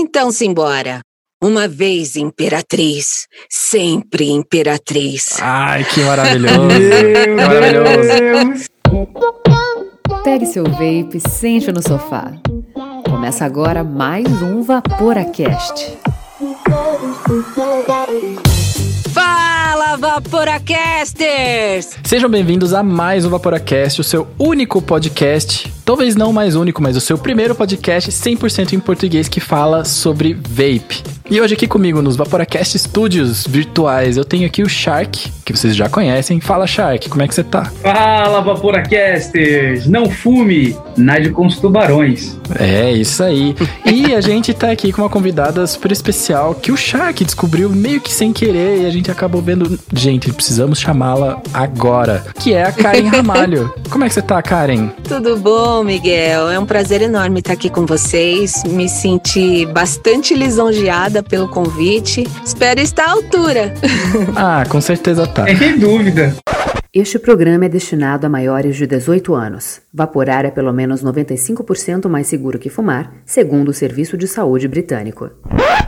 Então simbora. Uma vez imperatriz, sempre imperatriz. Ai, que maravilhoso. maravilhoso. Pegue seu vape, sente no sofá. Começa agora mais um Vaporacast. Fala, Vaporacasters! Sejam bem-vindos a mais um Vaporacast, o seu único podcast, talvez não mais único, mas o seu primeiro podcast 100% em português que fala sobre vape. E hoje aqui comigo nos Vaporacast Studios virtuais, eu tenho aqui o Shark, que vocês já conhecem. Fala, Shark, como é que você tá? Fala, Vaporacasters! Não fume, nade com os tubarões. É, isso aí. E a gente tá aqui com uma convidada super especial que o Shark descobriu meio que sem querer e a gente acabou vendo. Gente, precisamos chamá-la agora, que é a Karen Ramalho. Como é que você tá, Karen? Tudo bom, Miguel? É um prazer enorme estar aqui com vocês. Me senti bastante lisonjeada pelo convite. Espero estar à altura. Ah, com certeza tá. Sem dúvida. Este programa é destinado a maiores de 18 anos. Vaporar é pelo menos 95% mais seguro que fumar, segundo o Serviço de Saúde Britânico.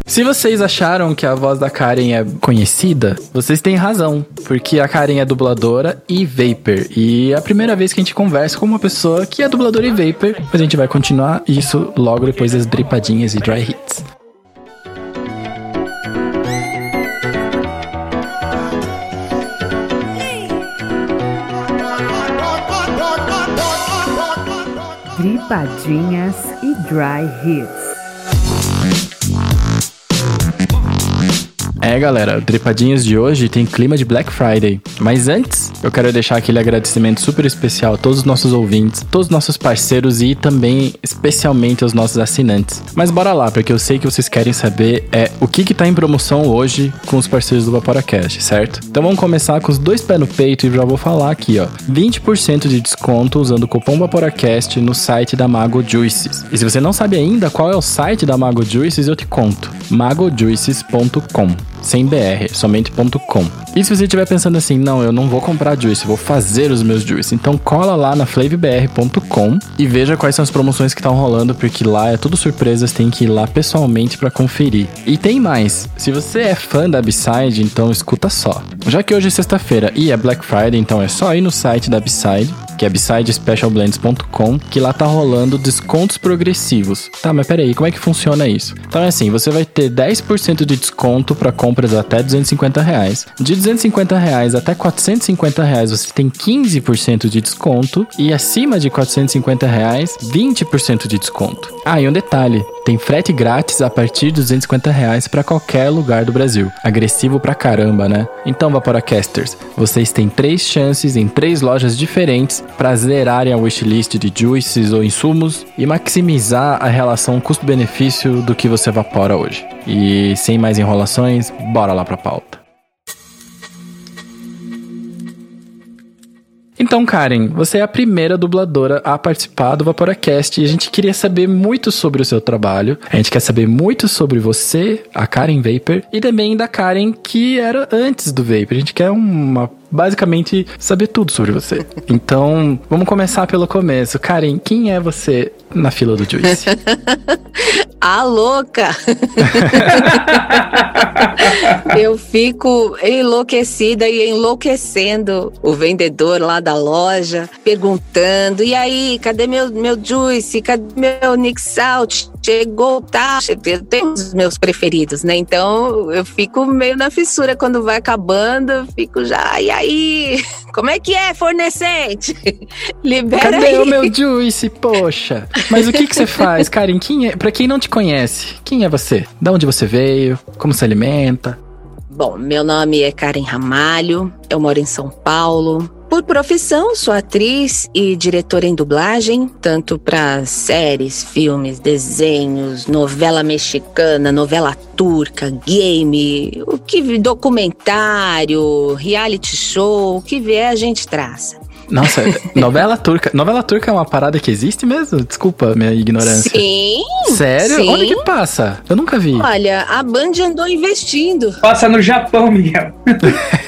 Se vocês acharam que a voz da Karen é conhecida, vocês têm razão, porque a Karen é dubladora e vapor. E é a primeira vez que a gente conversa com uma pessoa que é dubladora e vapor, mas a gente vai continuar isso logo depois das dripadinhas e dry hits. Gripadinhas e Dry Hits. É, galera, o Dripadinhos de hoje tem clima de Black Friday. Mas antes, eu quero deixar aquele agradecimento super especial a todos os nossos ouvintes, todos os nossos parceiros e também especialmente aos nossos assinantes. Mas bora lá, porque eu sei que vocês querem saber é o que que tá em promoção hoje com os parceiros do Vaporacast, certo? Então vamos começar com os dois pés no peito e já vou falar aqui, ó. 20% de desconto usando o cupom Vaporacast no site da Mago Juices. E se você não sabe ainda qual é o site da Mago Juices, eu te conto. magojuices.com sem BR, somente .com. E se você estiver pensando assim, não, eu não vou comprar juice, vou fazer os meus juice, então cola lá na flavbr.com e veja quais são as promoções que estão rolando, porque lá é tudo surpresa, você tem que ir lá pessoalmente para conferir. E tem mais, se você é fã da Upside, então escuta só. Já que hoje é sexta-feira e é Black Friday, então é só ir no site da Upside, que é upsidespecialblends.com, que lá tá rolando descontos progressivos. Tá, mas peraí, como é que funciona isso? Então é assim, você vai ter 10% de desconto para compras até 250 reais. De 250 reais até 450 reais você tem 15% de desconto e acima de 450 reais 20% de desconto. Ah, e um detalhe, tem frete grátis a partir de 250 reais para qualquer lugar do Brasil. Agressivo pra caramba, né? Então, Vaporacasters, vocês têm três chances em três lojas diferentes para zerarem a wishlist de juices ou insumos e maximizar a relação custo-benefício do que você evapora hoje. E sem mais enrolações, bora lá pra pauta. Então, Karen, você é a primeira dubladora a participar do Vaporacast e a gente queria saber muito sobre o seu trabalho. A gente quer saber muito sobre você, a Karen Vapor, e também da Karen que era antes do Vapor. A gente quer uma basicamente saber tudo sobre você. Então, vamos começar pelo começo. Karen, quem é você na fila do Juice? A louca! eu fico enlouquecida e enlouquecendo o vendedor lá da loja, perguntando: e aí, cadê meu, meu Juice? Cadê meu Nick Salt? Chegou, tá? Eu tenho os meus preferidos, né? Então eu fico meio na fissura quando vai acabando, eu fico já, e aí? Como é que é, fornecente? Libera Cadê aí. o meu Juice? Poxa. Mas o que, que você faz, Karen? Quem é, pra quem não te conhece, quem é você? Da onde você veio? Como se alimenta? Bom, meu nome é Karen Ramalho, eu moro em São Paulo. Por profissão, sou atriz e diretora em dublagem, tanto para séries, filmes, desenhos, novela mexicana, novela turca, game, o que documentário, reality show, o que vier a gente traz. Nossa, novela turca. Novela turca é uma parada que existe mesmo? Desculpa minha ignorância. Sim. Sério? Sim. Onde que passa? Eu nunca vi. Olha, a Band andou investindo. Passa no Japão, Miguel.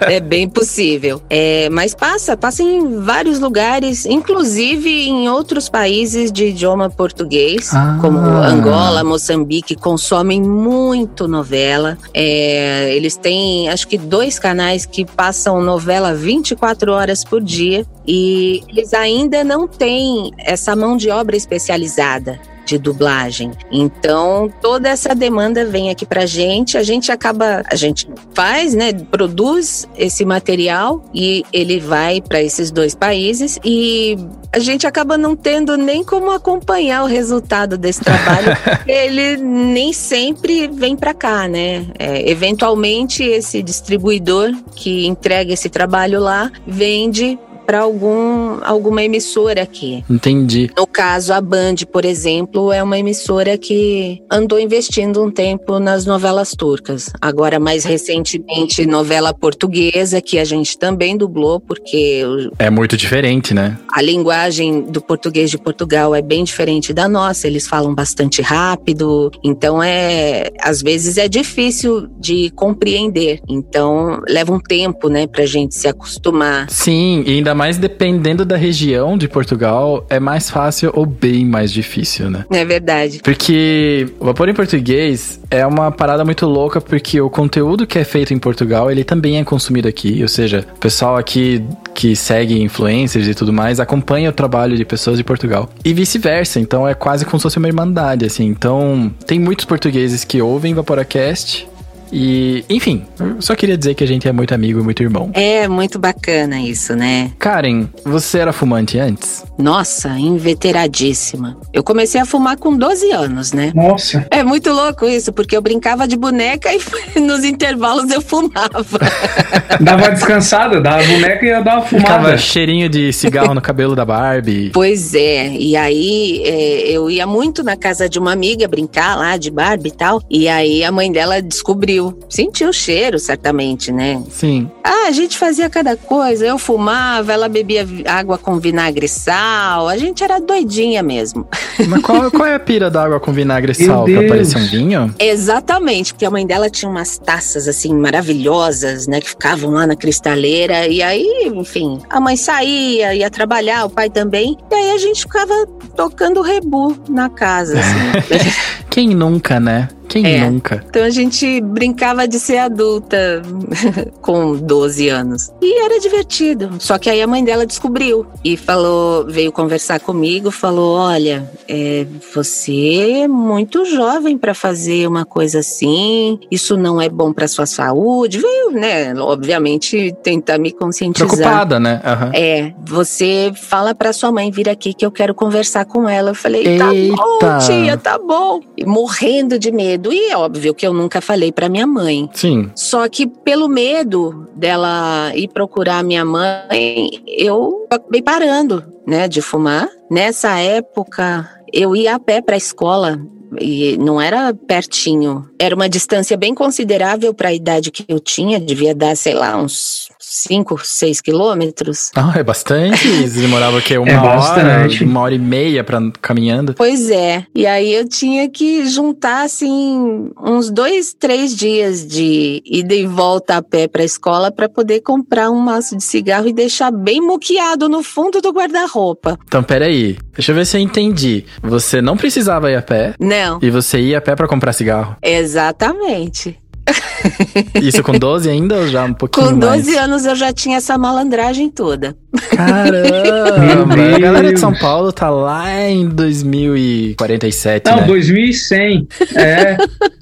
É bem possível. É, mas passa, passa em vários lugares, inclusive em outros países de idioma português, Ah. como Angola, Moçambique, consomem muito novela. É, eles têm, acho que, dois canais que passam novela 24 horas por dia e eles ainda não têm essa mão de obra especializada de dublagem. Então, toda essa demanda vem aqui pra gente, a gente acaba, a gente faz, né, produz esse material e ele vai para esses dois países e a gente acaba não tendo nem como acompanhar o resultado desse trabalho. ele nem sempre vem para cá, né? É, eventualmente esse distribuidor que entrega esse trabalho lá vende para algum alguma emissora aqui. Entendi. No caso, a Band, por exemplo, é uma emissora que andou investindo um tempo nas novelas turcas. Agora, mais recentemente, novela portuguesa, que a gente também dublou, porque É muito diferente, né? a linguagem do português de Portugal é bem diferente da nossa. Eles falam bastante rápido, então é às vezes é difícil de compreender. Então leva um tempo, né, pra gente se acostumar. Sim, e ainda mais dependendo da região de Portugal, é mais fácil ou bem mais difícil, né? É verdade. Porque o Vapor em Português é uma parada muito louca, porque o conteúdo que é feito em Portugal, ele também é consumido aqui. Ou seja, o pessoal aqui que segue influencers e tudo mais, acompanha o trabalho de pessoas de Portugal. E vice-versa, então é quase como se fosse uma irmandade, assim. Então, tem muitos portugueses que ouvem Vaporacast. E, enfim, eu só queria dizer que a gente é muito amigo e muito irmão. É muito bacana isso, né? Karen, você era fumante antes? Nossa, inveteradíssima. Eu comecei a fumar com 12 anos, né? Nossa. É muito louco isso, porque eu brincava de boneca e nos intervalos eu fumava. Dava descansada, dava a boneca e ia dar uma Ficava fumada. cheirinho de cigarro no cabelo da Barbie. Pois é, e aí é, eu ia muito na casa de uma amiga brincar lá de Barbie e tal, e aí a mãe dela descobriu, sentiu o cheiro certamente, né? Sim. Ah, a gente fazia cada coisa, eu fumava, ela bebia água com vinagre e sal, a gente era doidinha mesmo. Mas qual, qual é a pira da água com vinagre e sal? Pra Deus. parecer um vinho? Exatamente, porque a mãe dela tinha umas taças assim maravilhosas, né, que ficavam lá na cristaleira. E aí, enfim, a mãe saía, ia trabalhar, o pai também. E aí a gente ficava tocando rebu na casa, assim. Quem nunca, né? Quem É. nunca? então a gente brincava de ser adulta com 12 anos. E era divertido. Só que aí a mãe dela descobriu e falou, veio conversar comigo, falou: olha, é, você é muito jovem para fazer uma coisa assim, isso não é bom para sua saúde. Veio, né, obviamente, tentar me conscientizar. Preocupada, né? Aham. É, você fala pra sua mãe vir aqui que eu quero conversar com ela. Eu falei, tá Eita. bom, tia, tá bom. Morrendo de medo. E é óbvio que eu nunca falei pra minha mãe. Sim. Só que pelo medo dela ir procurar minha mãe, eu acabei parando, né, de fumar. Nessa época, eu ia a pé pra escola. E não era pertinho, era uma distância bem considerável para a idade que eu tinha, devia dar, sei lá, uns 5, 6 quilômetros. Ah, é bastante. Você demorava o quê? Uma É hora? Uma hora e meia pra, caminhando? Pois é. E aí eu tinha que juntar, assim, uns dois, três dias de ida e volta a pé pra escola para poder comprar um maço de cigarro e deixar bem muqueado no fundo do guarda-roupa. Então, peraí. Deixa eu ver se eu entendi. Você não precisava ir a pé Não, e você ia a pé pra comprar cigarro. exatamente. Isso com 12 ainda ou já um pouquinho Com 12 mais? anos eu já tinha essa malandragem toda. Caramba! A galera de. São Paulo tá lá em 2047, Não, né? 2100. É.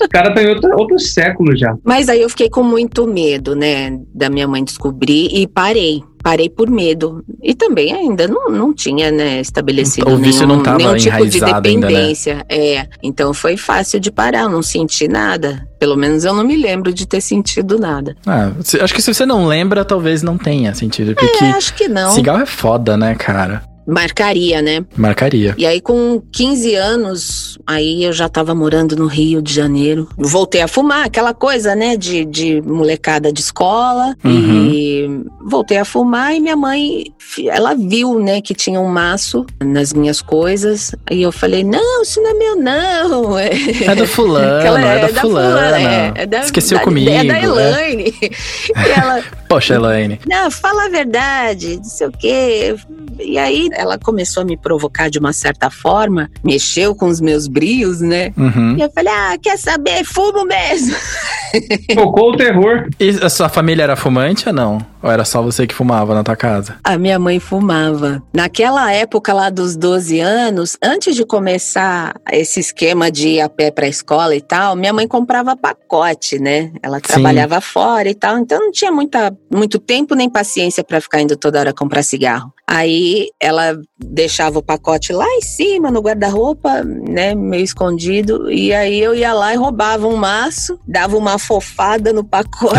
O cara tá em outro, outro século já. Mas aí eu fiquei com muito medo, né, da minha mãe descobrir e parei. Parei por medo. E também ainda não, não tinha, né, estabelecido O vício nenhum, não tava nenhum tipo de enraizado ainda, né? dependência. É. Então foi fácil de parar, eu não senti nada. Pelo menos eu não me lembro de ter sentido nada. Ah, acho que se você não lembra, talvez não tenha sentido. Porque É, acho que não. cigarro é foda, né, cara? Marcaria, né? Marcaria. E aí, com 15 anos, aí eu já tava morando no Rio de Janeiro. Voltei a fumar, aquela coisa, né, de, de molecada de escola. Uhum. E voltei a fumar e minha mãe, ela viu, né, que tinha um maço nas minhas coisas. Aí eu falei, não, isso não é meu, não. É do fulano, Aquela- é, da da fulana. é, é da- Esqueceu da- comigo. É da é. Elaine. e ela, Poxa, Elaine. não, fala a verdade, não sei o quê. E aí ela começou a me provocar de uma certa forma, mexeu com os meus brios, né? Uhum. E eu falei, ah, quer saber? Fumo mesmo. Tocou o terror. E a sua família era fumante ou não? Ou era só você que fumava na tua casa? A minha mãe fumava. Naquela época lá dos 12 anos, antes de começar esse esquema de ir a pé pra escola e tal, minha mãe comprava pacote, né? Ela trabalhava fora e tal, então não tinha muita, muito tempo nem paciência pra ficar indo toda hora comprar cigarro. Aí ela deixava o pacote lá em cima, no guarda-roupa, né, meio escondido, e aí eu ia lá e roubava um maço, dava uma fofada no pacote.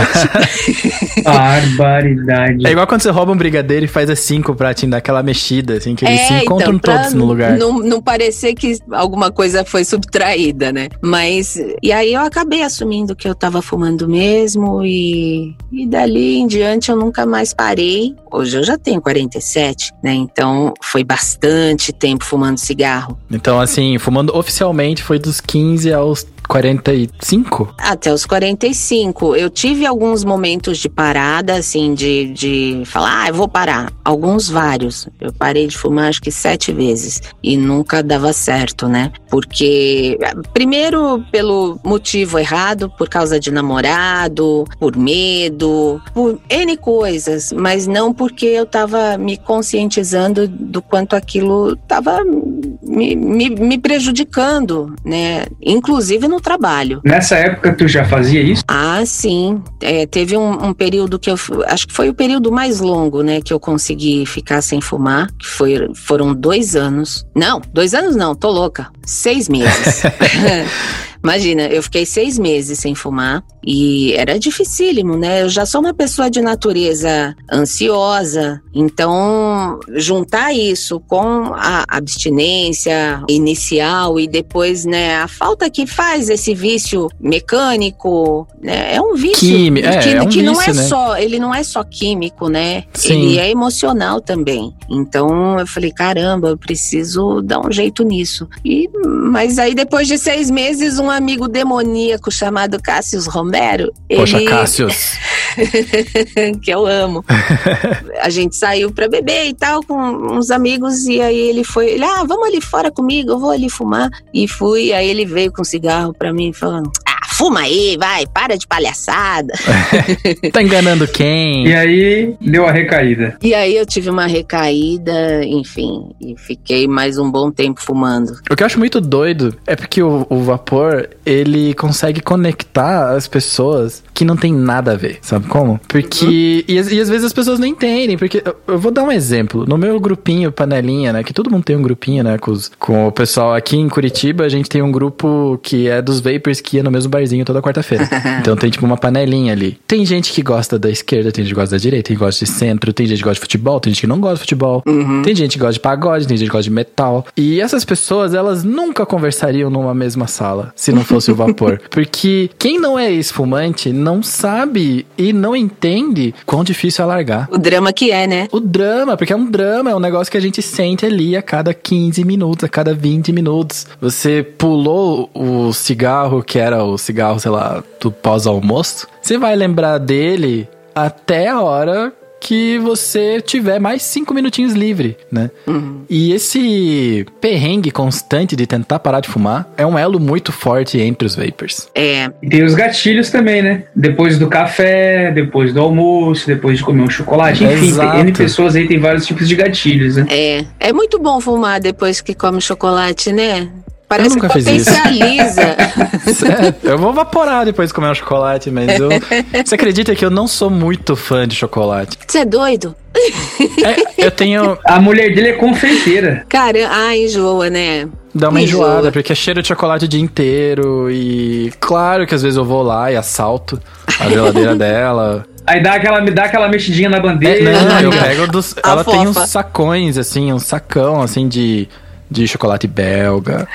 Barbaridade. É igual quando você rouba um brigadeiro e faz assim com o pratinho, dá aquela mexida, assim, que eles se encontram então, pra todos no lugar. Não, não parecer que alguma coisa foi subtraída, né? Mas. E aí eu acabei assumindo que eu tava fumando mesmo e, e dali em diante eu nunca mais parei. Hoje eu já tenho 47, né? Então foi bastante tempo fumando cigarro. Então, assim, fumando oficialmente foi dos 15 aos 45? Até os 45. Eu tive alguns momentos de parada, assim, de, de falar, ah, eu vou parar. Alguns vários. Eu parei de fumar acho que sete vezes. E nunca dava certo, né? Porque, primeiro, pelo motivo errado, por causa de namorado, por medo, por N coisas, mas não porque eu tava me conscientizando do quanto aquilo tava me, me, me prejudicando, né? Inclusive no trabalho. Nessa época tu já fazia isso? Ah, sim. É, teve um, um período que eu. Acho que foi o período mais longo, né? Que eu consegui ficar sem fumar. Que foi, foram dois anos. Não, dois anos não, tô louca. Seis meses. Imagina, eu fiquei seis meses sem fumar e era dificílimo, né? Eu já sou uma pessoa de natureza ansiosa, então juntar isso com a abstinência inicial e depois, né, a falta que faz esse vício mecânico, né? É um vício Quími- é, que, é um que não é vício, né? só, ele não é só químico, né? Sim. Ele é emocional também. Então eu falei, caramba, eu preciso dar um jeito nisso. E mas aí depois de seis meses, um amigo demoníaco chamado Cássius Romero, Poxa, ele Cássius. que eu amo. a gente saiu pra beber e tal com uns amigos e aí ele foi, ele, ah, vamos ali fora comigo, eu vou ali fumar. E fui, aí ele veio com cigarro pra mim falando: "Ah, fuma aí, vai, para de palhaçada". tá enganando quem? E aí deu a recaída. E aí eu tive uma recaída, enfim, e fiquei mais um bom tempo fumando. O que eu acho muito doido é porque o, o vapor, ele consegue conectar as pessoas que não tem nada a ver, sabe como? Porque. E, às- e às vezes as pessoas não entendem, porque. eu- Eu vou dar um exemplo. No meu grupinho, panelinha, né? Que todo mundo tem um grupinho, né? Com, os- com o pessoal aqui em Curitiba, a gente tem um grupo que é dos vapers que ia no mesmo barzinho toda quarta-feira. então tem tipo uma panelinha ali. Tem gente que gosta da esquerda, tem gente que gosta da direita, tem gente que gosta de centro, tem gente que gosta de futebol, tem gente que não gosta de futebol. Tem gente que gosta de pagode, tem gente que gosta de metal. E essas pessoas, elas nunca conversariam numa mesma sala se não fosse o vapor. Porque quem não é ex-fumante não sabe e não entende quão difícil é largar. O drama que é, né? O drama, porque é um drama, é um negócio que a gente sente ali a cada 15 minutos, a cada 20 minutos. Você pulou o cigarro, que era o cigarro, sei lá, do pós-almoço, você vai lembrar dele até a hora que você tiver mais cinco minutinhos livre, né? E esse perrengue constante de tentar parar de fumar é um elo muito forte entre os vapers. É, E tem os gatilhos também, né? Depois do café, depois do almoço, depois de comer um chocolate. Enfim, Exato. tem N pessoas aí tem vários tipos de gatilhos, né? é. É muito bom fumar depois que come chocolate, né? Parece nunca que fiz isso. potencializa. É, eu vou vaporar depois de comer um chocolate, mas eu. Você acredita que eu não sou muito fã de chocolate? Você é doido? É, eu tenho. A mulher dele é confeiteira. Cara, ah, enjoa, né? Dá uma Enjoa. enjoada, porque é cheiro de chocolate o dia inteiro. E claro que às vezes eu vou lá e assalto a geladeira dela. Aí dá aquela, me dá aquela mexidinha na É, bandeja. não, eu pego dos. A ela tem uns fofa. sacões, assim, um sacão, assim, de, de chocolate belga,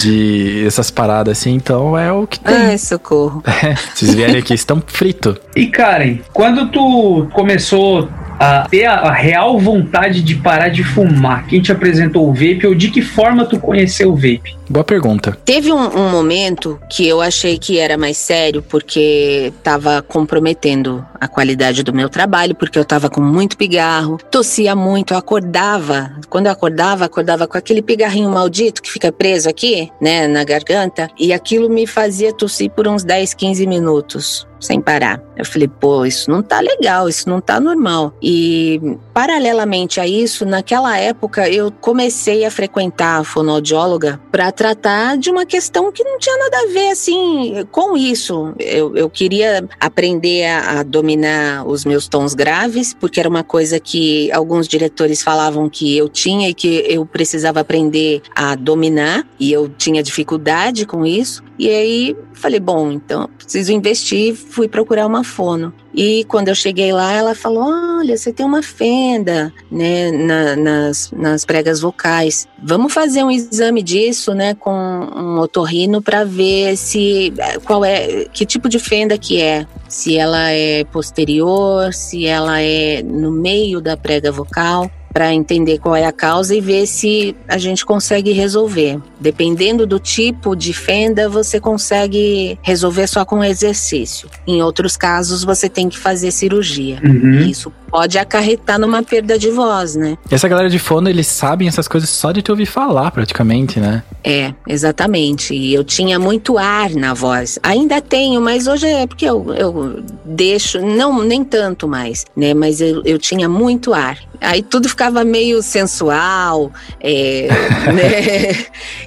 de essas paradas, assim, então é o que tem. Ai, socorro. Vocês vierem aqui, estão frito. E Karen, quando tu começou a ter a, a real vontade de parar de fumar, quem te apresentou o vape ou de que forma tu conheceu o vape? Boa pergunta. Teve um, um momento que eu achei que era mais sério, porque estava comprometendo a qualidade do meu trabalho, porque eu estava com muito pigarro, tossia muito, eu acordava. Quando eu acordava, acordava com aquele pigarrinho maldito que fica preso aqui, né, na garganta, e aquilo me fazia tossir por uns 10, 15 minutos. Sem parar. Eu falei, pô, isso não tá legal, isso não tá normal. E, paralelamente a isso, naquela época eu comecei a frequentar a fonoaudióloga para tratar de uma questão que não tinha nada a ver assim com isso. Eu, eu queria aprender a, a dominar os meus tons graves, porque era uma coisa que alguns diretores falavam que eu tinha e que eu precisava aprender a dominar, e eu tinha dificuldade com isso. E aí falei, bom, então preciso investir, fui procurar uma fono. E quando eu cheguei lá, ela falou: Olha, você tem uma fenda, né, na- nas, nas pregas vocais. Vamos fazer um exame disso, né, com um otorrino para ver se qual é, que tipo de fenda que é. Se ela é posterior, se ela é no meio da prega vocal para entender qual é a causa e ver se a gente consegue resolver. Dependendo do tipo de fenda, você consegue resolver só com exercício. Em outros casos, você tem que fazer cirurgia. Uhum. Isso pode acarretar numa perda de voz, né? Essa galera de fono, eles sabem essas coisas só de te ouvir falar, praticamente, né? É, exatamente. E eu tinha muito ar na voz. Ainda tenho, mas hoje é porque eu, eu deixo, não nem tanto mais, né? Mas eu, eu tinha muito ar. Aí tudo ficava meio sensual, é, né?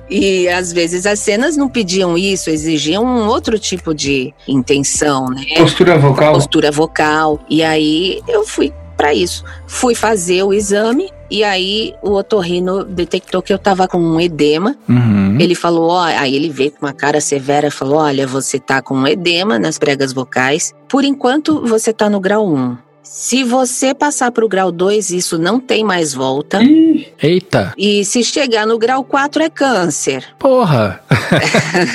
E às vezes as cenas não pediam isso, exigiam um outro tipo de intenção, né? Postura vocal. postura vocal. E aí eu fui para isso. Fui fazer o exame e aí o otorrino detectou que eu tava com um edema. Uhum. Ele falou, ó, aí ele veio com uma cara severa, falou: "Olha, você tá com um edema nas pregas vocais. Por enquanto você tá no grau 1. Se você passar pro grau 2, isso não tem mais volta. Ih, Eita, E se chegar no grau 4 é câncer. porra!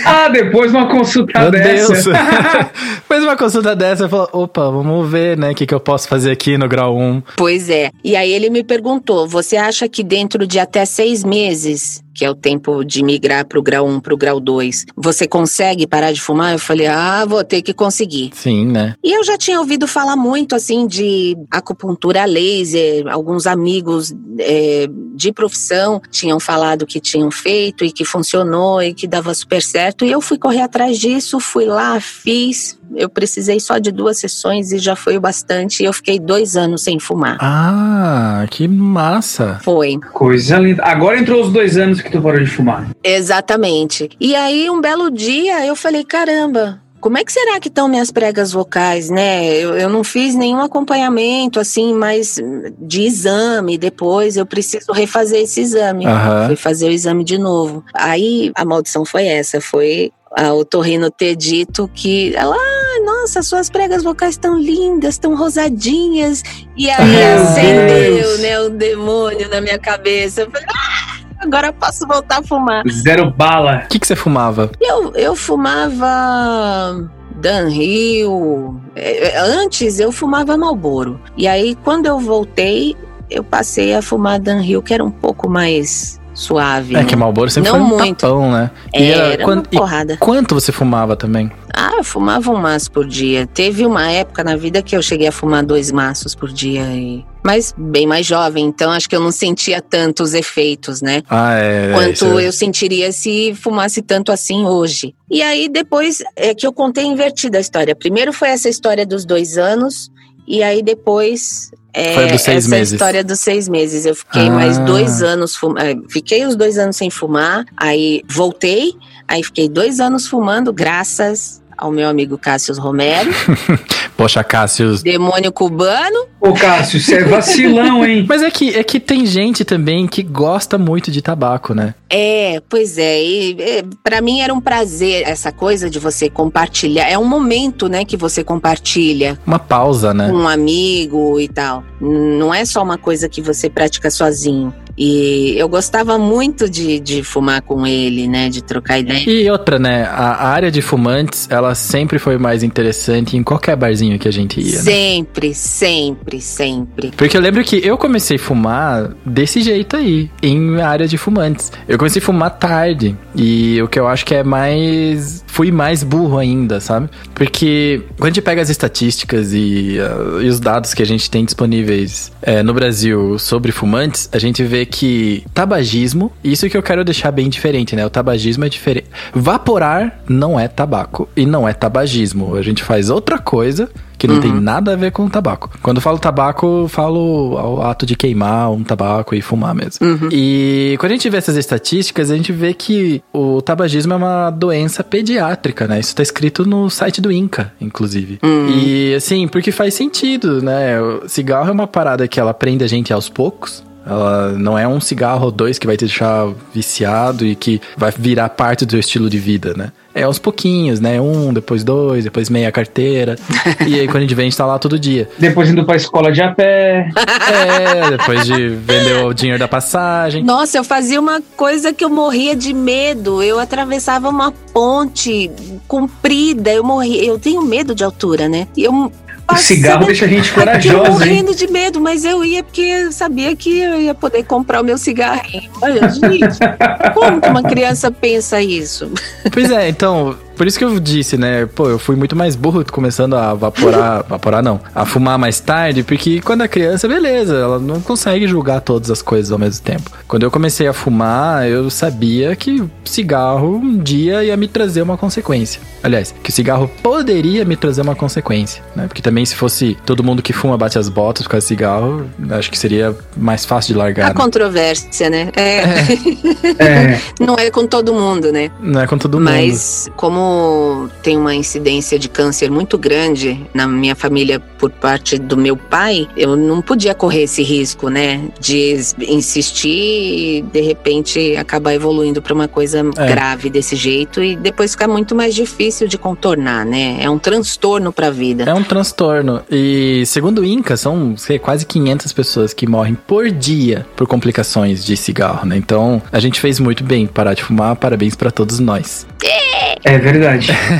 Ah, depois de uma consulta Meu dessa. Deus! Fez uma consulta dessa e falou: opa, vamos ver, né, o que, que eu posso fazer aqui no grau 1. Pois é. E aí ele me perguntou: você acha que dentro de até seis meses, que é o tempo de migrar para o grau 1 para o grau 2, você consegue parar de fumar? Eu falei: ah, vou ter que conseguir. Sim, né? E eu já tinha ouvido falar muito assim de acupuntura laser, alguns amigos é, de profissão tinham falado que tinham feito e que funcionou e que dava super certo. E eu fui correr atrás disso, fui lá, fiz. Eu precisei só de duas sessões e já foi o bastante. E eu fiquei dois anos sem fumar. Ah, que massa! Foi. Coisa linda. Agora entrou os dois anos que tu parou de fumar. Exatamente. E aí, um belo dia, eu falei: caramba. Como é que será que estão minhas pregas vocais, né? Eu, eu não fiz nenhum acompanhamento, assim, mas de exame depois. Eu preciso refazer esse exame. Aham. Fui fazer o exame de novo. Aí a maldição foi essa: foi a otorrino ter dito que ela, nossa, suas pregas vocais estão lindas, estão rosadinhas. E aí Meu acendeu, Deus. né, o demônio na minha cabeça. Eu falei, ah, agora eu posso voltar a fumar. Zero bala. O que, que você fumava? Eu, eu fumava Danhill. É, Antes eu fumava Marlboro. E aí, quando eu voltei, eu passei a fumar Danhill, que era um pouco mais suave. É né? que Malboro sempre Não foi um muito. tapão, né? É, E era quan- uma e porrada. quanto você fumava também? Ah, eu fumava um maço por dia. Teve uma época na vida que eu cheguei a fumar dois maços por dia. E... Mas bem mais jovem, então acho que eu não sentia tanto os efeitos, né? Ah, é. quanto isso- eu sentiria se fumasse tanto assim hoje. E aí depois é que eu contei invertida a história. Primeiro foi essa história dos dois anos e aí depois é, Foi dos seis essa meses. história dos seis meses. Eu fiquei Ah. mais dois anos eh, fiquei os dois anos sem fumar, aí voltei, aí fiquei dois anos fumando graças ao meu amigo Cássio Romero, Poxa, Cássio. demônio cubano. Ô, Cássio, você é vacilão, hein? Mas é que, é que tem gente também que gosta muito de tabaco, né? É, pois é. E, é, para mim era um prazer essa coisa de você compartilhar. É um momento, né, que você compartilha Uma pausa, né? com um amigo e tal. Não é só uma coisa que você pratica sozinho. E eu gostava muito de, de fumar com ele, né, de trocar ideia. E outra, né? A área de fumantes, ela sempre foi mais interessante em qualquer barzinho que a gente ia. né? Sempre, sempre, sempre. Porque eu lembro que eu comecei a fumar desse jeito aí, em área de fumantes. Eu comecei a fumar tarde. E o que eu acho que é mais. Fui mais burro ainda, sabe? Porque quando a gente pega as estatísticas e, ah, e os dados que a gente tem disponíveis eh, no Brasil sobre fumantes, a gente vê que tabagismo, isso que eu quero deixar bem diferente, né? O tabagismo é diferente. Vaporar não é tabaco e não é tabagismo. A gente faz outra coisa que não tem nada a ver com tabaco. Quando eu falo tabaco, eu falo ao ato de queimar um tabaco e fumar mesmo. E quando a gente vê essas estatísticas, a gente vê que o tabagismo é uma doença pediátrica, né? Isso tá escrito no site do INCA, inclusive. E assim, porque faz sentido, né? O cigarro é uma parada que ela prende a gente aos poucos. Ela não é um cigarro ou dois que vai te deixar viciado e que vai virar parte do estilo de vida, né? É aos pouquinhos, né? Um, depois dois, depois meia carteira. e aí quando a gente vem, a gente tá lá todo dia. Depois indo pra escola de a pé. É, depois de vender o dinheiro da passagem. Nossa, eu fazia uma coisa que eu morria de medo. Eu atravessava uma ponte comprida. Eu morria. Eu tenho medo de altura, né? E Eu O cigarro deixa a gente corajosa, hein? morrendo de medo, mas eu ia porque eu sabia que eu ia poder comprar o meu cigarrinho. Olha, gente, como que uma criança pensa isso? Pois é, então, por isso que eu disse, né? Pô, eu fui muito mais burro começando a vaporar, vaporar não, a fumar mais tarde, porque quando é criança, beleza, ela não consegue julgar todas as coisas ao mesmo tempo. Quando eu comecei a fumar, eu sabia que cigarro um dia ia me trazer uma consequência. Aliás, que o cigarro poderia me trazer uma consequência, né? Porque também se fosse todo mundo que fuma bate as botas por causa de cigarro, acho que seria mais fácil de largar. A né? controvérsia, né? É, É, não é com todo mundo, né? Não é com todo mundo. Mas como tem uma incidência de câncer muito grande na minha família por parte do meu pai, eu não podia correr esse risco, né? De insistir e de repente acabar evoluindo para uma coisa É. grave desse jeito e depois ficar muito mais difícil de contornar, né? É um transtorno para a vida. É um transtorno. E segundo o INCA, são sei, quase 500 pessoas que morrem por dia por complicações de cigarro, né? Então, a gente fez muito bem parar de fumar. Parabéns pra todos nós. é verdade.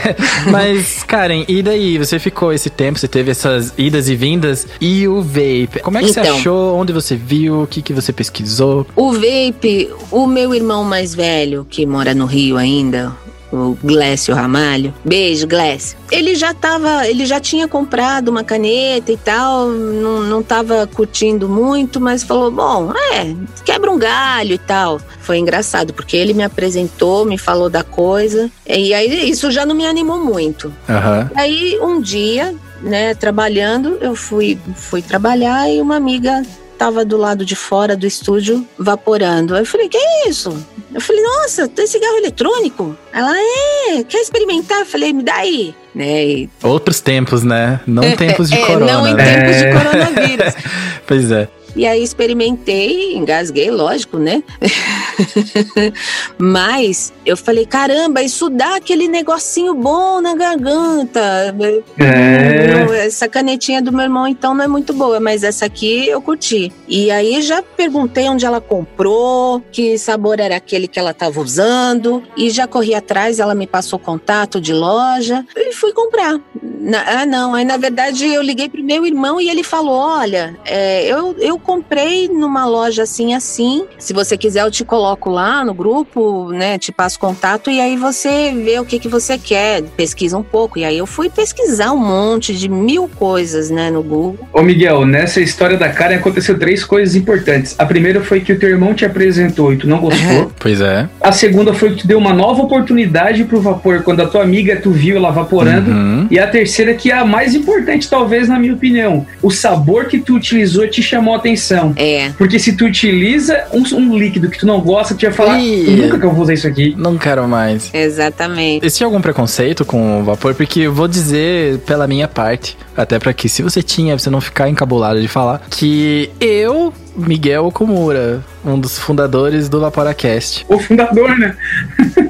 Mas, Karen, e daí? Você ficou esse tempo, você teve essas idas e vindas. E o vape? Como é que você Então. achou? Onde você viu? O que, que você pesquisou? O vape, o meu irmão mais velho, que mora no Rio ainda, o Glécio Ramalho. Beijo, Glécio. Ele já tava, ele já tinha comprado uma caneta e tal, não, não tava curtindo muito, mas falou: bom, é, quebra um galho e tal. Foi engraçado, porque ele me apresentou, me falou da coisa, e aí isso já não me animou muito. Aham. Aí um dia, né, trabalhando, eu fui, fui trabalhar e uma amiga tava do lado de fora do estúdio vaporando. Aí eu falei, que é isso? Eu falei, nossa, tem cigarro eletrônico? Ela, é, quer experimentar? Eu falei, me dá aí. Né, e- Outros tempos, né? Não tempos de é, corona, Não em né? tempos de É. coronavírus. Pois é. E aí experimentei, engasguei, lógico, né? Mas eu falei, caramba, isso dá aquele negocinho bom na garganta. É. Essa canetinha do meu irmão, então, não é muito boa, mas essa aqui eu curti. E aí já perguntei onde ela comprou, que sabor era aquele que ela estava usando, e já corri atrás, ela me passou contato de loja e fui comprar. Na- ah, não, aí na verdade eu liguei pro meu irmão e ele falou: olha, é, eu, eu comprei numa loja assim, assim. Se você quiser, eu te coloco lá no grupo, né? Te passo contato e aí você vê o que, que você quer, pesquisa um pouco. E aí eu fui pesquisar um monte de mil coisas, né, no Google. Ô Miguel, nessa história da Karen aconteceu três coisas importantes. A primeira foi que o teu irmão te apresentou e tu não gostou. Pois é. A segunda foi que tu deu uma nova oportunidade pro vapor quando a tua amiga tu viu ela vaporando. Uhum. E a terceira terceira, que é a mais importante, talvez, na minha opinião. O sabor que tu utilizou te chamou a atenção. É. Porque se tu utiliza um, um líquido que tu não gosta, tu ia falar, Ih. nunca que eu vou usar isso aqui. Não quero mais. Exatamente. Existe algum preconceito com o vapor? Porque eu vou dizer pela minha parte, até pra que se você tinha, você não ficar encabulado de falar, que eu, Miguel Okumura, um dos fundadores do Vaporacast. O fundador, né?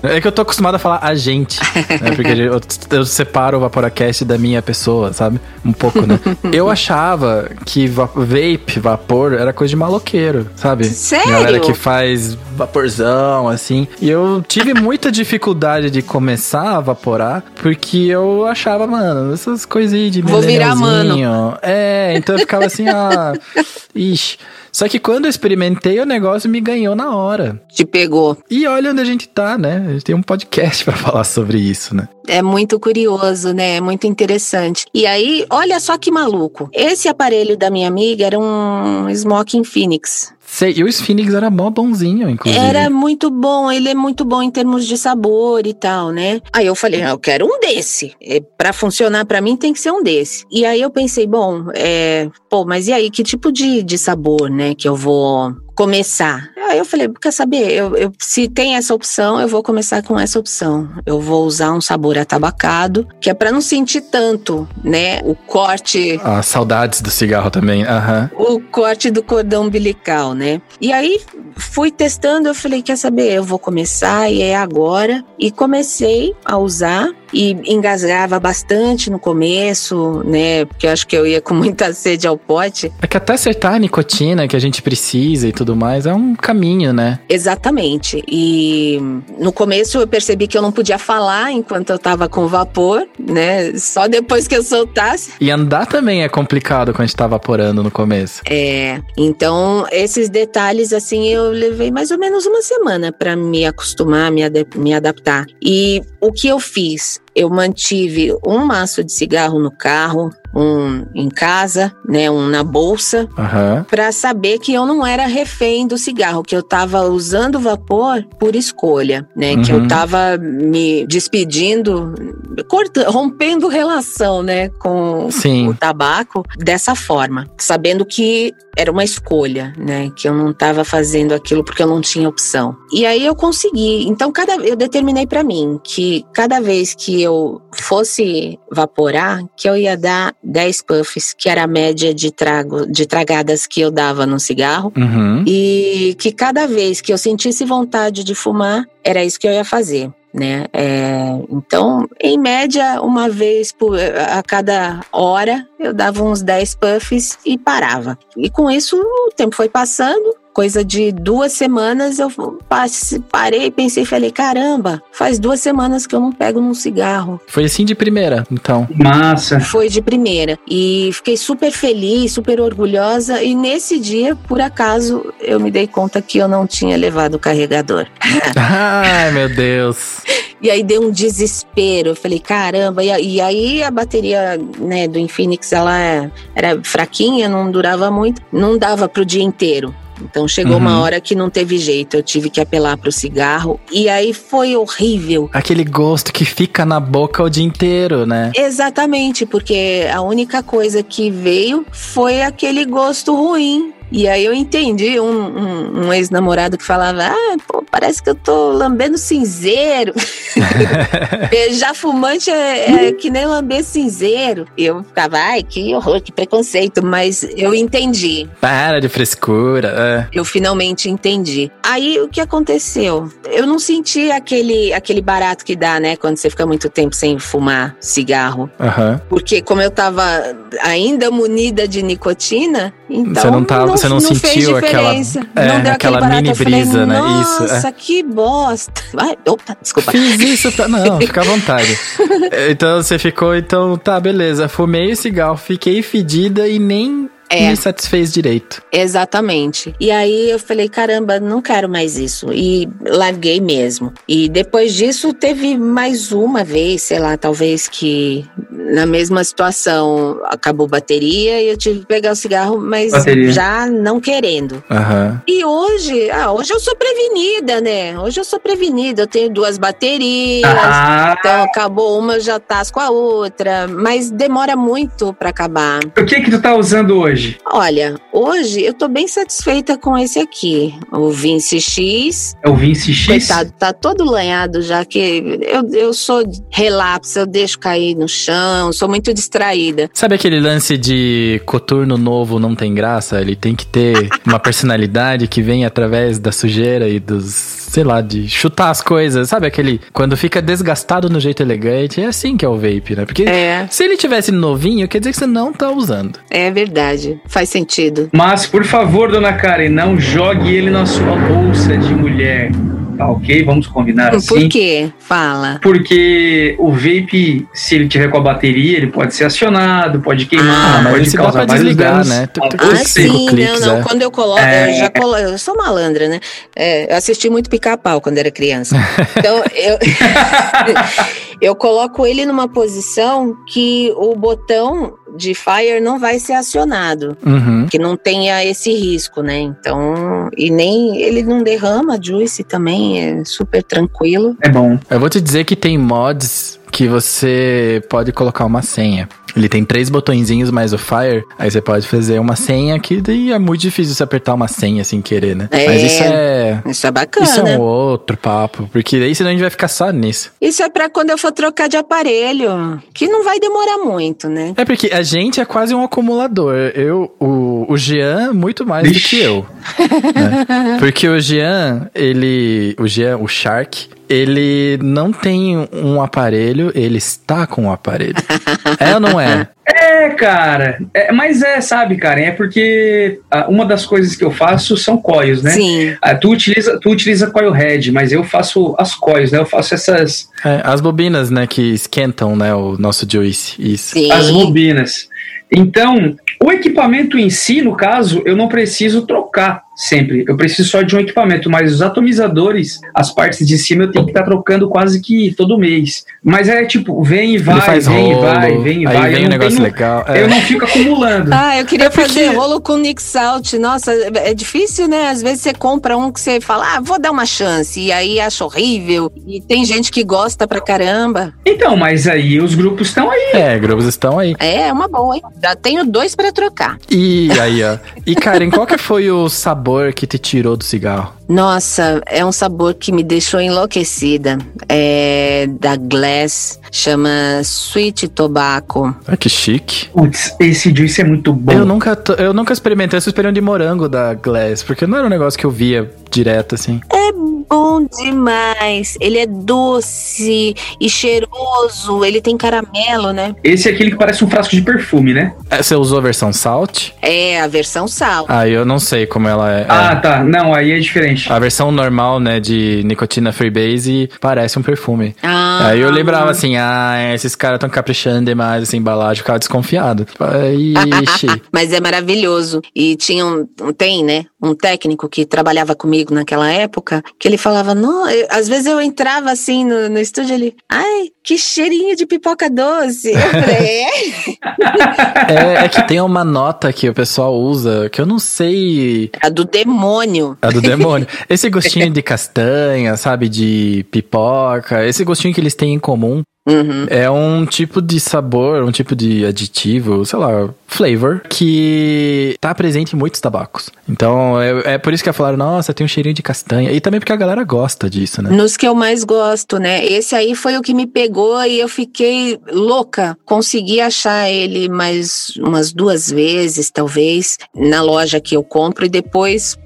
É que eu tô acostumado a falar a gente, né? Porque eu, eu separo o Vaporacast da minha pessoa, sabe? Um pouco, né? Eu achava que va- vape, vapor, era coisa de maloqueiro, sabe? Sério? Galera que faz vaporzão, assim. E eu tive muita dificuldade de começar a vaporar, porque eu achava, mano, essas coisinhas de Vou virar millennialzinho. É, então eu ficava assim, ah, ixi. Só que quando eu experimentei, o negócio me ganhou na hora. Te pegou. E olha onde a gente tá, né? A gente tem um podcast pra falar sobre isso, né? É muito curioso, né? É muito interessante. E aí, olha só que maluco. Esse aparelho da minha amiga era um Smoking Phoenix. Sei, e o Sphinx era mó bonzinho, inclusive. Era muito bom, ele é muito bom em termos de sabor e tal, né? Aí eu falei, ah, eu quero um desse. É, para funcionar pra mim tem que ser um desse. E aí eu pensei, bom, é, pô, mas e aí que tipo de, de sabor, né, que eu vou começar? Aí eu falei, quer saber? Eu, eu- se tem essa opção, eu vou começar com essa opção. Eu vou usar um sabor atabacado, que é pra não sentir tanto, né, o corte Ah, saudades do cigarro também, aham. o corte do cordão umbilical, né? E aí fui testando, eu falei, quer saber, eu vou começar e é agora. E comecei a usar e engasgava bastante no começo, né? Porque eu acho que eu ia com muita sede ao pote. É que até acertar a nicotina que a gente precisa e tudo mais é um caminho, né? Exatamente. E no começo eu percebi que eu não podia falar enquanto eu tava com vapor, né? Só depois que eu soltasse. E andar também é complicado quando a gente tá vaporando no começo. É, então esses detalhes assim eu levei mais ou menos uma semana para me acostumar, me, me adaptar. E o que eu fiz? Eu mantive um maço de cigarro no carro, um em casa, né, um na bolsa, Aham. para saber que eu não era refém do cigarro, que eu tava usando vapor por escolha, né, que eu Uhum. tava me despedindo, corta, rompendo relação, né, com Sim. o tabaco dessa forma, sabendo que era uma escolha, né, que eu não tava fazendo aquilo porque eu não tinha opção. E aí eu consegui. Então cada eu determinei para mim que cada vez que eu fosse vaporar, que eu ia dar 10 puffs, que era a média de trago de tragadas que eu dava no cigarro. Uhum. E que cada vez que eu sentisse vontade de fumar, era isso que eu ia fazer. Né? É, então, em média, uma vez por, a cada hora, eu dava uns 10 puffs e parava. E com isso, o tempo foi passando. Coisa de duas semanas, eu parei e pensei, falei, caramba, faz duas semanas que eu não pego num cigarro. Foi assim de primeira, então. Massa. Foi de primeira. E fiquei super feliz, super orgulhosa. E nesse dia, por acaso, eu me dei conta que eu não tinha levado o carregador. Ai, meu Deus. E aí deu um desespero. Eu falei, caramba. E, e aí a bateria né, do Infinix, ela é- era fraquinha, não durava muito. Não dava pro dia inteiro. Então chegou Uhum. uma hora que não teve jeito, eu tive que apelar pro cigarro. E aí foi horrível. Aquele gosto que fica na boca o dia inteiro, né? Exatamente, porque a única coisa que veio foi aquele gosto ruim. E aí eu entendi um, um- um ex-namorado que falava: Ah, pô, parece que eu tô lambendo cinzeiro. Beijar fumante é, é que nem lamber cinzeiro. E eu ficava, ai, que horror, que preconceito. Mas eu entendi. Para de frescura. Eu finalmente entendi. Aí o que aconteceu? Eu não senti aquele, aquele barato que dá, né? Quando você fica muito tempo sem fumar cigarro. É. Aham. Porque como eu tava ainda munida de nicotina, então Você não tava- você não fez sentiu aquela- é, não aquela mini eu falei, brisa, né? Isso, é. Nossa, que bosta. Ai, opa, desculpa. Fiz isso pra... Não, fica à vontade. então você ficou, então, tá, beleza. Fumei o cigarro, fiquei fedida e nem É. me satisfez direito. Exatamente. E aí eu falei, caramba, não quero mais isso. E larguei mesmo. E depois disso teve mais uma vez, sei lá, talvez que na mesma situação. Acabou bateria e eu tive que pegar o cigarro, mas Bateria. já não querendo. Aham. E hoje, ah, hoje eu sou prevenida, né? Hoje eu sou prevenida. Eu tenho duas baterias. Ah, Então, acabou uma, eu já tasco a outra. Mas demora muito pra acabar. o que que tu tá usando hoje? Olha, hoje eu tô bem satisfeita com esse aqui. O Vinci X. É o Vinci X? Coitado, tá todo lanhado já que eu, eu sou relapso, eu deixo cair no chão, sou muito distraída. Sabe aquele lance de coturno novo não tem graça? Ele tem que ter uma personalidade que vem através da sujeira e dos, sei lá, de chutar as coisas. Sabe aquele quando fica desgastado no jeito elegante? É assim que é o vape, né? Porque É, se ele tivesse novinho, quer dizer que você não tá usando. é verdade. Faz sentido. Mas, por favor, dona Karen, não jogue ele na sua bolsa de mulher. Tá ok? Vamos combinar assim. Por quê? Fala. Porque o vape, se ele tiver com a bateria, ele pode ser acionado, pode queimar, Ah, pode causar pra vários desligar, danos. né? Tu- tu- Ah, sim, cliques, não, não. é. Quando eu coloco, É. eu já colo... eu sou malandra, né? É, eu assisti muito pica-pau quando era criança. Então, eu... eu coloco ele numa posição que o botão de fire não vai ser acionado. Uhum. Que não tenha esse risco, né? Então, e nem ele não derrama, juice também, é super tranquilo. É bom. Eu vou te dizer que tem mods que você pode colocar uma senha. Ele tem três botõezinhos mais o Fire, aí você pode fazer uma senha que daí é muito difícil você apertar uma senha sem querer, né? É. Mas isso é. Isso é bacana. Isso é um outro papo, porque daí senão a gente vai ficar só nisso. Isso é pra quando eu for trocar de aparelho, que não vai demorar muito, né? É porque a gente é quase um acumulador. Eu, o, o Jean, muito mais do Vixe. que eu. né? Porque o Jean, ele. O Jean, o Shark, ele não tem um aparelho, ele está com um aparelho. é ou não é? É, cara. É, mas é, sabe, Karen, é porque ah, uma das coisas que eu faço são coils, né? Sim. Ah, tu utiliza, tu utiliza coil head, mas eu faço as coils, né? Eu faço essas É, as bobinas, né, que esquentam, né, o nosso juice. Isso. Sim. as bobinas. Então, o equipamento em si, no caso, eu não preciso trocar sempre. Eu preciso só de um equipamento, mas os atomizadores, as partes de cima, eu tenho que estar trocando quase que todo mês. Mas é tipo, vem e vai, vem rolo, e vai, vem e aí vai. vem eu, um não negócio tenho- legal. é. eu não fico acumulando. Ah, eu queria É porque- fazer rolo com Nick Salt. Nossa, é difícil, né? Às vezes você compra um que você fala, ah, vou dar uma chance. E aí acha horrível. E tem gente que gosta pra caramba. Então, mas aí os grupos estão aí. É, grupos estão aí. É, é uma boa, hein? Já tenho dois pra trocar. E aí, ó. E, Karen, qual que foi o sabor que te tirou do cigarro? Nossa, é um sabor que me deixou enlouquecida. É da Glass, chama Sweet Tobacco. Ah, que chique. Putz, esse juice é muito bom. Eu nunca, eu nunca experimentei, experimentei um de morango da Glass, porque não era um negócio que eu via direto, assim. É bom demais. Ele é doce e cheiroso. Ele tem caramelo, né? Esse é aquele que parece um frasco de perfume, né? É, Você usou a versão salt? É a versão sal. Ah, eu não sei como ela é. Ah, É. tá. Não, aí é diferente. A versão normal, né, de nicotina freebase parece um perfume. Ah, Aí eu lembrava assim, ah, esses caras tão caprichando demais essa embalagem, eu ficava desconfiado. Ixi. Mas é maravilhoso. E tinha um, tem, né? Um técnico que trabalhava comigo naquela época, que ele falava, não, eu- às vezes eu entrava assim no, no estúdio ele, ai, que cheirinho de pipoca doce. Eu falei, é? é, é que tem uma nota que o pessoal usa, que eu não sei A do demônio. A do demônio. Esse gostinho de castanha, sabe? De pipoca. Esse gostinho que eles têm em comum Uhum. é um tipo de sabor, um tipo de aditivo, sei lá, flavor, que tá presente em muitos tabacos. Então é, é por isso que falaram, nossa, tem um cheirinho de castanha. E também porque a galera gosta disso, né? Nos que eu mais gosto, né? Esse aí foi o que me pegou e eu fiquei louca. Consegui achar ele mais umas duas vezes, talvez, na loja que eu compro e depois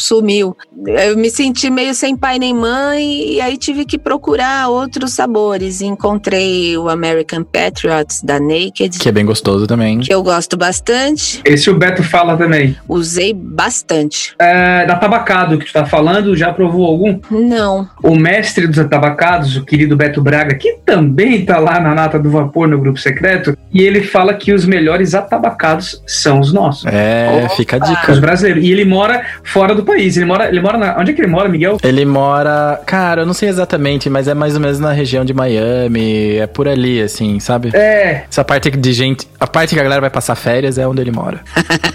sumiu. Eu me senti meio sem pai nem mãe e aí tive que procurar outros sabores. Encontrei o American Patriots da Naked, Que é bem gostoso também. que eu gosto bastante. Esse o Beto fala também. Usei bastante. É, da tabacado que tu tá falando, já provou algum? Não. O mestre dos atabacados, o querido Beto Braga, que também tá lá na Nata do Vapor no grupo secreto, e ele fala que os melhores atabacados são os nossos. É, Opa! fica a Os dica. brasileiros. E ele mora fora do país. Ele mora, ele mora na. Onde é que ele mora, Miguel? Ele mora. Cara, eu não sei exatamente, mas é mais ou menos na região de Miami. É por ali, assim, sabe? É. Essa parte de gente. A parte que a galera vai passar férias é onde ele mora.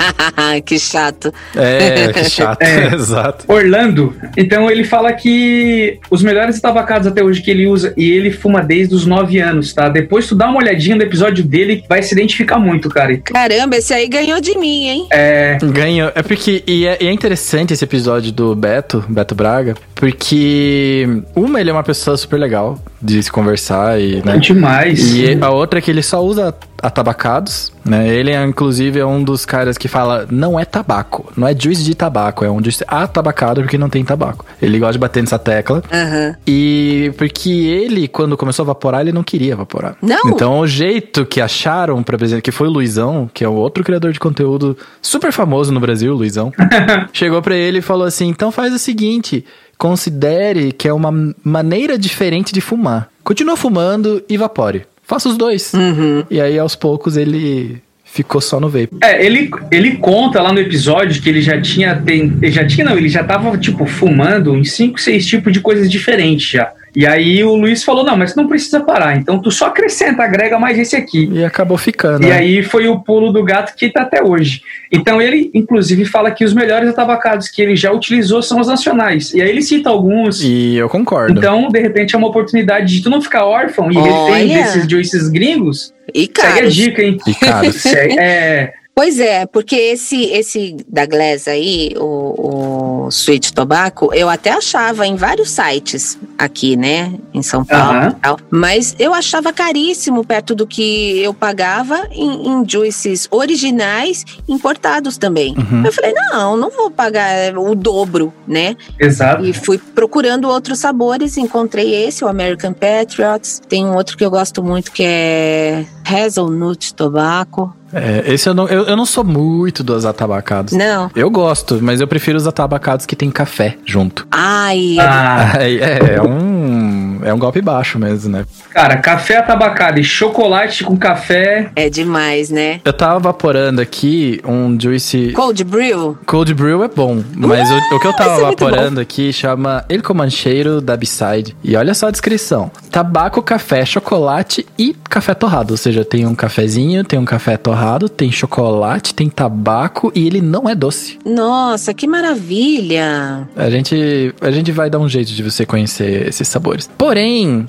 que chato. É, que chato. É. Exato. Orlando. Então ele fala que os melhores tabacados até hoje que ele usa, e ele fuma desde os 9 anos, tá? Depois tu dá uma olhadinha no episódio dele, vai se identificar muito, cara. Caramba, esse aí ganhou de mim, hein? É. Ganhou. É porque. E é, e é interessante esse episódio do Beto, Beto Braga, porque. Uma, ele é uma pessoa super legal de se conversar e. Né? Demais. E a outra é que ele só usa atabacados, né? Ele, é, inclusive, é um dos caras que fala, não é tabaco, não é juice de tabaco, é um juice atabacado porque não tem tabaco. Ele gosta de bater nessa tecla. Aham. E porque ele, quando começou a evaporar, ele não queria evaporar. Não? Então, o jeito que acharam pra apresentar, que foi o Luizão, que é um outro criador de conteúdo super famoso no Brasil, o Luizão, chegou pra ele e falou assim: então faz o seguinte. Considere que é uma maneira diferente de fumar. Continua fumando e evapore. Faça os dois. Uhum. E aí, aos poucos, ele ficou só no vape. É, ele, ele conta lá no episódio que ele já tinha. Tem, ele já tinha, não, ele já tava, tipo, fumando em 5, 6 tipos de coisas diferentes já. E aí o Luiz falou: não, mas não precisa parar. Então tu só acrescenta, agrega mais esse aqui. E acabou ficando. E né? aí foi o pulo do gato que tá até hoje. Então ele, inclusive, fala que os melhores atabacados que ele já utilizou são os nacionais. E aí ele cita alguns. E eu concordo. Então, de repente, é uma oportunidade de tu não ficar órfão e Olha. desses juices gringos. E Segue a dica, hein? E caros. Segue- é, Pois é, porque esse esse da Glass aí, o, o Sweet Tobacco, eu até achava em vários sites aqui, né, em São Paulo Aham. e tal, mas eu achava caríssimo perto do que eu pagava em, em juices originais importados também. Uhum. Eu falei, não, não vou pagar o dobro, né? exato. E fui procurando outros sabores, encontrei esse, o American Patriots. Tem um outro que eu gosto muito que é Hazelnut Tobacco. É, esse eu não, eu, eu não sou muito dos atabacados. Não. Eu gosto, mas eu prefiro os atabacados que tem café junto. Ai, Ah, Aí, é, é um. É um golpe baixo mesmo, né? cara, café atabacado e chocolate com café. é demais, né? Eu tava vaporando aqui um Juice. Cold Brew? Cold Brew é bom, mas o, o que eu tava é vaporando aqui chama El Comancheiro da B-Side. E olha só a descrição: tabaco, café, chocolate e café torrado. Ou seja, tem um cafezinho, tem um café torrado, tem chocolate, tem tabaco e ele não é doce. Nossa, que maravilha! A gente, a gente vai dar um jeito de você conhecer esses sabores. Porém,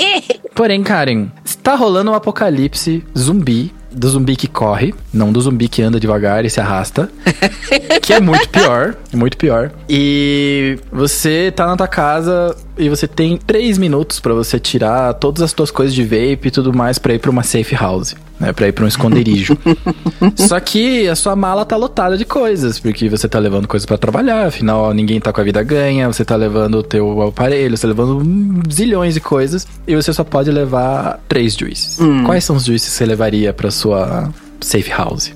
porém, Karen, está rolando um apocalipse zumbi. Do zumbi que corre, não do zumbi que anda devagar e se arrasta. que é muito pior, é muito pior. E você tá na tua casa e você tem três minutos pra você tirar todas as tuas coisas de vape e tudo mais pra ir pra uma safe house, né? Pra ir pra um esconderijo. Só que a sua mala tá lotada de coisas, porque você tá levando coisas pra trabalhar, afinal ninguém tá com a vida ganha, você tá levando o teu aparelho, você tá levando hum, zilhões de coisas, e você só pode levar três juices. Quais são os juices que você levaria pra sua safe house?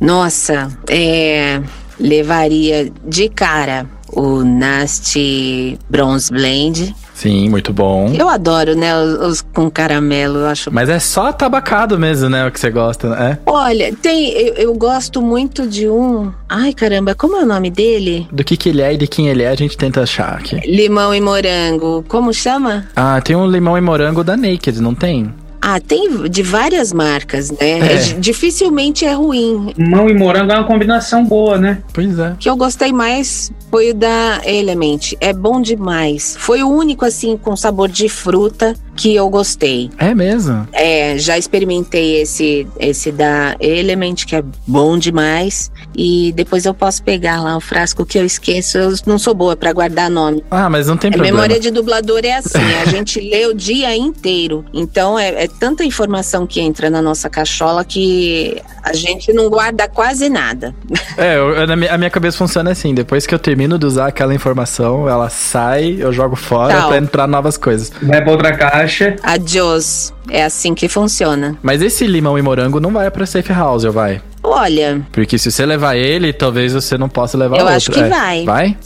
Nossa, é, levaria de cara o Nasty Bronze Blend. Sim, muito bom. Eu adoro, né? Os, os com caramelo, eu acho. Mas é só tabacado mesmo, né? O que você gosta, né? Olha, tem. Eu, eu gosto muito de um. Ai, caramba, como é o nome dele? Do que que ele é e de quem ele é, a gente tenta achar aqui. Limão e morango. Como chama? Ah, tem um limão e morango da Naked, não tem? Ah, tem de várias marcas, né? É. É di- dificilmente é ruim. Mão e morango é uma combinação boa, né? Pois é. O que eu gostei mais foi o da Element. É bom demais. Foi o único, assim, com sabor de fruta que eu gostei. É mesmo? É, já experimentei esse, esse da Element, que é bom demais. E depois eu posso pegar lá o frasco que eu esqueço. Eu não sou boa pra guardar nome. Ah, mas não tem A problema. memória de dublador é assim, a gente lê o dia inteiro. Então é, é tanta informação que entra na nossa cachola que a gente não guarda quase nada. É, eu- a minha cabeça funciona assim. Depois que eu termino de usar aquela informação, ela sai, eu jogo fora Tal. pra entrar novas coisas. Vai pra outra caixa. Adiós. É assim que funciona. Mas esse limão e morango não vai pra safe house, ou vai? Olha, Porque se você levar ele, talvez você não possa levar eu outro. acho que É. vai. Vai?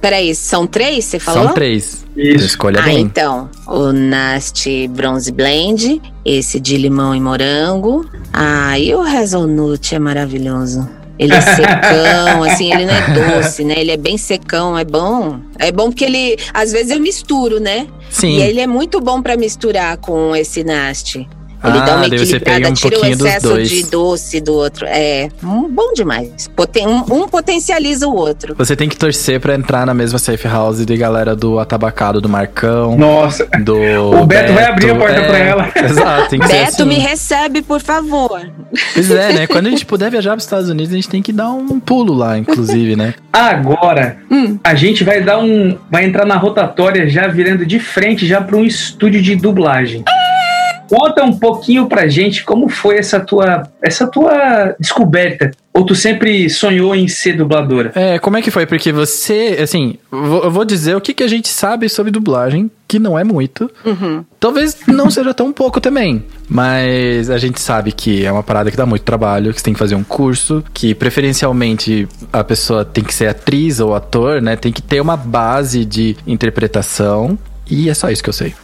Peraí, são três, você falou? São três. Isso. Escolha Ah, bem. então, o Nasty Bronze Blend, esse de limão e morango. Ah, e o Hazelnut é maravilhoso. Ele é secão, assim, ele não é doce, né? Ele é bem secão, é bom. É bom porque ele, às vezes eu misturo, né? Sim. E ele é muito bom pra misturar com esse naste. Ele Ah, dá uma equilibrada, pega um tira o pouquinho dos excesso de doce do outro. É, hum, bom demais. Poten- um, um potencializa o outro. Você tem que torcer pra entrar na mesma safe house de galera do Atabacado, do Marcão, Nossa. do. O Beto vai abrir a porta pra ela. Exato, tem que ser Beto, assim. me recebe, por favor. Pois é, né? Quando a gente puder viajar pros Estados Unidos, a gente tem que dar um pulo lá, inclusive, né? Agora, Hum. a gente vai dar um. Vai entrar na rotatória já virando de frente já para um estúdio de dublagem. Conta um pouquinho pra gente como foi essa tua, essa tua descoberta. Ou tu sempre sonhou em ser dubladora? É, como é que foi? Porque você, assim, vou- eu vou dizer o que, que a gente sabe sobre dublagem, que não é muito. Uhum. Talvez não seja tão pouco também. Mas a gente sabe que é uma parada que dá muito trabalho, que você tem que fazer um curso, que preferencialmente a pessoa tem que ser atriz ou ator, né? Tem que ter uma base de interpretação. E é só isso que eu sei.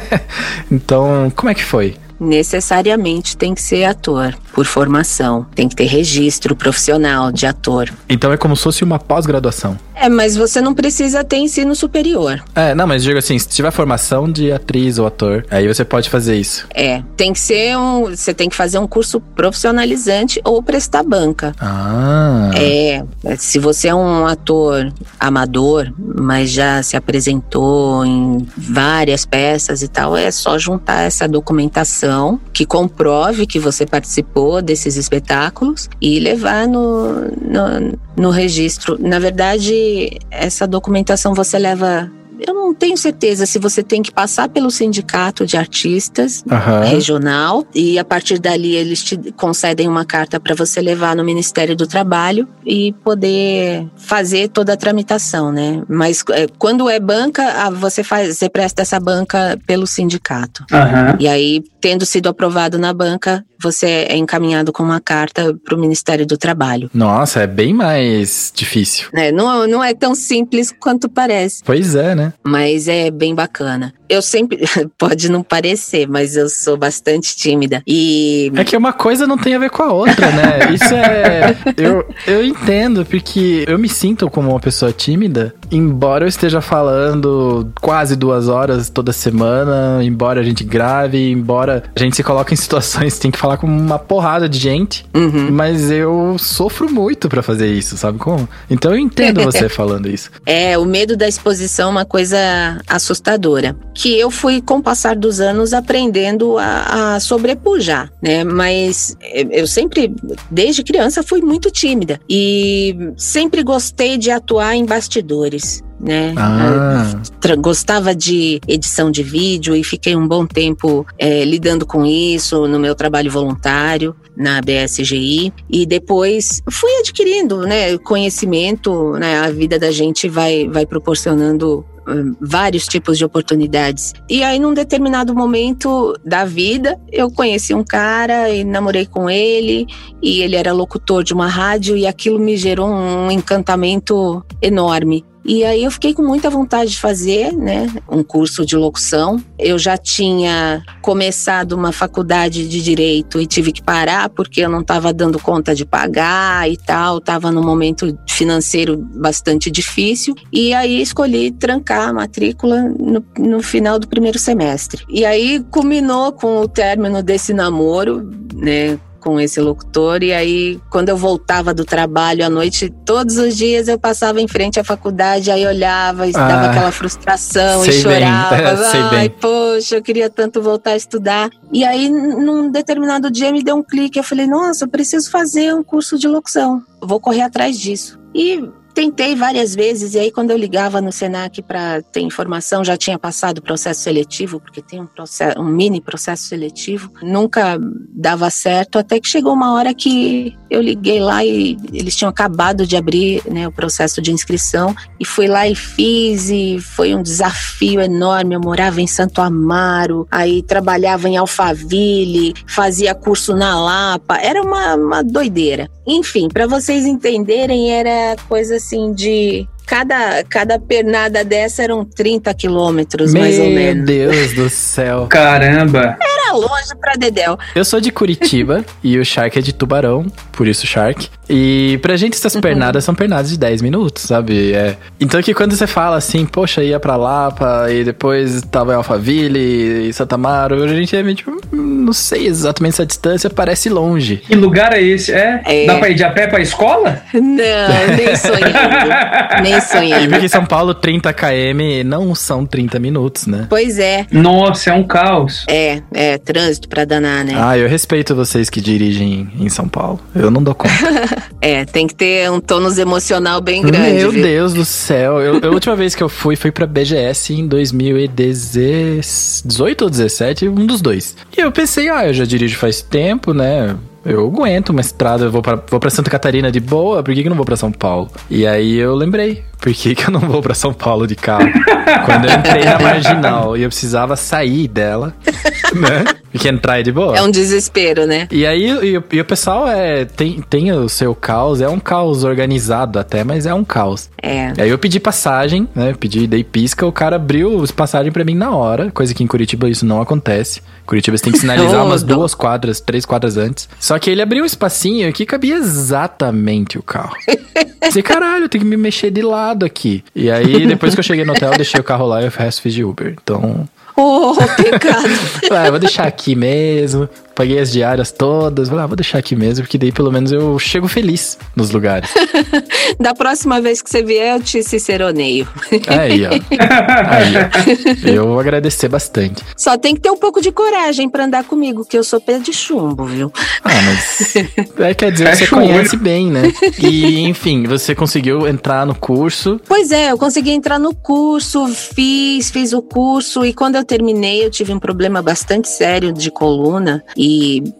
então, como é que foi? Necessariamente tem que ser ator, por formação. Tem que ter registro profissional de ator. Então é como se fosse uma pós-graduação. É, mas você não precisa ter ensino superior. É, não, mas digo assim, se tiver formação de atriz ou ator, aí você pode fazer isso. É, tem que ser um. Você tem que fazer um curso profissionalizante ou prestar banca. Ah. É, se você é um ator amador, mas já se apresentou em várias peças e tal, é só juntar essa documentação que comprove que você participou desses espetáculos e levar no, no, no registro. Na verdade, essa documentação você leva. Eu não tenho certeza se você tem que passar pelo sindicato de artistas Aham. regional e a partir dali eles te concedem uma carta para você levar no Ministério do Trabalho e poder fazer toda a tramitação, né? Mas é, quando é banca, você faz, você presta essa banca pelo sindicato. Aham. E aí, tendo sido aprovado na banca, você é encaminhado com uma carta para o Ministério do Trabalho. Nossa, é bem mais difícil. É, não, não é tão simples quanto parece. Pois é, né? mas é bem bacana. Eu sempre, pode não parecer, mas eu sou bastante tímida. E É que uma coisa não tem a ver com a outra, né? Isso é. Eu, eu entendo, porque eu me sinto como uma pessoa tímida, embora eu esteja falando quase duas horas toda semana, embora a gente grave, embora a gente se coloque em situações que tem que falar com uma porrada de gente, Uhum. mas eu sofro muito pra fazer isso, sabe como? Então eu entendo você falando isso. é o medo da exposição é uma coisa assustadora. Que eu fui, com o passar dos anos, aprendendo a, a sobrepujar, né? Mas eu sempre, desde criança, fui muito tímida. E sempre gostei de atuar em bastidores. Né? Ah, gostava de edição de vídeo e fiquei um bom tempo eh, lidando com isso no meu trabalho voluntário na BSGI e depois fui adquirindo né, conhecimento, né, a vida da gente vai, vai proporcionando hum, vários tipos de oportunidades. E aí, num determinado momento da vida, eu conheci um cara e namorei com ele, e ele era locutor de uma rádio, e aquilo me gerou um encantamento enorme. E aí eu fiquei com muita vontade de fazer, né, um curso de locução. Eu já tinha começado uma faculdade de direito e tive que parar porque eu não estava dando conta de pagar e tal, estava num momento financeiro bastante difícil. E aí escolhi trancar a matrícula no, no final do primeiro semestre. E aí culminou com o término desse namoro, né, com esse locutor. E aí quando eu voltava do trabalho à noite todos os dias eu passava em frente à faculdade aí olhava e Ah, dava aquela frustração e bem, chorava. sei ai bem. poxa eu queria tanto voltar a estudar. E aí num determinado dia me deu um clique. Eu falei nossa eu preciso fazer um curso de locução. Vou correr atrás disso. E Tentei várias vezes, e aí quando eu ligava no Senac para ter informação, já tinha passado o processo seletivo, porque tem um, processo, um mini processo seletivo, nunca dava certo, até que chegou uma hora que eu liguei lá e eles tinham acabado de abrir né, o processo de inscrição, e fui lá e fiz, e foi um desafio enorme. Eu morava em Santo Amaro, aí trabalhava em Alphaville, fazia curso na Lapa, era uma, uma doideira. Enfim, para vocês entenderem, era coisa assim de. Cada, cada pernada dessa eram 30 quilômetros, mais ou meu menos. Deus do céu. Caramba! Longe pra Dedéu. Eu sou de Curitiba e o Shark é de Tubarão, por isso Shark. E pra gente essas uhum. pernadas são pernadas de 10 minutos, sabe? É. Então que quando você fala assim, poxa, ia pra Lapa e depois tava em Alphaville e Santa Amaro, a gente é tipo, não sei exatamente essa distância, parece longe. Que lugar é esse? É? é. Dá pra ir de a pé pra escola? Não, nem sonhando. nem sonhando. E porque em São Paulo 30 km não são 30 minutos, né? Pois é. Nossa, é um caos. É, é, trânsito pra danar, né? Ah, eu respeito vocês que dirigem em São Paulo. Eu não dou conta. é, tem que ter um tônus emocional bem grande. Meu viu? Deus do céu. Eu, a última vez que eu fui foi pra BGS em 2018 ou 17, um dos dois. E eu pensei, ah, eu já dirijo faz tempo, né? Eu aguento uma estrada, eu vou pra, vou pra Santa Catarina de boa, por que, que não vou pra São Paulo? E aí eu lembrei, por que, que eu não vou pra São Paulo de carro? Quando eu entrei na marginal e eu precisava sair dela, né? Porque entrar é de boa. É um desespero, né? E aí, e, e, o pessoal é, tem, tem o seu caos, é um caos organizado até, mas é um caos. É. E aí eu pedi passagem, né? Pedi, dei pisca, o cara abriu passagem para mim na hora, coisa que em Curitiba isso não acontece. Curitiba você tem que sinalizar umas duas quadras, três quadras antes. Só que ele abriu um espacinho que cabia exatamente o carro. Disse, caralho, tem que me mexer de lado aqui. E aí, depois que eu cheguei no hotel, eu deixei o carro lá e o resto fiz de Uber. Então, Oh, pecado. ah, vou deixar aqui mesmo. Paguei as diárias todas. Falei, ah, vou deixar aqui mesmo, porque daí pelo menos eu chego feliz nos lugares. da próxima vez que você vier, eu te ciceroneio. Aí, ó. Aí, ó. Eu vou agradecer bastante. Só tem que ter um pouco de coragem para andar comigo, que eu sou pé de chumbo, viu? Ah, mas. É, quer dizer, é você chumbo. conhece bem, né? E, enfim, você conseguiu entrar no curso. Pois é, eu consegui entrar no curso, fiz, fiz o curso, e quando eu terminei, eu tive um problema bastante sério de coluna e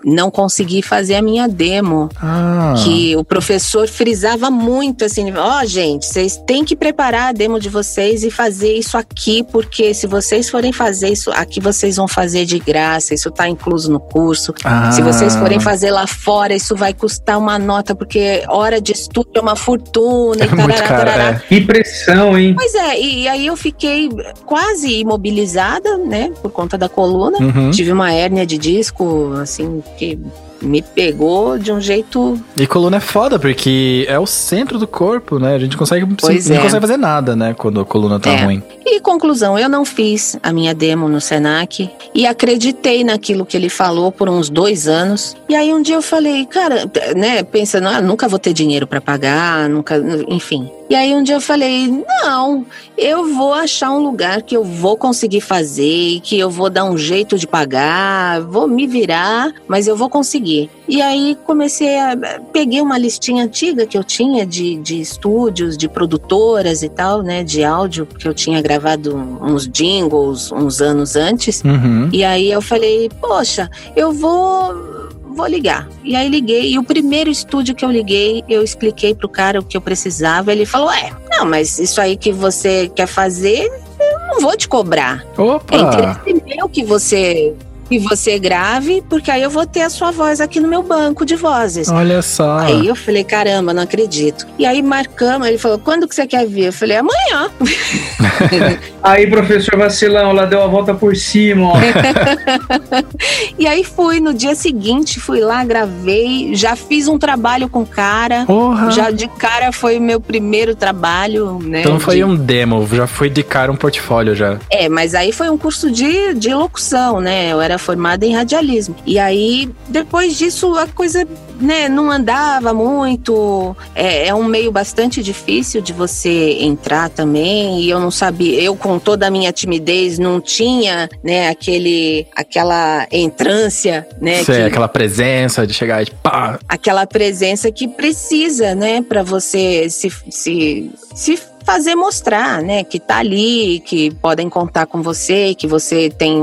não consegui fazer a minha demo. Ah. Que o professor frisava muito assim: ó, oh, gente, vocês têm que preparar a demo de vocês e fazer isso aqui, porque se vocês forem fazer isso aqui, vocês vão fazer de graça, isso tá incluso no curso. Ah. Se vocês forem fazer lá fora, isso vai custar uma nota, porque hora de estudo é uma fortuna. É e tarará. É. Que pressão, hein? Pois é, e, e aí eu fiquei quase imobilizada né? Por conta da coluna. Uhum. Tive uma hérnia de disco, assim, que me pegou de um jeito. E coluna é foda, porque é o centro do corpo, né? A gente consegue, pois não é. consegue fazer nada, né? Quando a coluna tá é. ruim. E conclusão, eu não fiz a minha demo no Senac e acreditei naquilo que ele falou por uns dois anos. E aí um dia eu falei, cara, né? Pensando, ah, nunca vou ter dinheiro para pagar, nunca, enfim. E aí um dia eu falei, não, eu vou achar um lugar que eu vou conseguir fazer, que eu vou dar um jeito de pagar, vou me virar, mas eu vou conseguir. E aí comecei a. Peguei uma listinha antiga que eu tinha de, de estúdios, de produtoras e tal, né? De áudio, que eu tinha gravado uns jingles uns anos antes. Uhum. E aí eu falei, poxa, eu vou vou ligar. E aí liguei, e o primeiro estúdio que eu liguei, eu expliquei pro cara o que eu precisava. Ele falou: É, não, mas isso aí que você quer fazer, eu não vou te cobrar. Opa! É interesse meu que você e você grave, porque aí eu vou ter a sua voz aqui no meu banco de vozes. Olha só. Aí eu falei, caramba, não acredito. E aí marcamos, ele falou, quando que você quer vir? Eu falei, amanhã. aí, professor Vacilão, lá deu a volta por cima, ó. e aí fui, no dia seguinte, fui lá, gravei, já fiz um trabalho com o cara. Porra. Já de cara foi o meu primeiro trabalho, né? Então foi de... um demo, já foi de cara um portfólio já. É, mas aí foi um curso de, de locução, né? Eu era formada em radialismo. E aí, depois disso, a coisa né, não andava muito. É, é, um meio bastante difícil de você entrar também. E eu não sabia, eu com toda a minha timidez não tinha, né, aquele, aquela entrância, né? Sei, que, aquela presença de chegar e pá. Aquela presença que precisa, né, para você se, se, se fazer mostrar, né, que tá ali, que podem contar com você, que você tem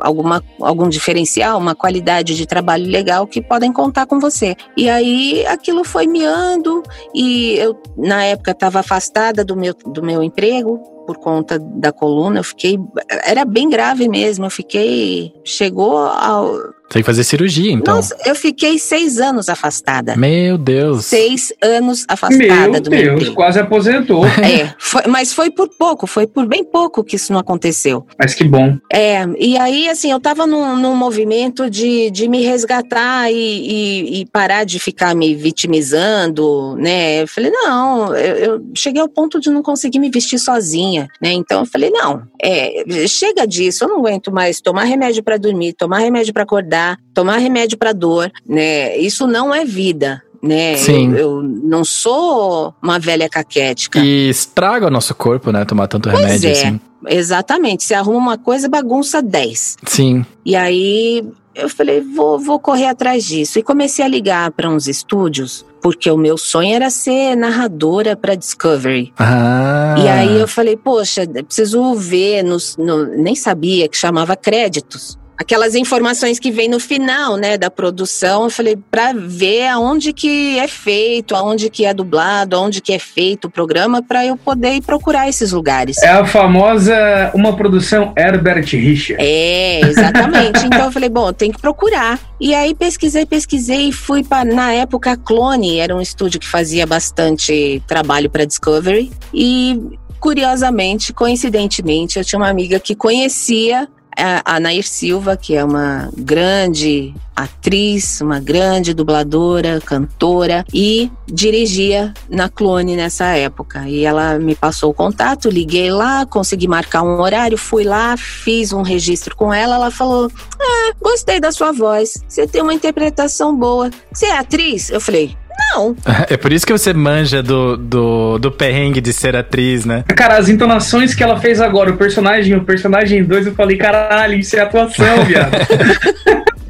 alguma, algum diferencial, uma qualidade de trabalho legal que podem contar com você. E aí aquilo foi miando e eu na época estava afastada do meu, do meu emprego por conta da coluna. Eu fiquei. Era bem grave mesmo. Eu fiquei. Chegou ao tem que fazer cirurgia, então. Nossa, eu fiquei seis anos afastada. Meu Deus. Seis anos afastada meu do Deus, meu emprego. quase aposentou. É, foi- mas foi por pouco, foi por bem pouco que isso não aconteceu. Mas que bom. É, e aí, assim, eu tava num, num movimento de, de me resgatar e, e- e parar de ficar me vitimizando, né? Eu falei, não, eu, eu cheguei ao ponto de não conseguir me vestir sozinha, né? Então eu falei, não, é, chega disso, eu não aguento mais tomar remédio pra dormir, tomar remédio pra acordar, tomar remédio pra dor, né? Isso não é vida. Né? Sim. Eu, eu não sou uma velha caquética. E estraga o nosso corpo, né? Tomar tanto Pois remédio é. assim. Exatamente. Se arruma uma coisa, bagunça 10. Sim. E aí eu falei, vou, vou correr atrás disso. E comecei a ligar para uns estúdios, porque o meu sonho era ser narradora para Discovery. Ah. E aí eu falei, poxa, preciso ver, nos, no- nem sabia que chamava créditos. Aquelas informações que vem no final, né, da produção, eu falei, para ver aonde que é feito, aonde que é dublado, aonde que é feito o programa, para eu poder ir procurar esses lugares. É a famosa uma produção Herbert Richard. É, exatamente. então eu falei, bom, tem que procurar. E aí pesquisei, pesquisei e fui para na época a Clone, era um estúdio que fazia bastante trabalho para Discovery e curiosamente, coincidentemente, eu tinha uma amiga que conhecia a, a Nair Silva, que é uma grande atriz, uma grande dubladora, cantora e dirigia na Clone nessa época. E ela me passou o contato, liguei lá, consegui marcar um horário, fui lá, fiz um registro com ela. Ela falou: Ah, gostei da sua voz, você tem uma interpretação boa. Você é atriz? Eu falei: Não. É por isso que você manja do, do, do perrengue de ser atriz, né? Cara, as entonações que ela fez agora, o personagem, o personagem 2, eu falei, caralho, isso é atuação, viado.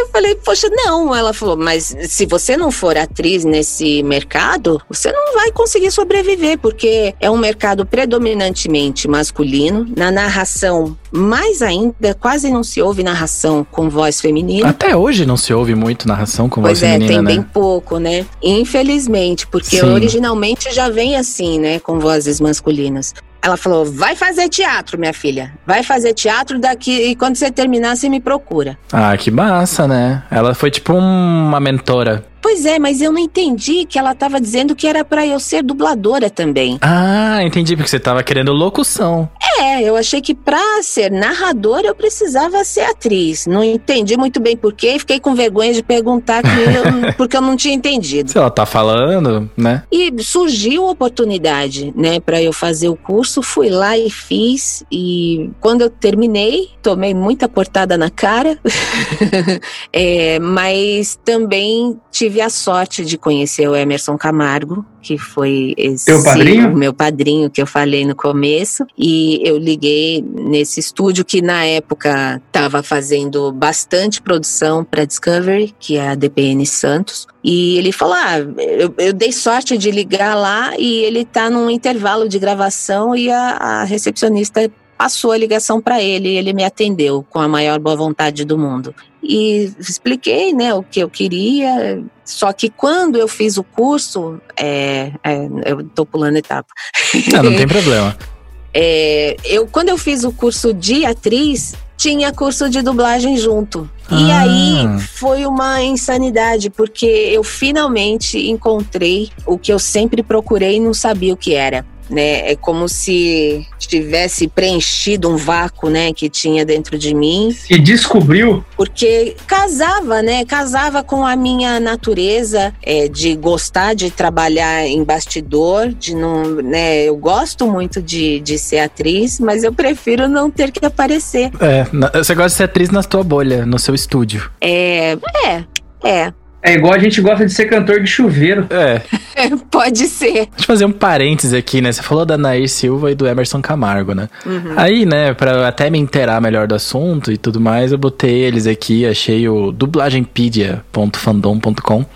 Eu falei, poxa, não. Ela falou, mas se você não for atriz nesse mercado, você não vai conseguir sobreviver, porque é um mercado predominantemente masculino. Na narração, mais ainda, quase não se ouve narração com voz feminina. Até hoje não se ouve muito narração com voz Pois é, feminina, tem né? bem pouco, né? Infelizmente, porque Sim. originalmente já vem assim, né? Com vozes masculinas. Ela falou: vai fazer teatro, minha filha. Vai fazer teatro daqui e quando você terminar, você me procura. Ah, que massa, né? Ela foi tipo uma mentora. Pois é, mas eu não entendi que ela estava dizendo que era pra eu ser dubladora também. Ah, entendi, porque você tava querendo locução. É, eu achei que pra ser narradora eu precisava ser atriz. Não entendi muito bem por quê e fiquei com vergonha de perguntar que eu- porque eu não tinha entendido. Se ela tá falando, né? E surgiu a oportunidade, né, para eu fazer o curso, fui lá e fiz. E quando eu terminei, tomei muita portada na cara, É, mas também tive a sorte de conhecer o Emerson Camargo, que foi esse Teu padrinho? o meu padrinho que eu falei no começo. E eu liguei nesse estúdio que na época estava fazendo bastante produção para Discovery, que é a DPN Santos. E ele falou: Ah, eu, eu dei sorte de ligar lá e ele tá num intervalo de gravação e a, a recepcionista passou a ligação para ele e ele me atendeu com a maior boa vontade do mundo. E expliquei, né, o que eu queria. Só que quando eu fiz o curso, é, é, eu tô pulando etapa. Ah, não tem problema. É, eu, quando eu fiz o curso de atriz, tinha curso de dublagem junto. E Ah. aí foi uma insanidade, porque eu finalmente encontrei o que eu sempre procurei e não sabia o que era. Né? É como se tivesse preenchido um vácuo, né, que tinha dentro de mim, Se descobriu, porque casava, né? Casava com a minha natureza é, de gostar de trabalhar em bastidor, de não, né? Eu gosto muito de, de ser atriz, mas eu prefiro não ter que aparecer. É, na- você gosta de ser atriz na tua bolha, no seu estúdio. É, é, é, é igual a gente gosta de ser cantor de chuveiro. É. pode ser. Deixa eu fazer um parênteses aqui, né? Você falou da Nair Silva e do Emerson Camargo, né? Aí, né, pra até me inteirar melhor do assunto e tudo mais, eu botei eles aqui, achei o dublagempedia.fandom.com,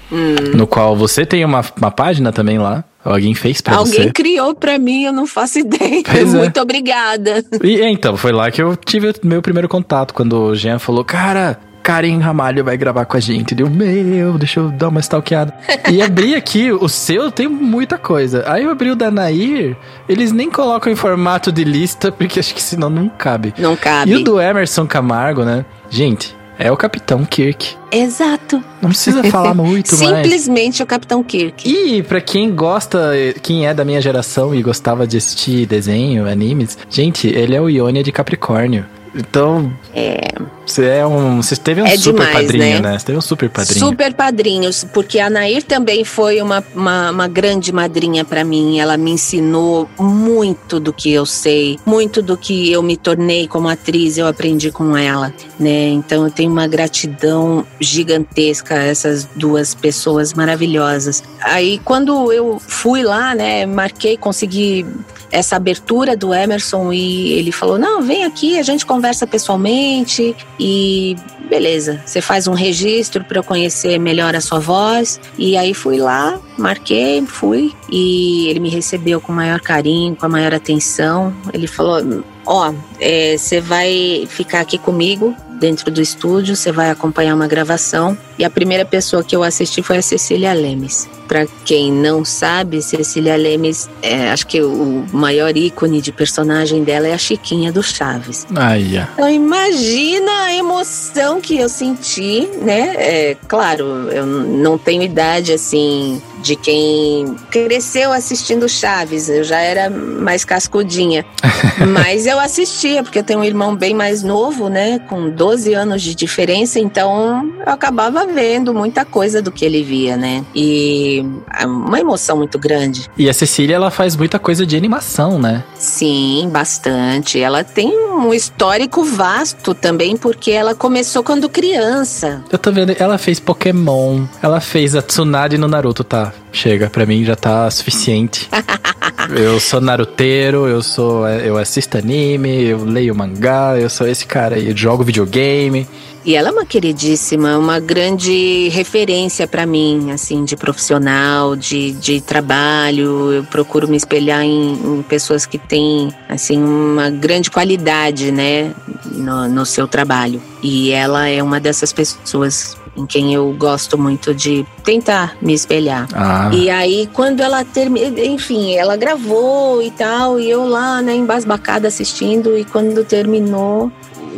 no qual você tem uma, uma página também lá. Alguém fez pra Alguém você. criou pra mim, eu não faço ideia. Pois é. Muito obrigada. E é, então, foi lá que eu tive o meu primeiro contato, quando o Jean falou, cara, Karen Ramalho vai gravar com a gente. Deu, meu, deixa eu dar uma stalkeada. e abri aqui, o seu tem muita coisa. Aí eu abri o da Nair, eles nem colocam em formato de lista, porque acho que senão não cabe. Não cabe. E o do Emerson Camargo, né? Gente, é o Capitão Kirk. Exato. Não precisa falar muito mais. Simplesmente o Capitão Kirk. E pra quem gosta, quem é da minha geração e gostava de assistir desenho, animes, gente, ele é o Ionia de Capricórnio. Então, É. você é um, você teve um É super demais, padrinho, né? né? Você teve um super padrinho. Super padrinhos, porque a Nair também foi uma, uma, uma grande madrinha pra mim. Ela me ensinou muito do que eu sei, muito do que eu me tornei como atriz, eu aprendi com ela, né? Então eu tenho uma gratidão gigantesca a essas duas pessoas maravilhosas. Aí quando eu fui lá, né, marquei, consegui essa abertura do Emerson e ele falou: "Não, vem aqui, a gente conversa pessoalmente e beleza, você faz um registro para eu conhecer melhor a sua voz". E aí fui lá, marquei, fui e ele me recebeu com o maior carinho, com a maior atenção. Ele falou: "Ó, é, você vai ficar aqui comigo dentro do estúdio, você vai acompanhar uma gravação. E a primeira pessoa que eu assisti foi a Cecília Lemes. Para quem não sabe, Cecília Lemes, é, acho que o maior ícone de personagem dela é a Chiquinha do Chaves. Aí, ó. Então imagina a emoção que eu senti, né? É, claro, eu não tenho idade assim de quem cresceu assistindo Chaves. Eu já era mais cascudinha. Mas eu assistia, porque eu tenho um irmão bem mais novo, né? Com 12 anos de diferença, então eu acabava vendo muita coisa do que ele via, né? E é uma emoção muito grande. E a Cecília, ela faz muita coisa de animação, né? Sim, bastante. Ela tem um histórico vasto também, porque ela começou quando criança. Eu tô vendo, ela fez Pokémon, ela fez a Tsunade no Naruto, tá? Chega, pra mim já tá suficiente. eu sou naruteiro, eu sou. Eu assisto anime, eu leio mangá, eu sou esse cara aí, jogo videogame. E ela é uma queridíssima, uma grande referência pra mim, assim, de profissional, de, de trabalho. Eu procuro me espelhar em, em pessoas que têm, assim, uma grande qualidade, né, no, no seu trabalho. E ela é uma dessas pessoas em quem eu gosto muito de tentar me espelhar. Ah, E aí, quando ela terminou, enfim, ela gravou e tal, e eu lá, né, embasbacada assistindo, e quando terminou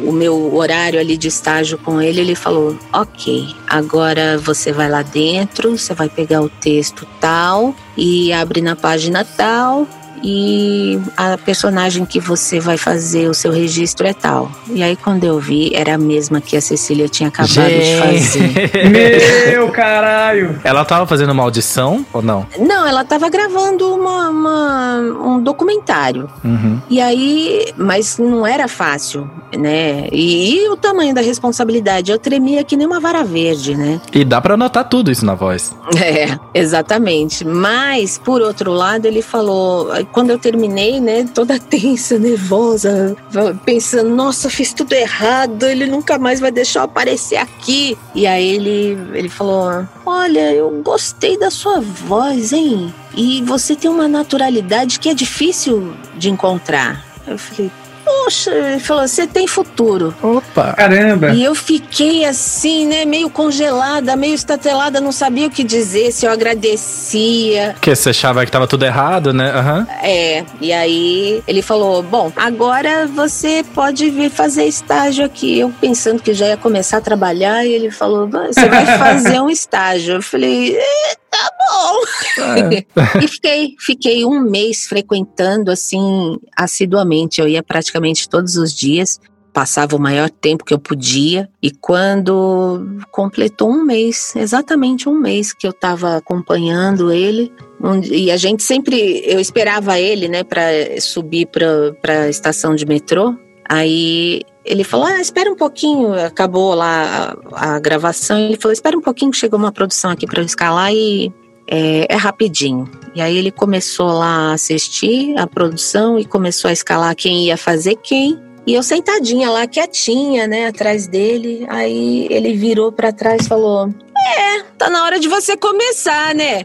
o meu horário ali de estágio com ele, ele falou: Ok, agora você vai lá dentro, você vai pegar o texto tal, e abre na página tal. E a personagem que você vai fazer o seu registro é tal. E aí, quando eu vi, era a mesma que a Cecília tinha acabado de fazer. Meu caralho! ela tava fazendo uma audição ou não? Não, ela estava gravando uma, uma- um documentário. Uhum. E aí, mas não era fácil, né? E, e o tamanho da responsabilidade, eu tremia que nem uma vara verde, né? E dá pra notar tudo isso na voz. É, exatamente. Mas, por outro lado, ele falou, quando eu terminei, né, toda tensa, nervosa, pensando, nossa, fiz tudo errado, ele nunca mais vai deixar eu aparecer aqui. E aí ele, ele falou: Olha, eu gostei da sua voz, hein? E você tem uma naturalidade que é difícil de encontrar. Eu falei, poxa, ele falou, você tem futuro. Opa! Caramba! E eu fiquei assim, né, meio congelada, meio estatelada, não sabia o que dizer, se eu agradecia. Porque você achava que tava tudo errado, né? Aham. É, e aí ele falou: Bom, agora você pode vir fazer estágio aqui. Eu pensando que já ia começar a trabalhar, e ele falou: Você vai fazer um estágio. Eu falei: "É, Tá bom. e fiquei, fiquei um mês frequentando assim assiduamente. Eu ia praticamente todos os dias. Passava o maior tempo que eu podia, e quando completou um mês, exatamente um mês que eu estava acompanhando ele, um- e a gente sempre, eu esperava ele, né, para subir para a estação de metrô. Aí ele falou: Ah, espera um pouquinho. Acabou lá a, a gravação. Ele falou: Espera um pouquinho, que chegou uma produção aqui para eu escalar e é, é rapidinho. E aí ele começou lá a assistir a produção e começou a escalar quem ia fazer quem. E eu sentadinha lá, quietinha, né, atrás dele. Aí ele virou para trás e falou: É, tá na hora de você começar, né?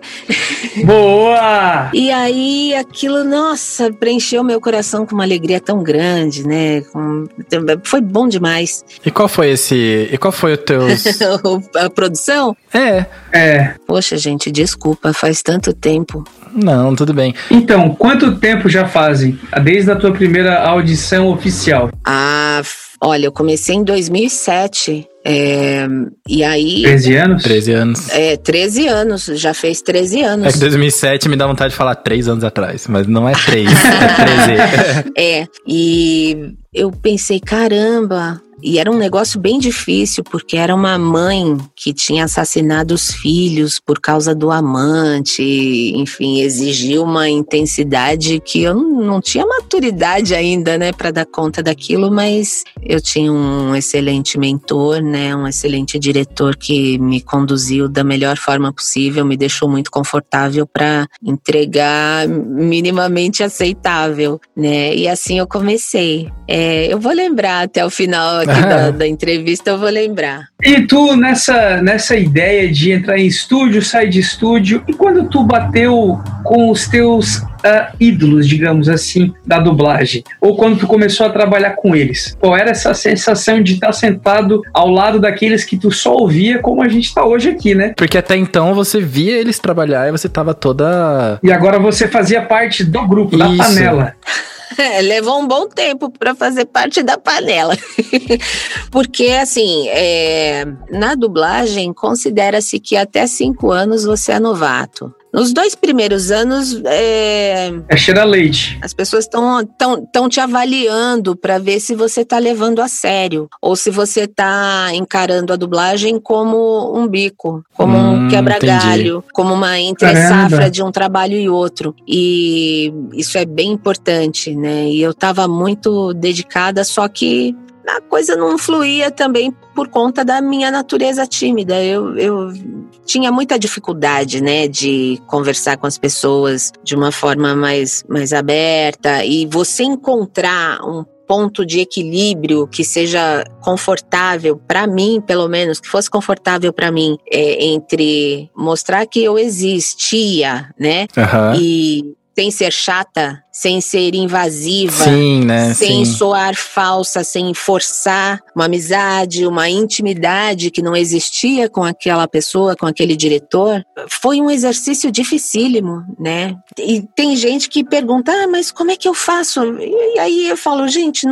Boa! E aí aquilo, nossa, preencheu meu coração com uma alegria tão grande, né? Com- Foi bom demais. E qual foi esse. E qual foi o teu. A produção? é. É. Poxa, gente, desculpa, faz tanto tempo. Não, tudo bem. Então, quanto tempo já fazem? Desde a tua primeira audição oficial? Ah, olha, eu comecei em 2007. é, e aí, 13 anos? 13 anos. é, 13 anos, já fez 13 É anos. que 2007 me dá vontade de falar 3 anos atrás, mas não é 3, é 13. É, e eu pensei, caramba. E era um negócio bem difícil, porque era uma mãe que tinha assassinado os filhos por causa do amante, enfim, exigiu uma intensidade que eu não tinha maturidade ainda, né, para dar conta daquilo, mas eu tinha um excelente mentor, né, um excelente diretor que me conduziu da melhor forma possível, me deixou muito confortável para entregar minimamente aceitável, né? E assim eu comecei. É, eu vou lembrar até o final aqui da, da entrevista, eu vou lembrar. E tu, nessa, nessa ideia de entrar em estúdio, sair de estúdio, e quando tu bateu com os teus ah, ídolos, digamos assim, da dublagem? Ou quando tu começou a trabalhar com eles? Qual era essa sensação de estar sentado ao lado daqueles que tu só ouvia como a gente está hoje aqui, né? Porque até então você via eles trabalhar e você tava toda. E agora você fazia parte do grupo, da Isso. panela. É, levou um bom tempo para fazer parte da panela. Porque, assim, é, na dublagem, considera-se que até cinco anos você é novato. Nos dois primeiros anos, é, É cheira leite. as pessoas estão tão, tão te avaliando para ver se você está levando a sério ou se você está encarando a dublagem como um bico, como Hum, um quebra-galho, como uma entre-safra de um trabalho e outro. E isso é bem importante, né? E eu estava muito dedicada, só que a coisa não fluía também por conta da minha natureza tímida. Eu, eu tinha muita dificuldade, né, de conversar com as pessoas de uma forma mais, mais aberta e você encontrar um ponto de equilíbrio que seja confortável para mim, pelo menos, que fosse confortável para mim, é, entre mostrar que eu existia, né, Aham. e sem ser chata, sem ser invasiva, Sim, né? sem Sim. soar falsa, sem forçar uma amizade, uma intimidade que não existia com aquela pessoa, com aquele diretor, foi um exercício dificílimo, né? E tem gente que pergunta, ah, mas como é que eu faço? E aí eu falo, gente,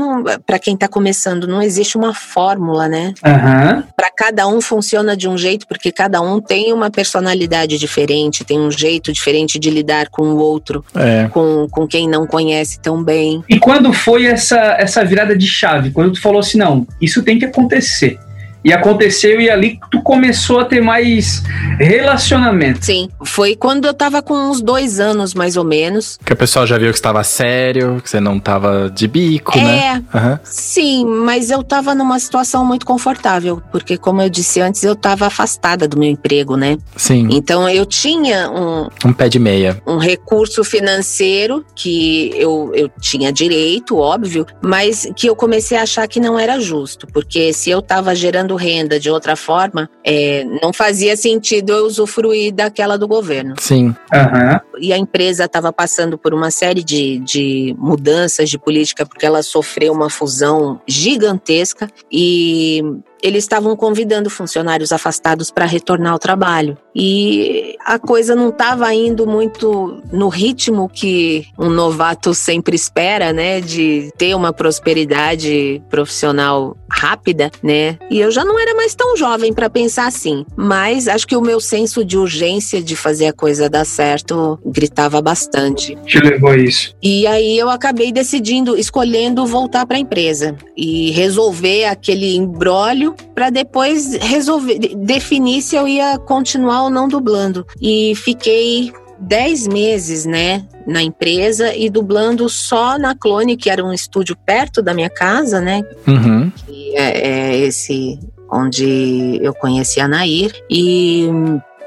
para quem tá começando, não existe uma fórmula, né? Aham. Para cada um funciona de um jeito, porque cada um tem uma personalidade diferente, tem um jeito diferente de lidar com o outro, É. com, com quem não conhece tão bem. E quando foi essa, essa virada de chave? Quando tu falou assim, não, isso tem que acontecer. E aconteceu e ali tu começou a ter mais relacionamento. Sim, foi quando eu tava com uns dois anos, mais ou menos. Que o pessoal já viu que estava sério, que você não tava de bico, né? É, Aham. sim, mas eu tava numa situação muito confortável, porque como eu disse antes, eu tava afastada do meu emprego, né? Sim. Então eu tinha um, Um pé de meia. um recurso financeiro que eu, eu tinha direito, óbvio, mas que eu comecei a achar que não era justo, porque se eu estava gerando renda de outra forma, é, não fazia sentido eu usufruir daquela do governo. Sim. Aham. E a empresa estava passando por uma série de, de mudanças de política, porque ela sofreu uma fusão gigantesca e eles estavam convidando funcionários afastados para retornar ao trabalho. E a coisa não estava indo muito no ritmo que um novato sempre espera, né? De ter uma prosperidade profissional rápida, né? E eu já não era mais tão jovem para pensar assim. Mas acho que o meu senso de urgência de fazer a coisa dar certo gritava bastante. Te levou a isso. E aí eu acabei decidindo, escolhendo voltar para a empresa e resolver aquele embrólio para depois resolver, de- definir se eu ia continuar ou não dublando. E fiquei 10 meses, né, na empresa e dublando só na Clone, que era um estúdio perto da minha casa, né, Uhum. que é, é esse onde eu conheci a Nair. E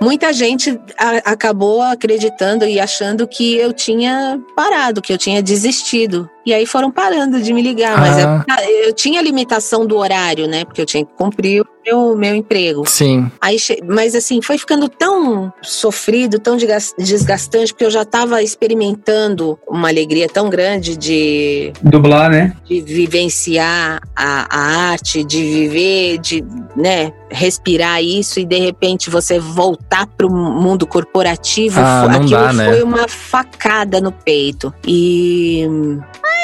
muita gente a- acabou acreditando e achando que eu tinha parado, que eu tinha desistido. E aí foram parando de me ligar, mas Ah. é- eu tinha limitação do horário, né? Porque eu tinha que cumprir meu, meu emprego. Sim. Aí, mas assim, foi ficando tão sofrido, tão desgastante, porque eu já estava experimentando uma alegria tão grande de dublar, né? De vivenciar a, a arte, de viver, de, né, respirar isso e de repente você voltar para o mundo corporativo, ah, aquilo dá, né? foi uma facada no peito. E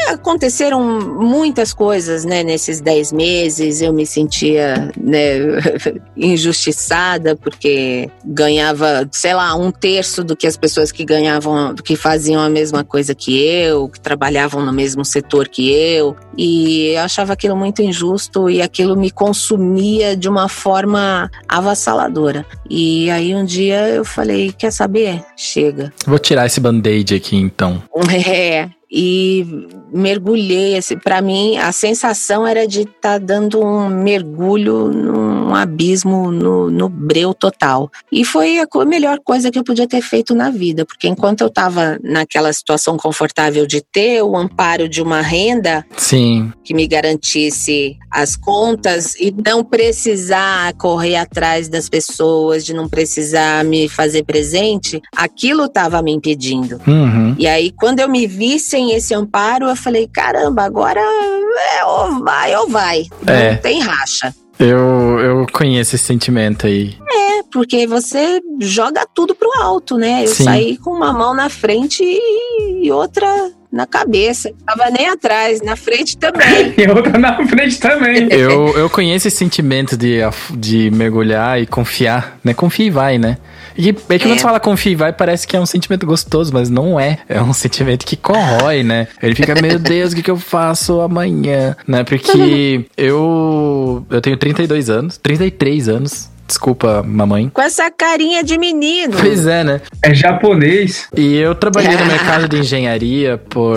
aconteceram muitas coisas, né, nesses dez meses. Eu me sentia, né, injustiçada porque ganhava, sei lá, um terço do que as pessoas que ganhavam, que faziam a mesma coisa que eu, que trabalhavam no mesmo setor que eu. E eu achava aquilo muito injusto e aquilo me consumia de uma forma avassaladora. E aí um dia eu falei, quer saber? Chega. Vou tirar esse band-aid aqui então. É, e mergulhei. Assim, para mim, a sensação era de estar tá dando um mergulho num abismo, no, no breu total. E foi a melhor coisa que eu podia ter feito na vida, porque enquanto eu estava naquela situação confortável de ter o amparo de uma renda Sim. que me garantisse as contas e não precisar correr atrás das pessoas, de não precisar me fazer presente, aquilo estava me impedindo. Uhum. E aí, quando eu me vi sem esse amparo, eu falei: caramba, agora é ou vai ou vai. É. Não tem racha. Eu, eu conheço esse sentimento aí. É, porque você joga tudo pro alto, né? Eu Sim. saí com uma mão na frente e outra na cabeça. Tava nem atrás, na frente também. e outra na frente também. Eu, eu conheço esse sentimento de, de mergulhar e confiar, né? Confia e vai, né? E é que quando É. você fala confia e vai, parece que é um sentimento gostoso, mas não é. É um sentimento que corrói, né? Ele fica, meu Deus, o que, que eu faço amanhã? Né? Porque eu, eu tenho 32 anos, 33 anos. Desculpa, mamãe. Com essa carinha de menino. Pois é, né? É japonês. E eu trabalhei no mercado de engenharia por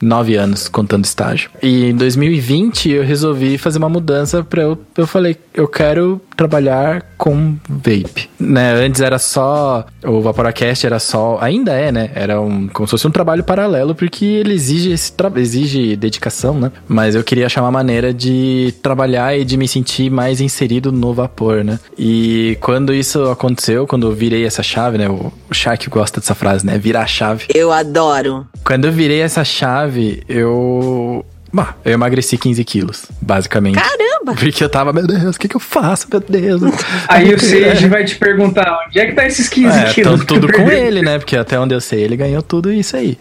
nove anos, contando estágio. E em 2020 eu resolvi fazer uma mudança para eu. Eu falei, eu quero trabalhar com vape. Né? Antes era só. O Vaporacast era só. Ainda é, né? Era um, como se fosse um trabalho paralelo, porque ele exige, esse tra- exige dedicação, né? Mas eu queria achar uma maneira de trabalhar e de me sentir mais inserido no vapor, né? E quando isso aconteceu, quando eu virei essa chave, né? O, o Shaq gosta dessa frase, né? Virar a chave. Eu adoro. Quando eu virei essa chave, eu. Bah, eu emagreci 15 quilos, basicamente. Caramba! Porque eu tava, meu Deus, o que, que eu faço, meu Deus? Aí o Sage vai te perguntar: onde é que tá esses 15 É, quilos? tão tudo com ele, né? Porque até onde eu sei, ele ganhou tudo isso aí.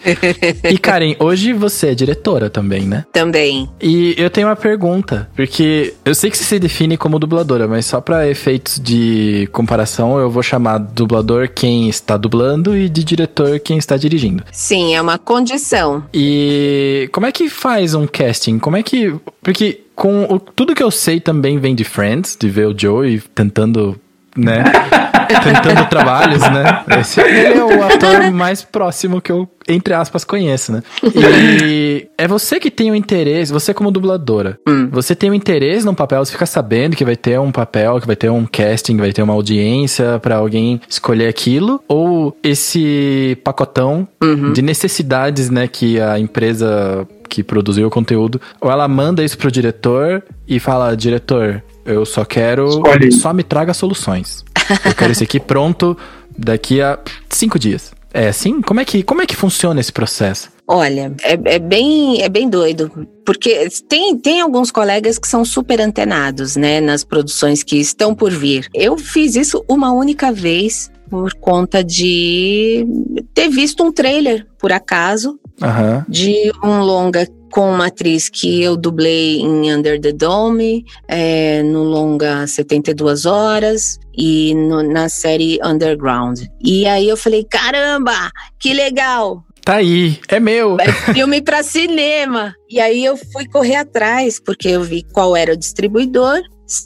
e Karen, hoje você é diretora também, né? Também. E eu tenho uma pergunta, porque eu sei que você se define como dubladora, mas só pra efeitos de comparação, eu vou chamar dublador quem está dublando e de diretor quem está dirigindo. Sim, é uma condição. E como é que faz um casting? Como é que. Porque com o- tudo que eu sei também vem de Friends, de ver o Joey tentando, né? tentando trabalhos, né? Esse ele é o ator mais próximo que eu, entre aspas, conheço, né? E é você que tem o interesse, você como dubladora, Hum. você tem o interesse num papel, você fica sabendo que vai ter um papel, que vai ter um casting, que vai ter uma audiência pra alguém escolher aquilo, ou esse pacotão Uhum. de necessidades, né, que a empresa que produziu o conteúdo, ou ela manda isso pro diretor e fala, diretor, eu só quero, Escolhe. só me traga soluções. Eu quero esse aqui pronto daqui a cinco dias. É assim? Como é que, como é que funciona esse processo? Olha, é, é bem, é bem doido. Porque tem, tem alguns colegas que são super antenados, né, nas produções que estão por vir. Eu fiz isso uma única vez por conta de ter visto um trailer, por acaso, Aham. de um longa com uma atriz que eu dublei em Under the Dome, é, no longa 72 horas e no- na série Underground. E aí eu falei, caramba, que legal! Tá aí, é meu. É filme para cinema. E aí eu fui correr atrás, porque eu vi qual era o distribuidor,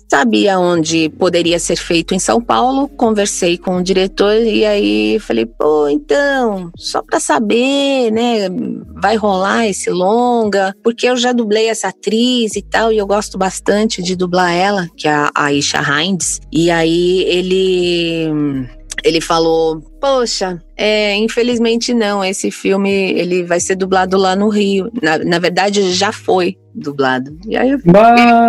sabia onde poderia ser feito em São Paulo, conversei com o diretor e aí falei, pô, então, só para saber, né, vai rolar esse longa, porque eu já dublei essa atriz e tal, e eu gosto bastante de dublar ela, que é a Aisha Hinds. E aí ele ele falou: Poxa, é, infelizmente não. Esse filme ele vai ser dublado lá no Rio. Na, na verdade, já foi dublado. E aí eu fiquei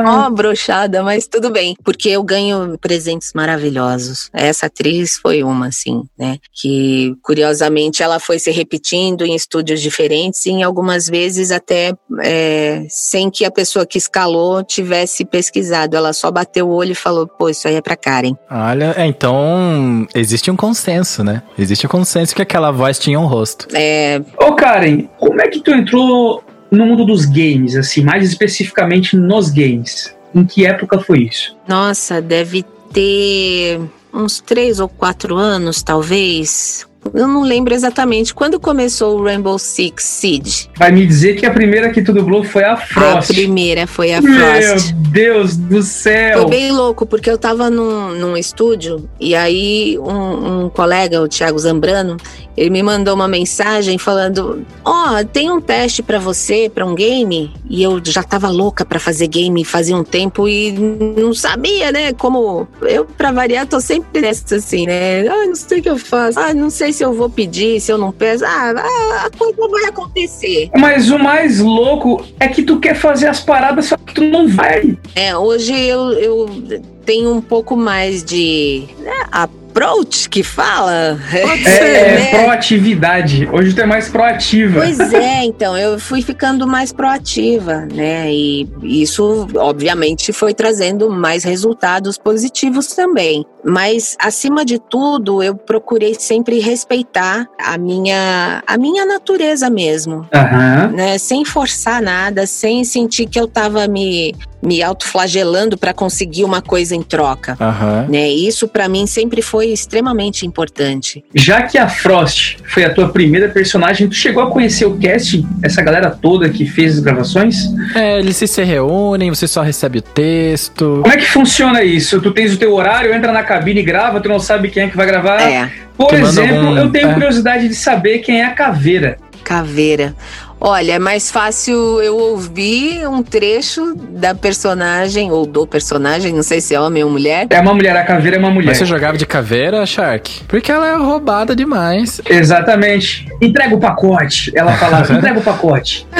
ó, brochada, mas tudo bem, porque eu ganho presentes maravilhosos. Essa atriz foi uma, assim, né? Que curiosamente ela foi se repetindo em estúdios diferentes e em algumas vezes até é, sem que a pessoa que escalou tivesse pesquisado. Ela só bateu o olho e falou: pô, isso aí é pra Karen. Olha, então existe um consenso, né? Existe um consenso que aquela voz tinha um rosto. É, Ô Karen, como é que tu entrou no mundo dos games, assim, mais especificamente nos games? Em que época foi isso? nossa, deve ter uns três ou quatro anos, talvez. Eu não lembro exatamente quando começou o Rainbow Six Siege. Vai me dizer que a primeira que tu dublou foi a A Frost. primeira foi a Meu Frost. Deus do céu! Foi bem louco, porque eu tava num, num estúdio e aí um, um colega, o Thiago Zambrano, ele me mandou uma mensagem falando: Ó, tem um teste pra você, pra um game. E eu já tava louca pra fazer game fazia um tempo e não sabia, né? Como eu, pra variar, tô sempre nessa assim, né? Ah, não sei o que eu faço. Ah, não sei se eu vou pedir, se eu não peço. Ah, a coisa vai acontecer. Mas o mais louco é que tu quer fazer as paradas, só que tu não vai. É, hoje eu, eu tenho um pouco mais de né, approach que fala. Pode É, é né? proatividade. Hoje tu é mais proativa. Pois é, então, eu fui ficando mais proativa, né? E isso, obviamente, foi trazendo mais resultados positivos também. Mas, acima de tudo, eu procurei sempre respeitar a minha, a minha natureza mesmo, Aham. né? Sem forçar nada, sem sentir que eu tava me, me autoflagelando para conseguir uma coisa em troca. Aham. Né? Isso para mim sempre foi extremamente importante. Já que a Frost foi a tua primeira personagem, tu chegou a conhecer o casting? Essa galera toda que fez as gravações? É, eles se, reúnem, você só recebe o texto. Como é que funciona isso? Tu tens o teu horário, entra na cabine e grava, tu não sabe quem é que vai gravar? É, Por manda exemplo, algum- eu tenho é. curiosidade de saber quem é a caveira. caveira. Olha, é mais fácil eu ouvir um trecho da personagem, ou do personagem, não sei se é homem ou mulher. É uma mulher, a caveira é uma mulher. Mas você jogava de caveira, Shark? Porque ela é roubada demais. Exatamente. Entrega o pacote. Ela falava, entrega o pacote.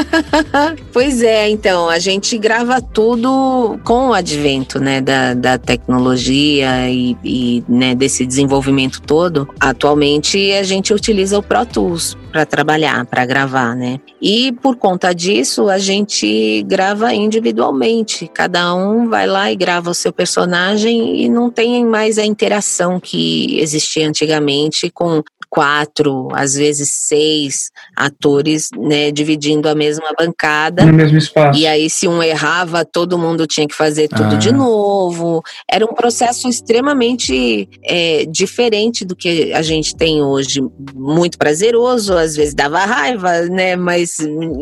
Pois é, então, a gente grava tudo com o advento, né, da, da tecnologia e, e, né, desse desenvolvimento todo. Atualmente, a gente utiliza o Pro Tools para trabalhar, para gravar, né? E por conta disso, a gente grava individualmente. Cada um vai lá e grava o seu personagem e não tem mais a interação que existia antigamente com quatro, às vezes seis atores, né, dividindo a mesma bancada. No mesmo espaço. E aí, se um errava, todo mundo tinha que fazer tudo Ah. de novo. Era um processo extremamente é, diferente do que a gente tem hoje. Muito prazeroso, às vezes dava raiva, né? Mas,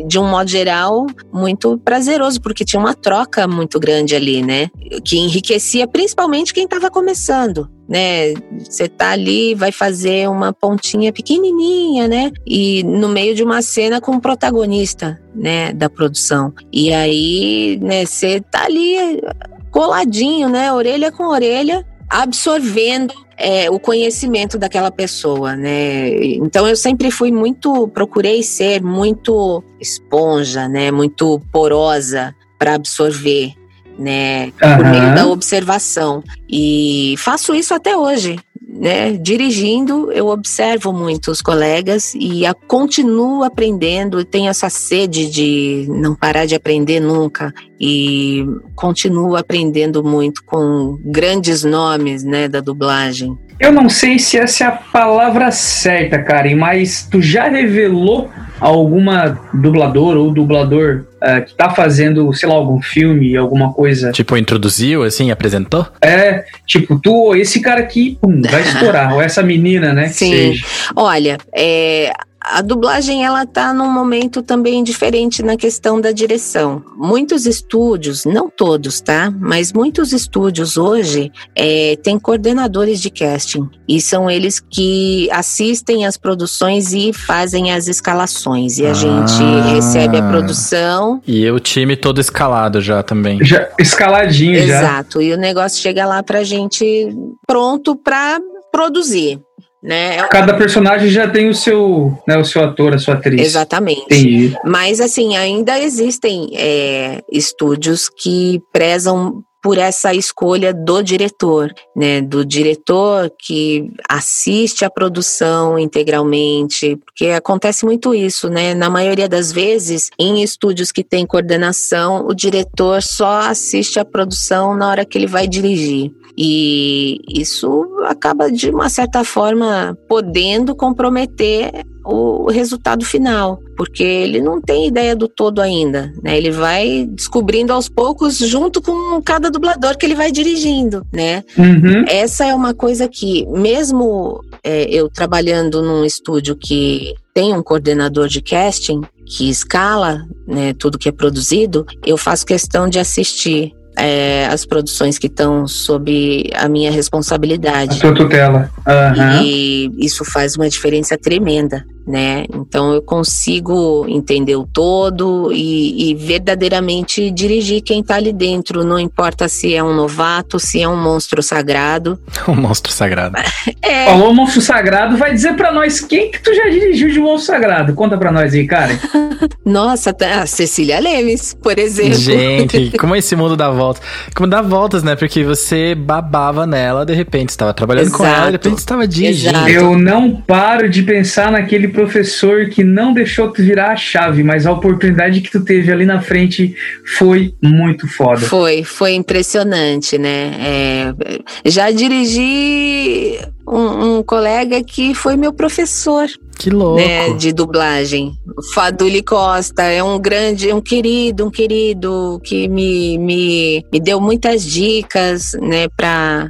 de um modo geral, muito prazeroso, porque tinha uma troca muito grande ali, né? Que enriquecia principalmente quem estava começando. Né, você tá ali, vai fazer uma pontinha pequenininha, né? E no meio de uma cena com o protagonista, né, da produção. E aí, né, você tá ali coladinho, né, orelha com orelha, absorvendo é, o conhecimento daquela pessoa, né? Então eu sempre fui muito, procurei ser muito esponja, né, muito porosa para absorver, né, por Aham. meio da observação. E faço isso até hoje. Né, dirigindo, eu observo muito os colegas e a, continuo aprendendo, e tenho essa sede de não parar de aprender nunca e continuo aprendendo muito com grandes nomes, né, da dublagem. Eu não sei se essa é a palavra certa, Karen, mas tu já revelou alguma dubladora ou dublador ah, que tá fazendo, sei lá, algum filme, alguma coisa? Tipo, introduziu, assim, apresentou? É, tipo, tu, esse cara aqui, pum, vai estourar, ou essa menina, né? Sim. seja. Olha, é, a dublagem ela tá num momento também diferente na questão da direção. Muitos estúdios, não todos, tá? Mas muitos estúdios hoje é, têm coordenadores de casting e são eles que assistem as produções e fazem as escalações. E a Ah. gente recebe a produção. E o time todo escalado já também. Já, escaladinho já. Exato. E o negócio chega lá pra gente pronto pra produzir. Né? Cada personagem já tem o seu, né, o seu ator, a sua atriz. Exatamente. Entendi. Mas, assim, ainda existem é, estúdios que prezam por essa escolha do diretor, né? Do diretor que assiste a produção integralmente, porque acontece muito isso, né? Na maioria das vezes, em estúdios que tem coordenação, o diretor só assiste a produção na hora que ele vai dirigir. E isso acaba, de uma certa forma, podendo comprometer o resultado final, porque ele não tem ideia do todo ainda, né? Ele vai descobrindo aos poucos junto com cada dublador que ele vai dirigindo, né? Uhum. Essa é uma coisa que, mesmo é, eu trabalhando num estúdio que tem um coordenador de casting que escala né, tudo que é produzido, eu faço questão de assistir é, as produções que estão sob a minha A responsabilidade. sua tutela. Aham. E isso faz uma diferença tremenda, né? Então eu consigo entender o todo e, e verdadeiramente dirigir quem tá ali dentro. Não importa se é um novato, se é um monstro sagrado. Um monstro sagrado. É, Falou Monstro Sagrado, vai dizer pra nós quem que tu já dirigiu de Monstro Sagrado. Conta pra nós aí, cara. nossa, tá- a Cecília Lemes, por exemplo. Gente, como esse mundo dá voltas. Como dá voltas, né? Porque você babava nela, de repente você tava trabalhando com ela, de Exato. repente você tava dirigindo. Exato. Eu não paro de pensar naquele professor que não deixou tu virar a chave, mas a oportunidade que tu teve ali na frente foi muito foda. Foi, foi impressionante, né? É, já dirigi um, um colega que foi meu professor Que louco. né, de dublagem. Faduli Costa é um grande, um querido, um querido que me, me, me deu muitas dicas, né, para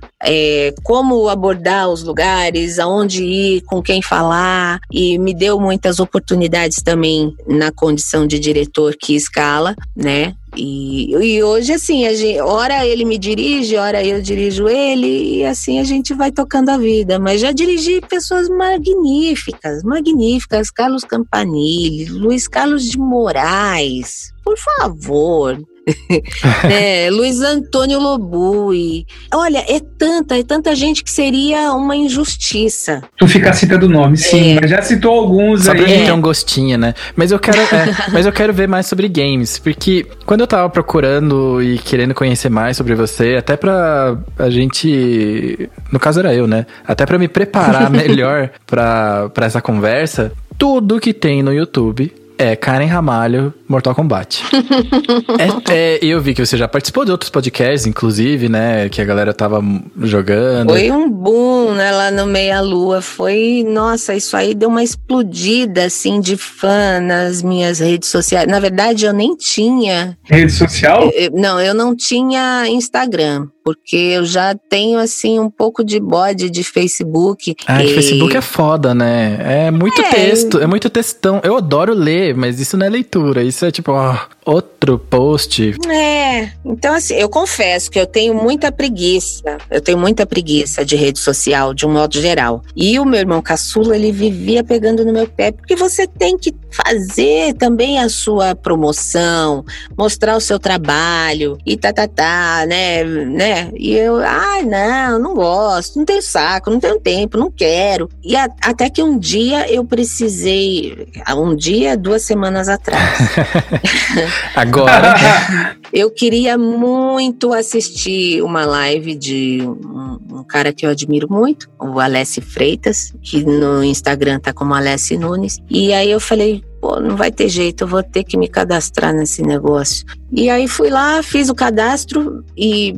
como abordar os lugares, aonde ir, com quem falar, e me deu muitas oportunidades também na condição de diretor que escala, né? E, e hoje, assim, a gente, ora ele me dirige, ora eu dirijo ele, e assim a gente vai tocando a vida. Mas já dirigi pessoas magníficas, magníficas. Carlos Campanile, Luiz Carlos de Moraes, por favor. É, Luiz Antônio Lobui. Olha, é tanta, é tanta gente que seria uma injustiça. Tu ficar citando nome, sim, É. mas já citou alguns Só pra aí. gente ter um gostinho, né? Mas eu quero, é, mas eu quero ver mais sobre games, porque quando eu tava procurando e querendo conhecer mais sobre você, até pra a gente, no caso era eu, né? Até pra me preparar melhor pra, pra essa conversa, tudo que tem no YouTube é Karen Ramalho, Mortal Kombat. é, é, eu vi que você já participou de outros podcasts, inclusive, né? Que a galera tava jogando. Foi um boom, né, lá no Meia Lua. Foi, nossa, isso aí deu uma explodida, assim, de fã nas minhas redes sociais. Na verdade, eu nem tinha. Rede social? eu- não, eu não tinha Instagram, porque eu já tenho, assim, um pouco de bode de Facebook. Ah, E- Facebook é foda, né? É muito É. texto, é muito textão. Eu adoro ler, mas isso não é leitura. Isso é tipo, ó, outro post. É, então assim, eu confesso que eu tenho muita preguiça. Eu tenho muita preguiça de rede social, de um modo geral. E o meu irmão caçula, ele vivia pegando no meu pé, porque você tem que fazer também a sua promoção, mostrar o seu trabalho e tá, tá, tá, né, né? E eu, ai, não, não gosto, não tenho saco, não tenho tempo, não quero. E a- até que um dia eu precisei, um dia, duas semanas atrás, Agora, eu queria muito assistir uma live de um, um cara que eu admiro muito, o Alessi Freitas, que no Instagram tá como Alessi Nunes. E aí eu falei, pô, não vai ter jeito, eu vou ter que me cadastrar nesse negócio. E aí fui lá, fiz o cadastro e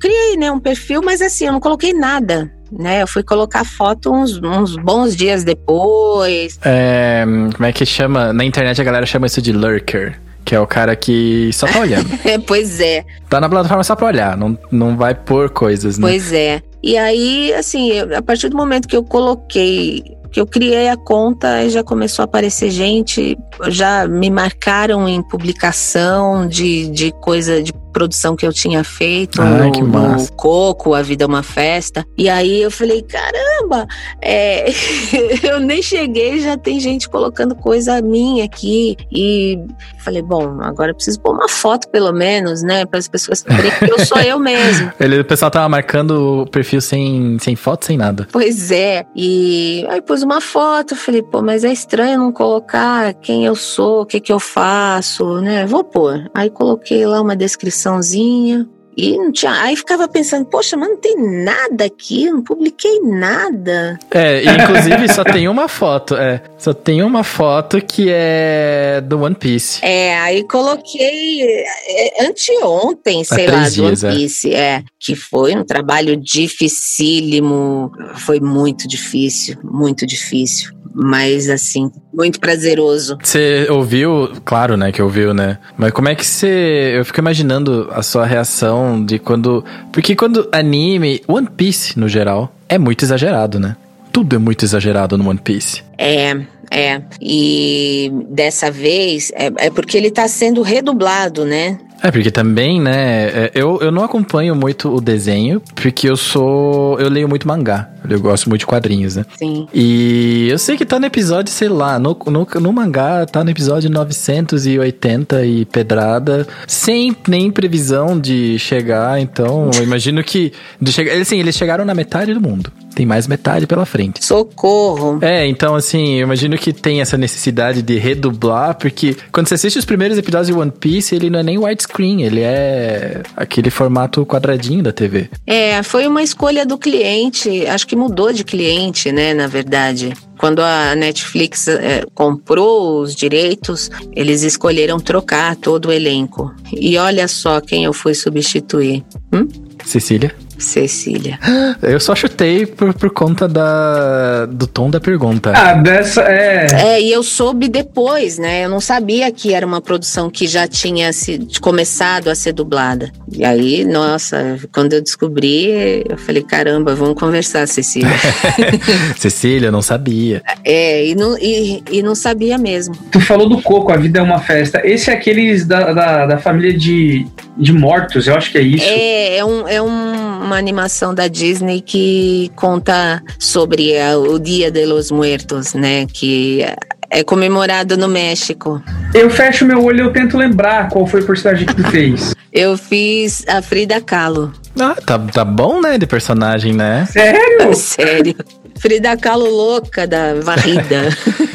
criei, né, um perfil, mas assim, eu não coloquei nada. Né, eu fui colocar foto uns, uns bons dias depois. é, como é que chama? Na internet a galera chama isso de lurker. Que é o cara que só tá olhando. pois é. tá na plataforma só pra olhar, não, não vai pôr coisas, né? Pois é. E aí, assim, a partir do momento que eu coloquei que eu criei a conta e já começou a aparecer gente, já me marcaram em publicação de, de coisa de produção que eu tinha feito Ai, no, no, Coco, A Vida é uma Festa. E aí eu falei, caramba, é, eu nem cheguei, já tem gente colocando coisa minha aqui. E falei, bom, agora eu preciso pôr uma foto pelo menos, né? Para as pessoas saberem que eu sou eu mesmo. Ele, o pessoal tava marcando o perfil sem, sem foto, sem nada. Pois é. E aí pus uma foto, falei, pô, mas é estranho não colocar quem eu sou, o que que eu faço, né? Vou pôr. Aí coloquei lá uma descriçãozinha, e não tinha. Aí ficava pensando, poxa, mas não tem nada aqui, não publiquei nada. É, inclusive só tem uma foto, é. Só tem uma foto que é do One Piece. É, aí coloquei é, anteontem, sei lá, do One é. Piece. É. é, que foi um trabalho dificílimo. Foi muito difícil, muito difícil mas assim, muito prazeroso. Você ouviu, claro, né, que ouviu, né? Mas como é que você. Eu fico imaginando a sua reação de quando. Porque quando anime, One Piece no geral, é muito exagerado, né? Tudo é muito exagerado no One Piece. É, é. E dessa vez é, é porque ele tá sendo redublado, né? É, porque também, né, é, eu, eu não acompanho muito o desenho, porque eu sou. Eu leio muito mangá. Eu gosto muito de quadrinhos, né? Sim. E eu sei que tá no episódio, sei lá, no, no, no mangá tá no episódio 980 e pedrada, sem nem previsão de chegar, então eu imagino que. De chegar, assim, eles chegaram na metade do mundo. Tem mais metade pela frente. Socorro! É, então assim, eu imagino que tem essa necessidade de redublar, porque quando você assiste os primeiros episódios de One Piece, ele não é nem widescreen, ele é aquele formato quadradinho da TV. É, foi uma escolha do cliente, acho que mudou de cliente, né, na verdade. Quando a Netflix é, comprou os direitos, eles escolheram trocar todo o elenco. E olha só quem eu fui substituir. Hum? Cecília? Cecília. Eu só chutei por, por conta da, do tom da pergunta. Ah, dessa é. É, e eu soube depois, né? Eu não sabia que era uma produção que já tinha se, começado a ser dublada. E aí, nossa, quando eu descobri, eu falei: caramba, vamos conversar, Cecília. Cecília, eu não sabia. É, e não, e, e não sabia mesmo. Tu falou do Coco, A Vida é uma Festa. Esse é aqueles da, da, da família de, de mortos, eu acho que é isso. É, é um. É um uma animação da Disney que conta sobre a, o Dia de los Muertos, né? Que é comemorado no México. Eu fecho meu olho e eu tento lembrar qual foi o personagem que tu fez. eu fiz a Frida Kahlo. Ah, tá, tá bom, né, de personagem, né? Sério? Sério. Frida Kahlo louca da varrida.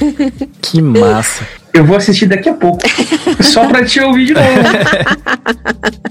que massa. Eu vou assistir daqui a pouco. só pra te ouvir de novo.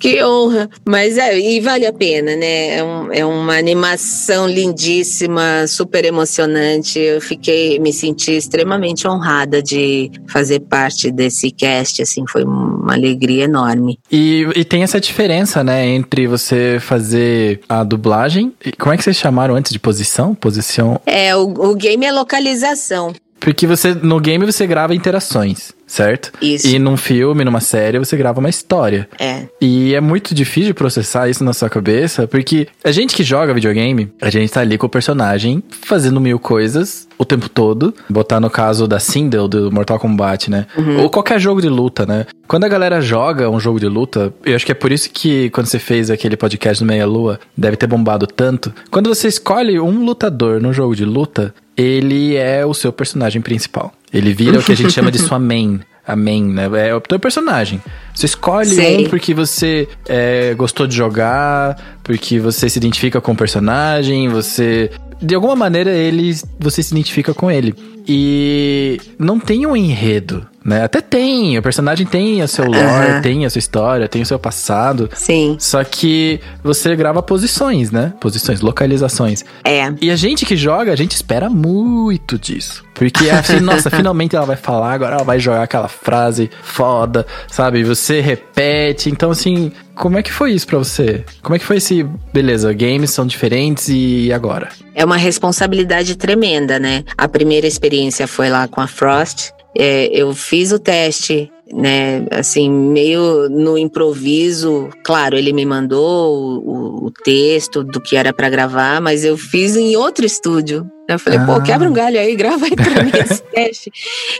que honra. Mas é, e vale a pena, né? É, um, é, uma animação lindíssima, super emocionante. Eu fiquei, me senti extremamente honrada de fazer parte desse cast, assim, foi uma alegria enorme. E, e tem essa diferença, né, entre você fazer a dublagem. Como é que vocês chamaram antes de posição? Posição. É, o, o game é localização. Porque você, no game, você grava interações, certo? Isso. E num filme, numa série, você grava uma história. É. E é muito difícil de processar isso na sua cabeça, porque a gente que joga videogame, a gente tá ali com o personagem fazendo mil coisas o tempo todo. Botar no caso da Sindel, do Mortal Kombat, né? Uhum. Ou qualquer jogo de luta, né? Quando a galera joga um jogo de luta, eu acho que é por isso que quando você fez aquele podcast no Meia Lua, deve ter bombado tanto. Quando você escolhe um lutador no jogo de luta, ele é o seu personagem principal. Ele vira o que a gente chama de sua main. A main, né? É o teu personagem. Você escolhe Sei. um porque você é, gostou de jogar, porque você se identifica com o personagem, você. De alguma maneira, ele, você se identifica com ele. E não tem um enredo né? Até tem, o personagem tem o seu lore, tem a sua história, tem o seu passado. Sim. Só que você grava posições, né? Posições, localizações. É. E a gente que joga, a gente espera muito disso. Porque assim, nossa, finalmente ela vai falar, agora ela vai jogar aquela frase foda, sabe? Você repete. Então, assim, como é que foi isso para você? Como é que foi esse. Beleza, games são diferentes e agora? É uma responsabilidade tremenda, né? A primeira experiência foi lá com a Frost. É, eu fiz o teste né? Assim, meio no improviso. Claro, ele me mandou o, o texto do que era para gravar, mas eu fiz em outro estúdio. Eu falei, ah. pô, quebra um galho aí, grava aí pra mim esse teste.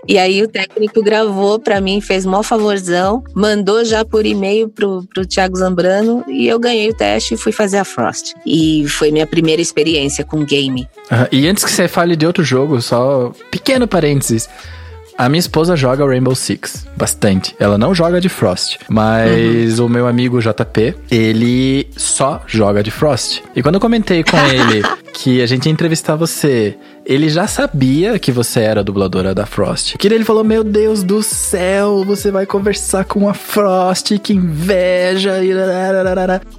E aí o técnico gravou pra mim, fez mó favorzão, mandou já por e-mail pro, pro Thiago Zambrano e eu ganhei o teste e fui fazer a Frost. E foi minha primeira experiência com game. E antes que você fale de outro jogo, só pequeno parênteses. A minha esposa joga Rainbow Six bastante. Ela não joga de Frost, mas uhum. o meu amigo JP, ele só joga de Frost. E quando eu comentei com ele que a gente ia entrevistar você, ele já sabia que você era dubladora da Frost. Que ele falou: Meu Deus do céu, você vai conversar com a Frost, que inveja.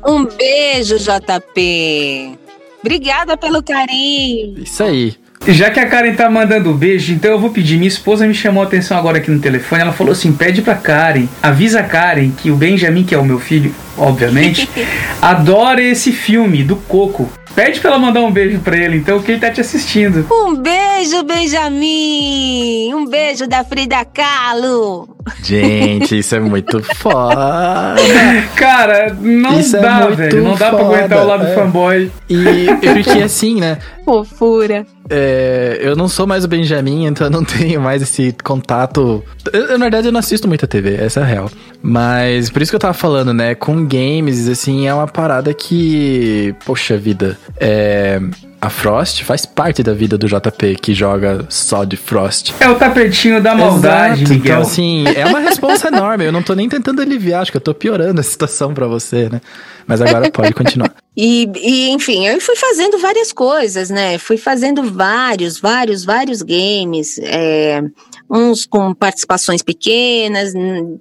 Um beijo, JP. Obrigada pelo carinho. Isso aí. Já que a Karen tá mandando beijo, então eu vou pedir. Minha esposa me chamou a atenção agora aqui no telefone. Ela falou assim: pede pra Karen, avisa a Karen que o Benjamin, que é o meu filho, obviamente, adora esse filme do Coco. Pede pra ela mandar um beijo pra ele, então, que ele tá te assistindo. Um beijo, Benjamin! Um beijo da Frida Kahlo! Gente, isso é muito foda! Cara, não isso é dá, é velho. Não dá foda, pra aguentar o lado é. fanboy. E porque assim, né? Fofura. É, eu não sou mais o Benjamin, então eu não tenho mais esse contato. Eu, eu, na verdade, eu não assisto muita TV, essa é a real. Mas por isso que eu tava falando, né? Com games, assim, é uma parada que. Poxa vida. É, a Frost faz parte da vida do JP, que joga só de Frost. É o tapetinho da maldade, Exato. Miguel. Então, assim, é uma resposta enorme. Eu não tô nem tentando aliviar, acho que eu tô piorando a situação para você, né? Mas agora pode continuar. e, e, enfim, eu fui fazendo várias coisas, né? Fui fazendo vários, vários, vários games. É, uns com participações pequenas,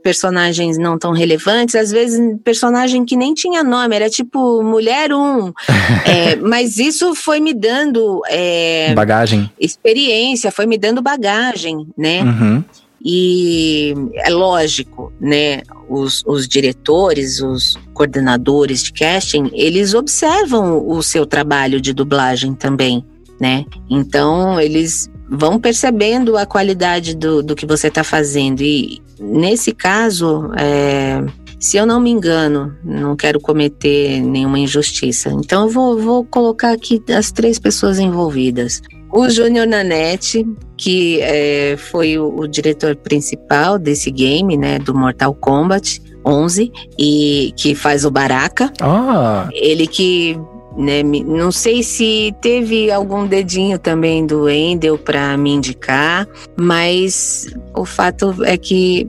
personagens não tão relevantes, às vezes personagem que nem tinha nome, era tipo Mulher 1. Um. é, mas isso foi me dando. É, bagagem. Experiência, foi me dando bagagem, né? Uhum. E é lógico, né? Os, os diretores, os coordenadores de casting, eles observam o seu trabalho de dublagem também, né? Então, eles vão percebendo a qualidade do, do que você está fazendo. E nesse caso, é, se eu não me engano, não quero cometer nenhuma injustiça. Então, eu vou, vou colocar aqui as três pessoas envolvidas o Júnior Nanete, que é, foi o, o, diretor principal desse game, né, do Mortal Kombat 11, e que faz o Baraka. Ah. Ele que né, não sei se teve algum dedinho também do Endel para me indicar, mas o fato é que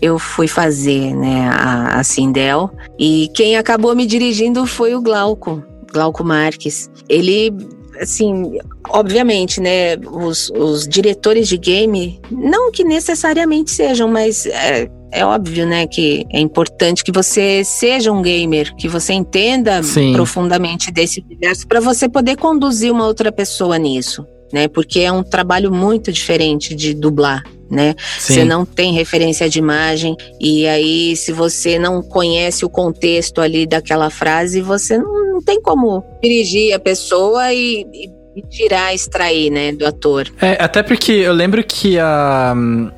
eu fui fazer né, a, a Sindel e quem acabou me dirigindo foi o Glauco, Glauco Marques. Ele assim, obviamente, né, os, os diretores de game, não que necessariamente sejam, mas é, é óbvio, né, que é importante que você seja um gamer, que você entenda Sim. profundamente desse universo para você poder conduzir uma outra pessoa nisso, né? Porque é um trabalho muito diferente de dublar, né? Sim. Você não tem referência de imagem e aí se você não conhece o contexto ali daquela frase, você não, não tem como dirigir a pessoa e, e tirar, extrair, né, do ator. É, até porque eu lembro que a.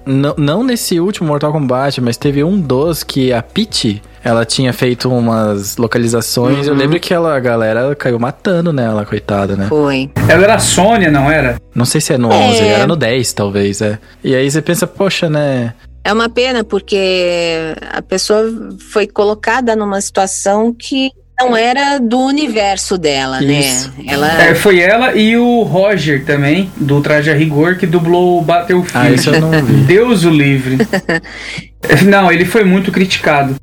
Não, não nesse último Mortal Kombat, mas teve um dos que a Peach. Ela tinha feito umas localizações. Uhum. Eu lembro que ela, a galera caiu matando nela, coitada, né? Foi. Ela era a Sônia, não era? Não sei se é no é. 11, era no 10, talvez, é. E aí você pensa, poxa, né? É uma pena porque a pessoa foi colocada numa situação que não era do universo dela, né? Isso. né? Ela... É, foi ela e o Roger também, do Traje a Rigor, que dublou o Battlefield. Ah, isso eu não vi. Deus o livre. não, ele foi muito criticado.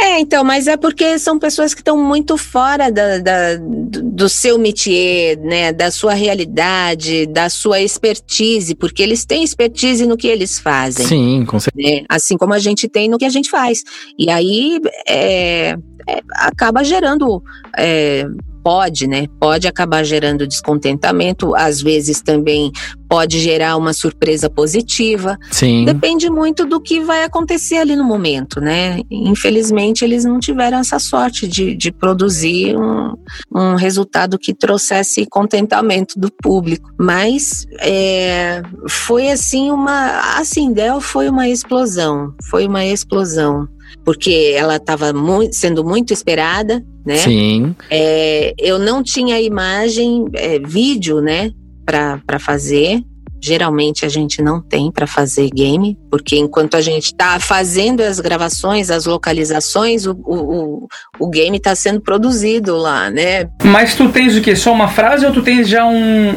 É, então, mas é porque são pessoas que estão muito fora da, da, do seu métier, né, da sua realidade, da sua expertise, porque eles têm expertise no que eles fazem. Sim, com certeza. Né? Assim como a gente tem no que a gente faz. E aí, é, é, acaba gerando é, pode, né? Pode acabar gerando descontentamento, às vezes também pode gerar uma surpresa positiva. Sim. Depende muito do que vai acontecer ali no momento, né? Infelizmente, eles não tiveram essa sorte de, de produzir um, um resultado que trouxesse contentamento do público. Mas é, foi assim uma. A Sindel foi uma explosão. Foi uma explosão porque ela estava sendo muito esperada, né? Sim. É, eu não tinha imagem, é, vídeo, né, para fazer. Geralmente a gente não tem para fazer game, porque enquanto a gente está fazendo as gravações, as localizações, o, o, o game está sendo produzido lá, né? Mas tu tens o quê? Só uma frase ou tu tens já um,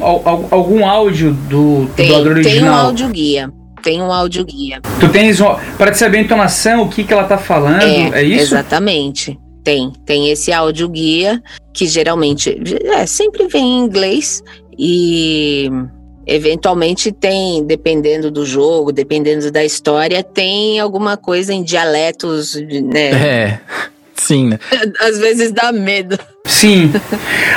algum áudio do, tem, do original? Tem um áudio guia tem um áudio guia. Tu tens para te saber a entonação, o que que ela tá falando, é, é isso? Exatamente. Tem, tem esse áudio guia que geralmente é, sempre vem em inglês e eventualmente tem, dependendo do jogo, dependendo da história, tem alguma coisa em dialetos, né? É. Sim, né? Às vezes dá medo. Sim.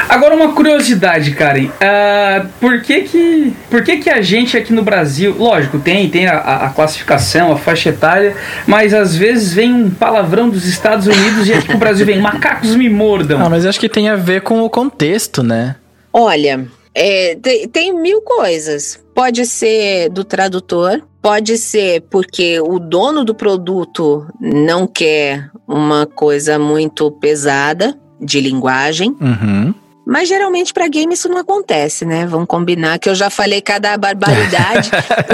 Agora uma curiosidade, Karen. Uh, por que que, por que que a gente aqui no Brasil, lógico, tem, tem a, a, classificação, a faixa etária, mas às vezes vem um palavrão dos Estados Unidos e aqui pro Brasil vem macacos me mordam. Ah, mas acho que tem a ver com o contexto, né? Olha, é, tem, tem mil coisas. Pode ser do tradutor, pode ser porque o dono do produto não quer uma coisa muito pesada de linguagem. Uhum. Mas geralmente para game isso não acontece, né? Vamos combinar que eu já falei cada barbaridade.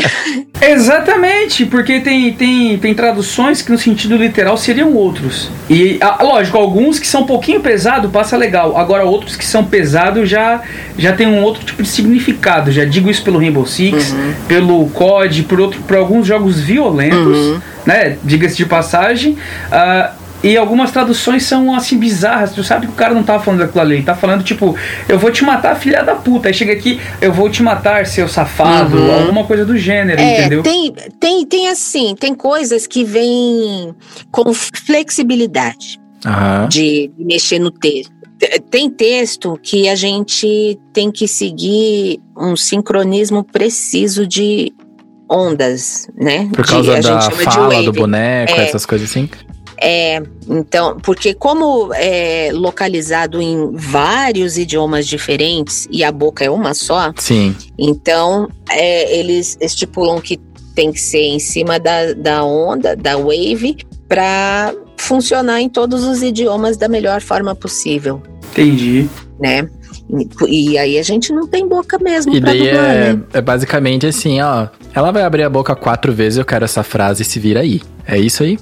Exatamente, porque tem, tem, tem traduções que no sentido literal seriam outros. E, ah, lógico, alguns que são um pouquinho pesado passa legal. Agora outros que são pesados já, já tem um outro tipo de significado. Já digo isso pelo Rainbow Six, uhum. pelo COD, por, outro, por alguns jogos violentos, uhum. né? Diga-se de passagem. Uh, e algumas traduções são assim bizarras. Tu sabe que o cara não tava falando daquilo ali. Ele tá falando, tipo, eu vou te matar, filha da puta. Aí chega aqui, eu vou te matar, seu safado. Uhum. Alguma coisa do gênero, é, entendeu? Tem, tem, tem assim, tem coisas que vêm com flexibilidade uhum. de mexer no texto. Tem texto que a gente tem que seguir um sincronismo preciso de ondas, né? Por causa de, da fala do boneco, é, essas coisas assim? É, então, porque como é localizado em vários idiomas diferentes e a boca é uma só, sim. Então, é, eles estipulam que tem que ser em cima da, da onda, da wave, para funcionar em todos os idiomas da melhor forma possível. Entendi. Né? E aí a gente não tem boca mesmo e pra daí dublar, é, né? é basicamente assim, ó. Ela vai abrir a boca quatro vezes, eu quero essa frase, se vira aí. É isso aí?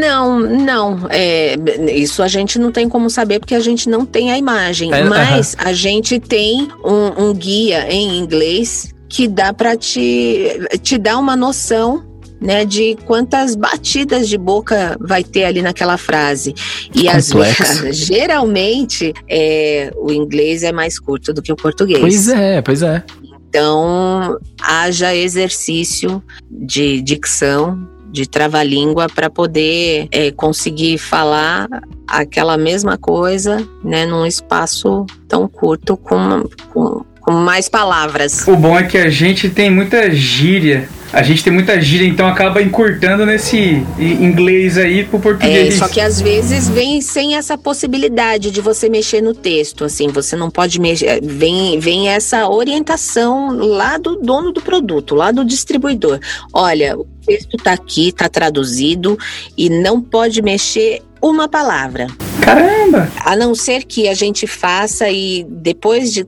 Não, não. É, isso a gente não tem como saber porque a gente não tem a imagem. É, mas uh -huh. a gente tem um, um guia em inglês que dá para te, te dar uma noção né, de quantas batidas de boca vai ter ali naquela frase. E às vezes, geralmente, é, o inglês é mais curto do que o português. Pois é, pois é. Então, haja exercício de dicção, de trava-língua para poder é, conseguir falar aquela mesma coisa, né, num espaço tão curto com, com, com mais palavras. O bom é que a gente tem muita gíria a gente tem muita gíria, então acaba encurtando nesse inglês aí pro português. É, só que às vezes vem sem essa possibilidade de você mexer no texto, assim, você não pode mexer, vem, vem essa orientação lá do dono do produto, lá do distribuidor. Olha, o texto tá aqui, tá traduzido e não pode mexer uma palavra. Caramba! A não ser que a gente faça e depois de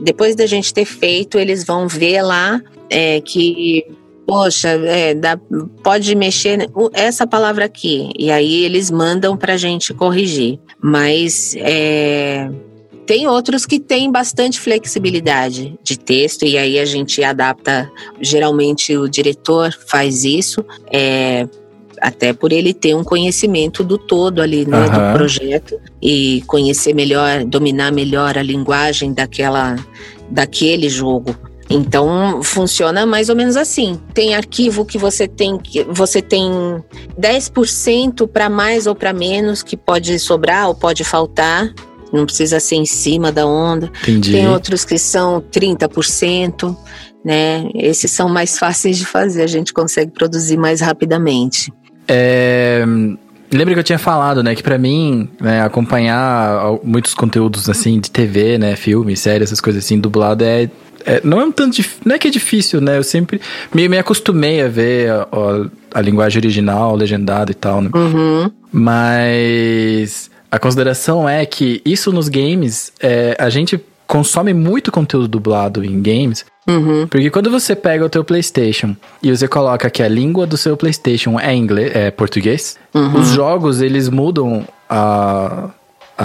depois da gente ter feito, eles vão ver lá é, que poxa, é, dá, pode mexer essa palavra aqui. E aí eles mandam para a gente corrigir. Mas é, tem outros que têm bastante flexibilidade de texto, e aí a gente adapta. Geralmente o diretor faz isso. É, até por ele ter um conhecimento do todo ali, né, uhum. do projeto e conhecer melhor, dominar melhor a linguagem daquela daquele jogo. Então funciona mais ou menos assim. Tem arquivo que você tem que você tem 10% para mais ou para menos que pode sobrar ou pode faltar. não precisa ser em cima da onda. Entendi. Tem outros que são 30%, né? Esses são mais fáceis de fazer, a gente consegue produzir mais rapidamente. É, lembra que eu tinha falado, né, que para mim, né, acompanhar muitos conteúdos assim de TV, né, filme, série, essas coisas assim, dublado é, é não é um tanto não é que é difícil, né? Eu sempre me, me acostumei a ver a, a, a linguagem original, legendado e tal, né? Uhum. Mas a consideração é que isso nos games, é, a gente consome muito conteúdo dublado em games. Uhum. Porque quando você pega o teu PlayStation e você coloca que a língua do seu PlayStation é inglês, é português, Uhum. os jogos eles mudam a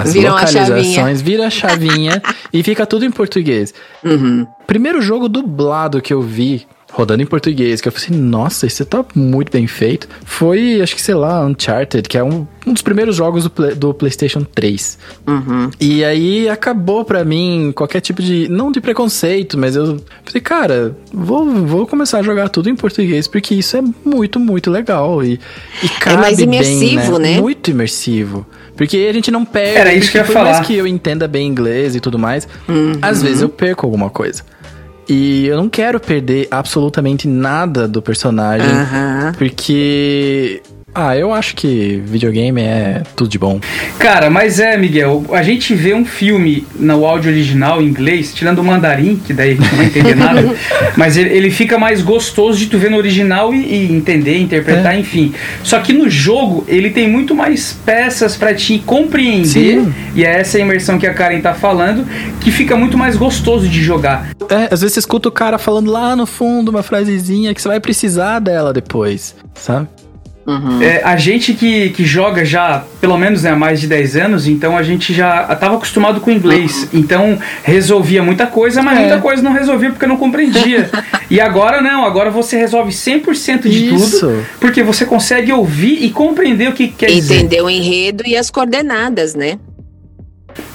as Viram a localizações, chavinha. vira a chavinha e fica tudo em português. Uhum. Primeiro jogo dublado que eu vi rodando em português, que eu falei assim, nossa, isso tá muito bem feito. Foi, acho que sei lá, Uncharted, que é um, um dos primeiros jogos do, Play- do PlayStation 3. Uhum. E aí acabou pra mim qualquer tipo de. Não de preconceito, mas eu falei, cara, vou, vou começar a jogar tudo em português, porque isso é muito, muito legal. E, e cabe mais bem, imersivo, né? Muito imersivo. Porque a gente não perde. Era isso que eu ia porque por mais falar. que eu entenda bem inglês e tudo mais, Uhum. às vezes eu perco alguma coisa. E eu não quero perder absolutamente nada do personagem, Aham. porque. Ah, eu acho que videogame é tudo de bom. Cara, mas é, Miguel, a gente vê um filme no áudio original em inglês, tirando o mandarim, que daí a gente não vai entender nada, mas ele, ele fica mais gostoso de tu ver no original e, e entender, interpretar, enfim. Só que no jogo, ele tem muito mais peças pra te compreender, Sim. e é essa imersão que a Karen tá falando, que fica muito mais gostoso de jogar. É, às vezes você escuta o cara falando lá no fundo uma frasezinha que você vai precisar dela depois, sabe? Uhum. É, a gente que, que joga já, pelo menos né, há mais de 10 anos, então a gente já estava acostumado com o inglês. Então resolvia muita coisa, mas É. muita coisa não resolvia porque eu não compreendia. e agora não, agora você resolve 100% de Isso. tudo, porque você consegue ouvir e compreender o que quer dizer. Entender o enredo e as coordenadas, né?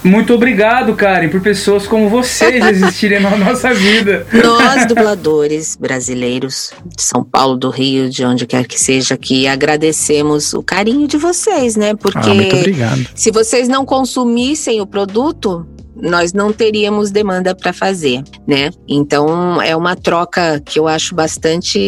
Muito obrigado, Karen, por pessoas como vocês existirem na nossa vida. Nós, dubladores brasileiros de São Paulo, do Rio, de onde quer que seja, que agradecemos o carinho de vocês, né? Porque Ah, muito obrigado. se vocês não consumissem o produto, nós não teríamos demanda para fazer, né? Então é uma troca que eu acho bastante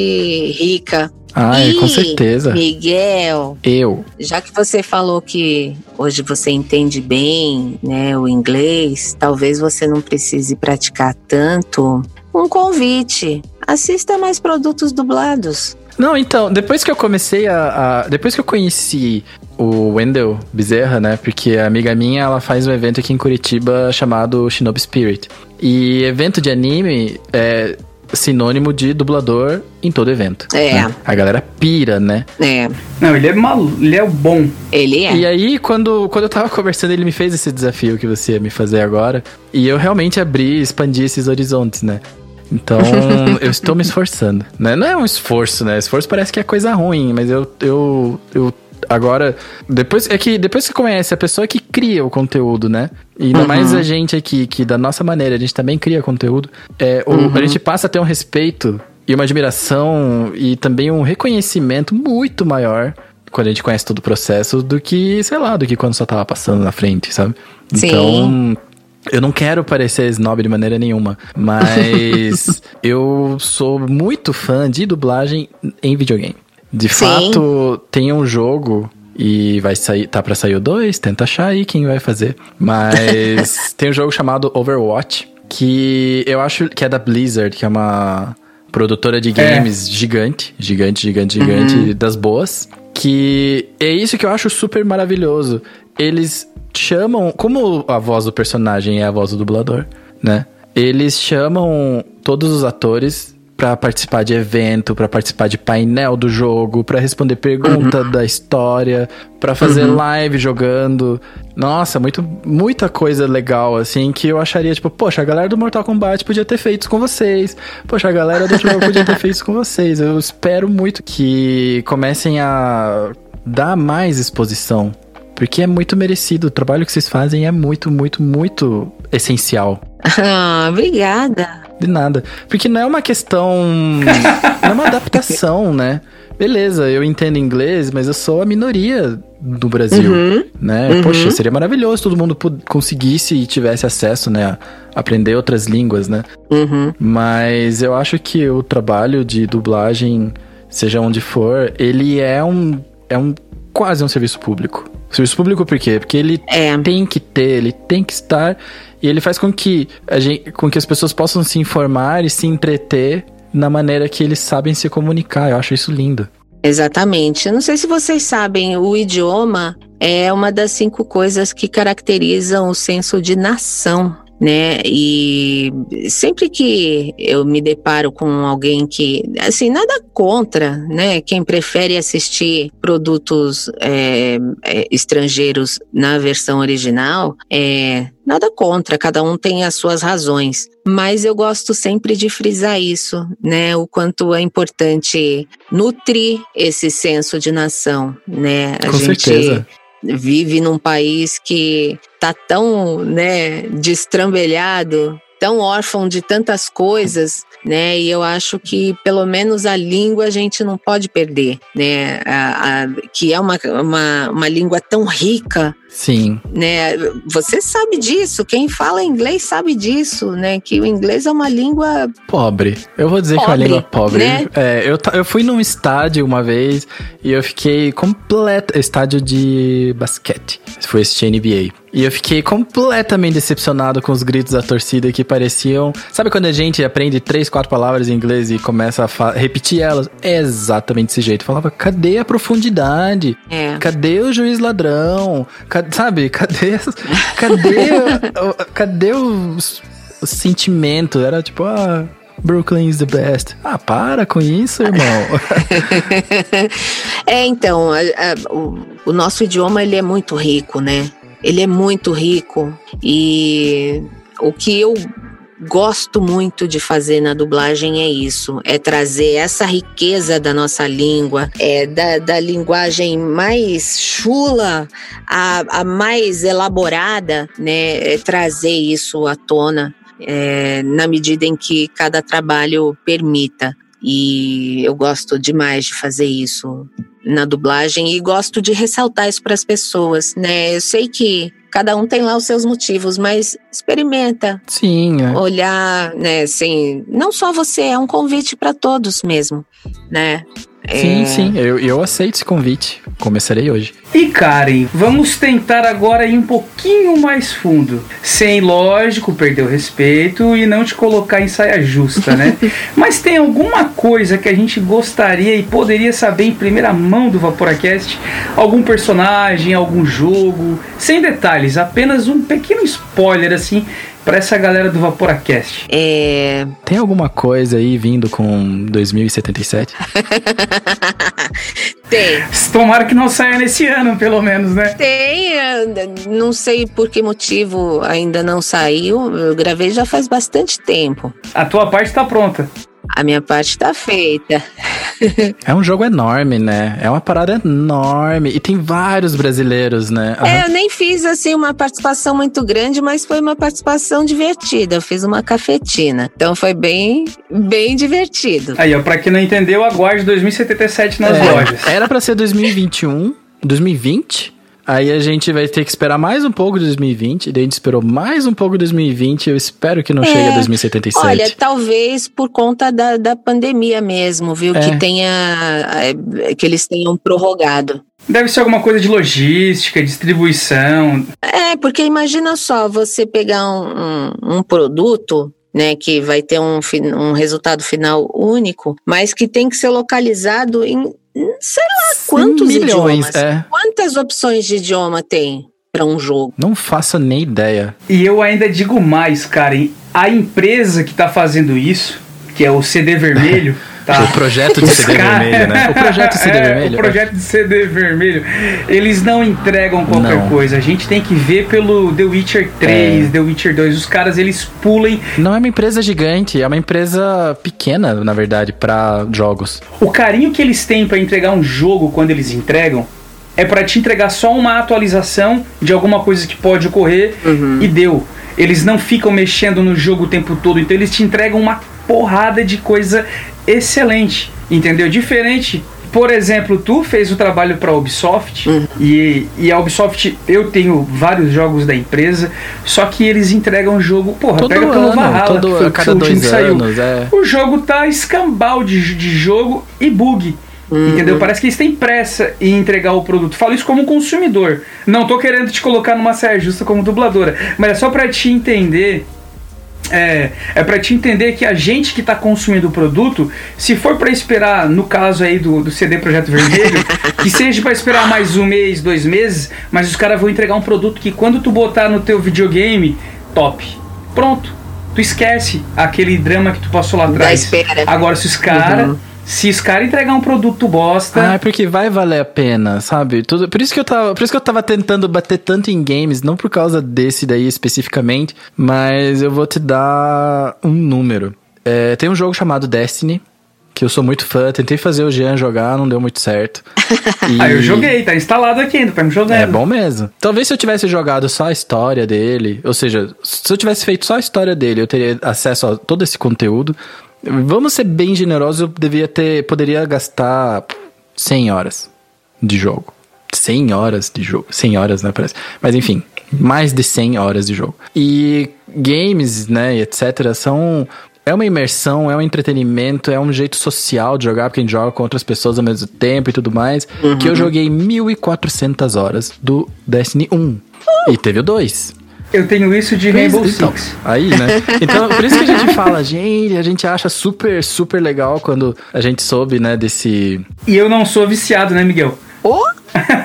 rica. E, com certeza. Miguel, Eu. já que você falou que hoje você entende bem, né, o inglês, talvez você não precise praticar tanto. Um convite. Assista mais produtos dublados. Não, então, depois que eu comecei a, a- Depois que eu conheci o Wendell Bezerra, né? Porque a amiga minha, ela faz um evento aqui em Curitiba chamado Shinobi Spirit. E evento de anime é sinônimo de dublador em todo evento. É. né? A galera pira, né? É, Não, ele é malu, ele é o bom. ele é. E aí, quando, quando eu tava conversando, ele me fez esse desafio que você ia me fazer agora. E eu realmente abri, expandi esses horizontes, né? Então, eu estou me esforçando, né? Não é um esforço, né? Esforço parece que é coisa ruim, mas eu, eu, eu agora, depois, é que depois que você conhece a pessoa que cria o conteúdo, né? E ainda Uhum. mais a gente aqui, que da nossa maneira, a gente também cria conteúdo, é, o- Uhum. a gente passa a ter um respeito e uma admiração e também um reconhecimento muito maior quando a gente conhece todo o processo do que, sei lá, do que quando só tava passando na frente, sabe? Sim. Então, eu não quero parecer snob de maneira nenhuma, mas eu sou muito fã de dublagem em videogame. De Sim. fato, tem um jogo e vai sair, tá pra sair o 2, tenta achar aí quem vai fazer. Mas tem um jogo chamado Overwatch, que eu acho que é da Blizzard, que é uma produtora de games gigante, gigante, gigante, gigante, das boas. Que é isso que eu acho super maravilhoso. Eles chamam, como a voz do personagem é a voz do dublador, né? Eles chamam todos os atores pra participar de evento, pra participar de painel do jogo, pra responder pergunta da história, pra fazer live jogando. Nossa, muito, muita coisa legal, assim, que eu acharia, tipo, poxa, a galera do Mortal Kombat podia ter feito isso com vocês. Poxa, a galera do jogo podia ter feito isso com vocês. Eu espero muito que comecem a dar mais exposição. Porque é muito merecido. O trabalho que vocês fazem é muito, muito, muito essencial. Ah, obrigada. de nada. Porque não é uma questão. não é uma adaptação, né? Beleza, eu entendo inglês, mas eu sou a minoria do Brasil, Uhum. né? Uhum. Poxa, seria maravilhoso se todo mundo conseguisse e tivesse acesso, né? A aprender outras línguas, né? Uhum. Mas eu acho que o trabalho de dublagem, seja onde for, ele é um. É um quase um serviço público. Serviço público por quê? Porque ele É. tem que ter, ele tem que estar. E ele faz com que, a gente, com que as pessoas possam se informar e se entreter na maneira que eles sabem se comunicar. Eu acho isso lindo. Exatamente. Eu não sei se vocês sabem, o idioma é uma das cinco coisas que caracterizam o senso de nação. Né? E sempre que eu me deparo com alguém que, assim, nada contra, né? Quem prefere assistir produtos é, é, estrangeiros na versão original, é, nada contra, cada um tem as suas razões. Mas eu gosto sempre de frisar isso, né? O quanto é importante nutrir esse senso de nação, né? A Com gente certeza. Vive num país que tá tão, né, destrambelhado, tão órfão de tantas coisas, né? E eu acho que pelo menos a língua a gente não pode perder, né? A, a- que é uma, uma, uma língua tão rica, Sim. né? Você sabe disso, quem fala inglês sabe disso, né? Que o inglês é uma língua Pobre. Eu vou dizer que é uma Pobre, língua pobre. né? É, eu, eu fui num estádio uma vez e eu fiquei completo. Estádio de basquete. Foi assistir NBA. E eu fiquei completamente decepcionado com os gritos da torcida que pareciam. Sabe quando a gente aprende três, quatro palavras em inglês e começa a repetir elas? É exatamente desse jeito. Eu falava, cadê a profundidade? é, Cadê o juiz ladrão? Ca- sabe? Cadê Cadê o, o- cadê os- o, sentimento? Era tipo, ah, Brooklyn is the best. Ah, para com isso, irmão. é, então, a- a- o, o nosso idioma ele é muito rico, né? Ele é muito rico e o que eu gosto muito de fazer na dublagem é isso, é trazer essa riqueza da nossa língua, é da, da linguagem mais chula a, a mais elaborada, né? É trazer isso à tona é, na medida em que cada trabalho permita. E eu gosto demais de fazer isso na dublagem e gosto de ressaltar isso para as pessoas, né? Eu sei que cada um tem lá os seus motivos, mas experimenta Sim, é. olhar, né? Assim, não só você, é um convite para todos mesmo, né? Sim, É, sim, eu, eu aceito esse convite. Começarei hoje. E Karen, vamos tentar agora ir um pouquinho mais fundo. Sem, lógico, perder o respeito e não te colocar em saia justa, né? Mas tem alguma coisa que a gente gostaria e poderia saber em primeira mão do Vaporacast? Algum personagem, algum jogo? Sem detalhes, apenas um pequeno spoiler assim para essa galera do Vaporacast. É, Tem alguma coisa aí vindo com 2077? tem. Tomara que não saia nesse ano, pelo menos, né? Tem, eh, não sei por que motivo ainda não saiu. Eu gravei já faz bastante tempo. A tua parte tá pronta. A minha parte tá feita. É um jogo enorme, né? É uma parada enorme. E tem vários brasileiros, né? Aham. É, eu nem fiz assim uma participação muito grande, mas foi uma participação divertida. Eu fiz uma cafetina. Então foi bem, bem divertido. Aí, ó, pra quem não entendeu, aguarde 2077 nas É, lojas. Era pra ser 2021, 2020. Aí a gente vai ter que esperar mais um pouco de 2020. Daí a gente esperou mais um pouco de 2020. Eu espero que não É. chegue a 2077. Olha, talvez por conta da, da pandemia mesmo, viu? É. Que tenha. eh, que eles tenham prorrogado. Deve ser alguma coisa de logística, distribuição. É, porque imagina só, você pegar um, um, um produto. Né, que vai ter um, um resultado final único, mas que tem que ser localizado em sei lá quantos milhões, idiomas. é. Quantas opções de idioma tem para um jogo? Não faço nem ideia. E eu ainda digo mais, Karen. A empresa que tá fazendo isso, que é o CD Vermelho, tá? O projeto de Os CD cara- vermelho, né? O projeto CD É, vermelho. O projeto de CD Vermelho. Eles não entregam qualquer Não. coisa. A gente tem que ver pelo The Witcher 3, É. The Witcher 2. Os caras, eles pulem. Não é uma empresa gigante, é uma empresa pequena, na verdade, pra jogos. O carinho que eles têm pra entregar um jogo quando eles entregam é para te entregar só uma atualização de alguma coisa que pode ocorrer Uhum. e deu. Eles não ficam mexendo no jogo o tempo todo, então eles te entregam uma porrada de coisa excelente, entendeu? Diferente. Por exemplo, tu fez o trabalho para a Ubisoft Uhum. e, e a Ubisoft, eu tenho vários jogos da empresa, só que eles entregam o jogo, porra, Todo pega pelo ano, Valhalla, todo- que foi a o cada último dois que saiu. anos, é. O jogo tá escambau de, de jogo e bug. Entendeu? Parece que eles têm pressa em entregar o produto. Falo isso como consumidor. Não tô querendo te colocar numa saia justa como dubladora, mas é só pra te entender. É, é para te entender que a gente que tá consumindo o produto, se for pra esperar, no caso aí do, do CD Projeto Vermelho, que seja pra esperar mais um mês, dois meses, mas os caras vão entregar um produto que quando tu botar no teu videogame, top. Pronto. Tu esquece aquele drama que tu passou lá atrás. Agora, se os caras. Uhum. Se os caras entregar um produto bosta. Ah, é porque vai valer a pena, sabe? Tudo, por isso que eu tava, por isso que eu tava tentando bater tanto em games, não por causa desse daí especificamente, mas eu vou te dar um número. É, tem um jogo chamado Destiny, que eu sou muito fã, tentei fazer o Jean jogar, não deu muito certo. E- Aí eu joguei, tá instalado aqui ainda, tá me jogando. É bom mesmo. Talvez se eu tivesse jogado só a história dele, ou seja, se eu tivesse feito só a história dele, eu teria acesso a todo esse conteúdo. Vamos ser bem generosos, eu devia ter, poderia gastar 100 horas de jogo. 100 horas de jogo. 100 horas, né, parece. Mas enfim, mais de 100 horas de jogo. E games, né, etc, são é uma imersão, é um entretenimento, é um jeito social de jogar, porque a gente joga com outras pessoas ao mesmo tempo e tudo mais. Que eu joguei 1400 horas do Destiny 1. E teve o 2. Eu tenho isso de Rainbow então, Six. Aí, né? Então, por isso que a gente fala, gente, a gente acha super, super legal quando a gente soube, né, desse. E eu não sou viciado, né, Miguel? Oh,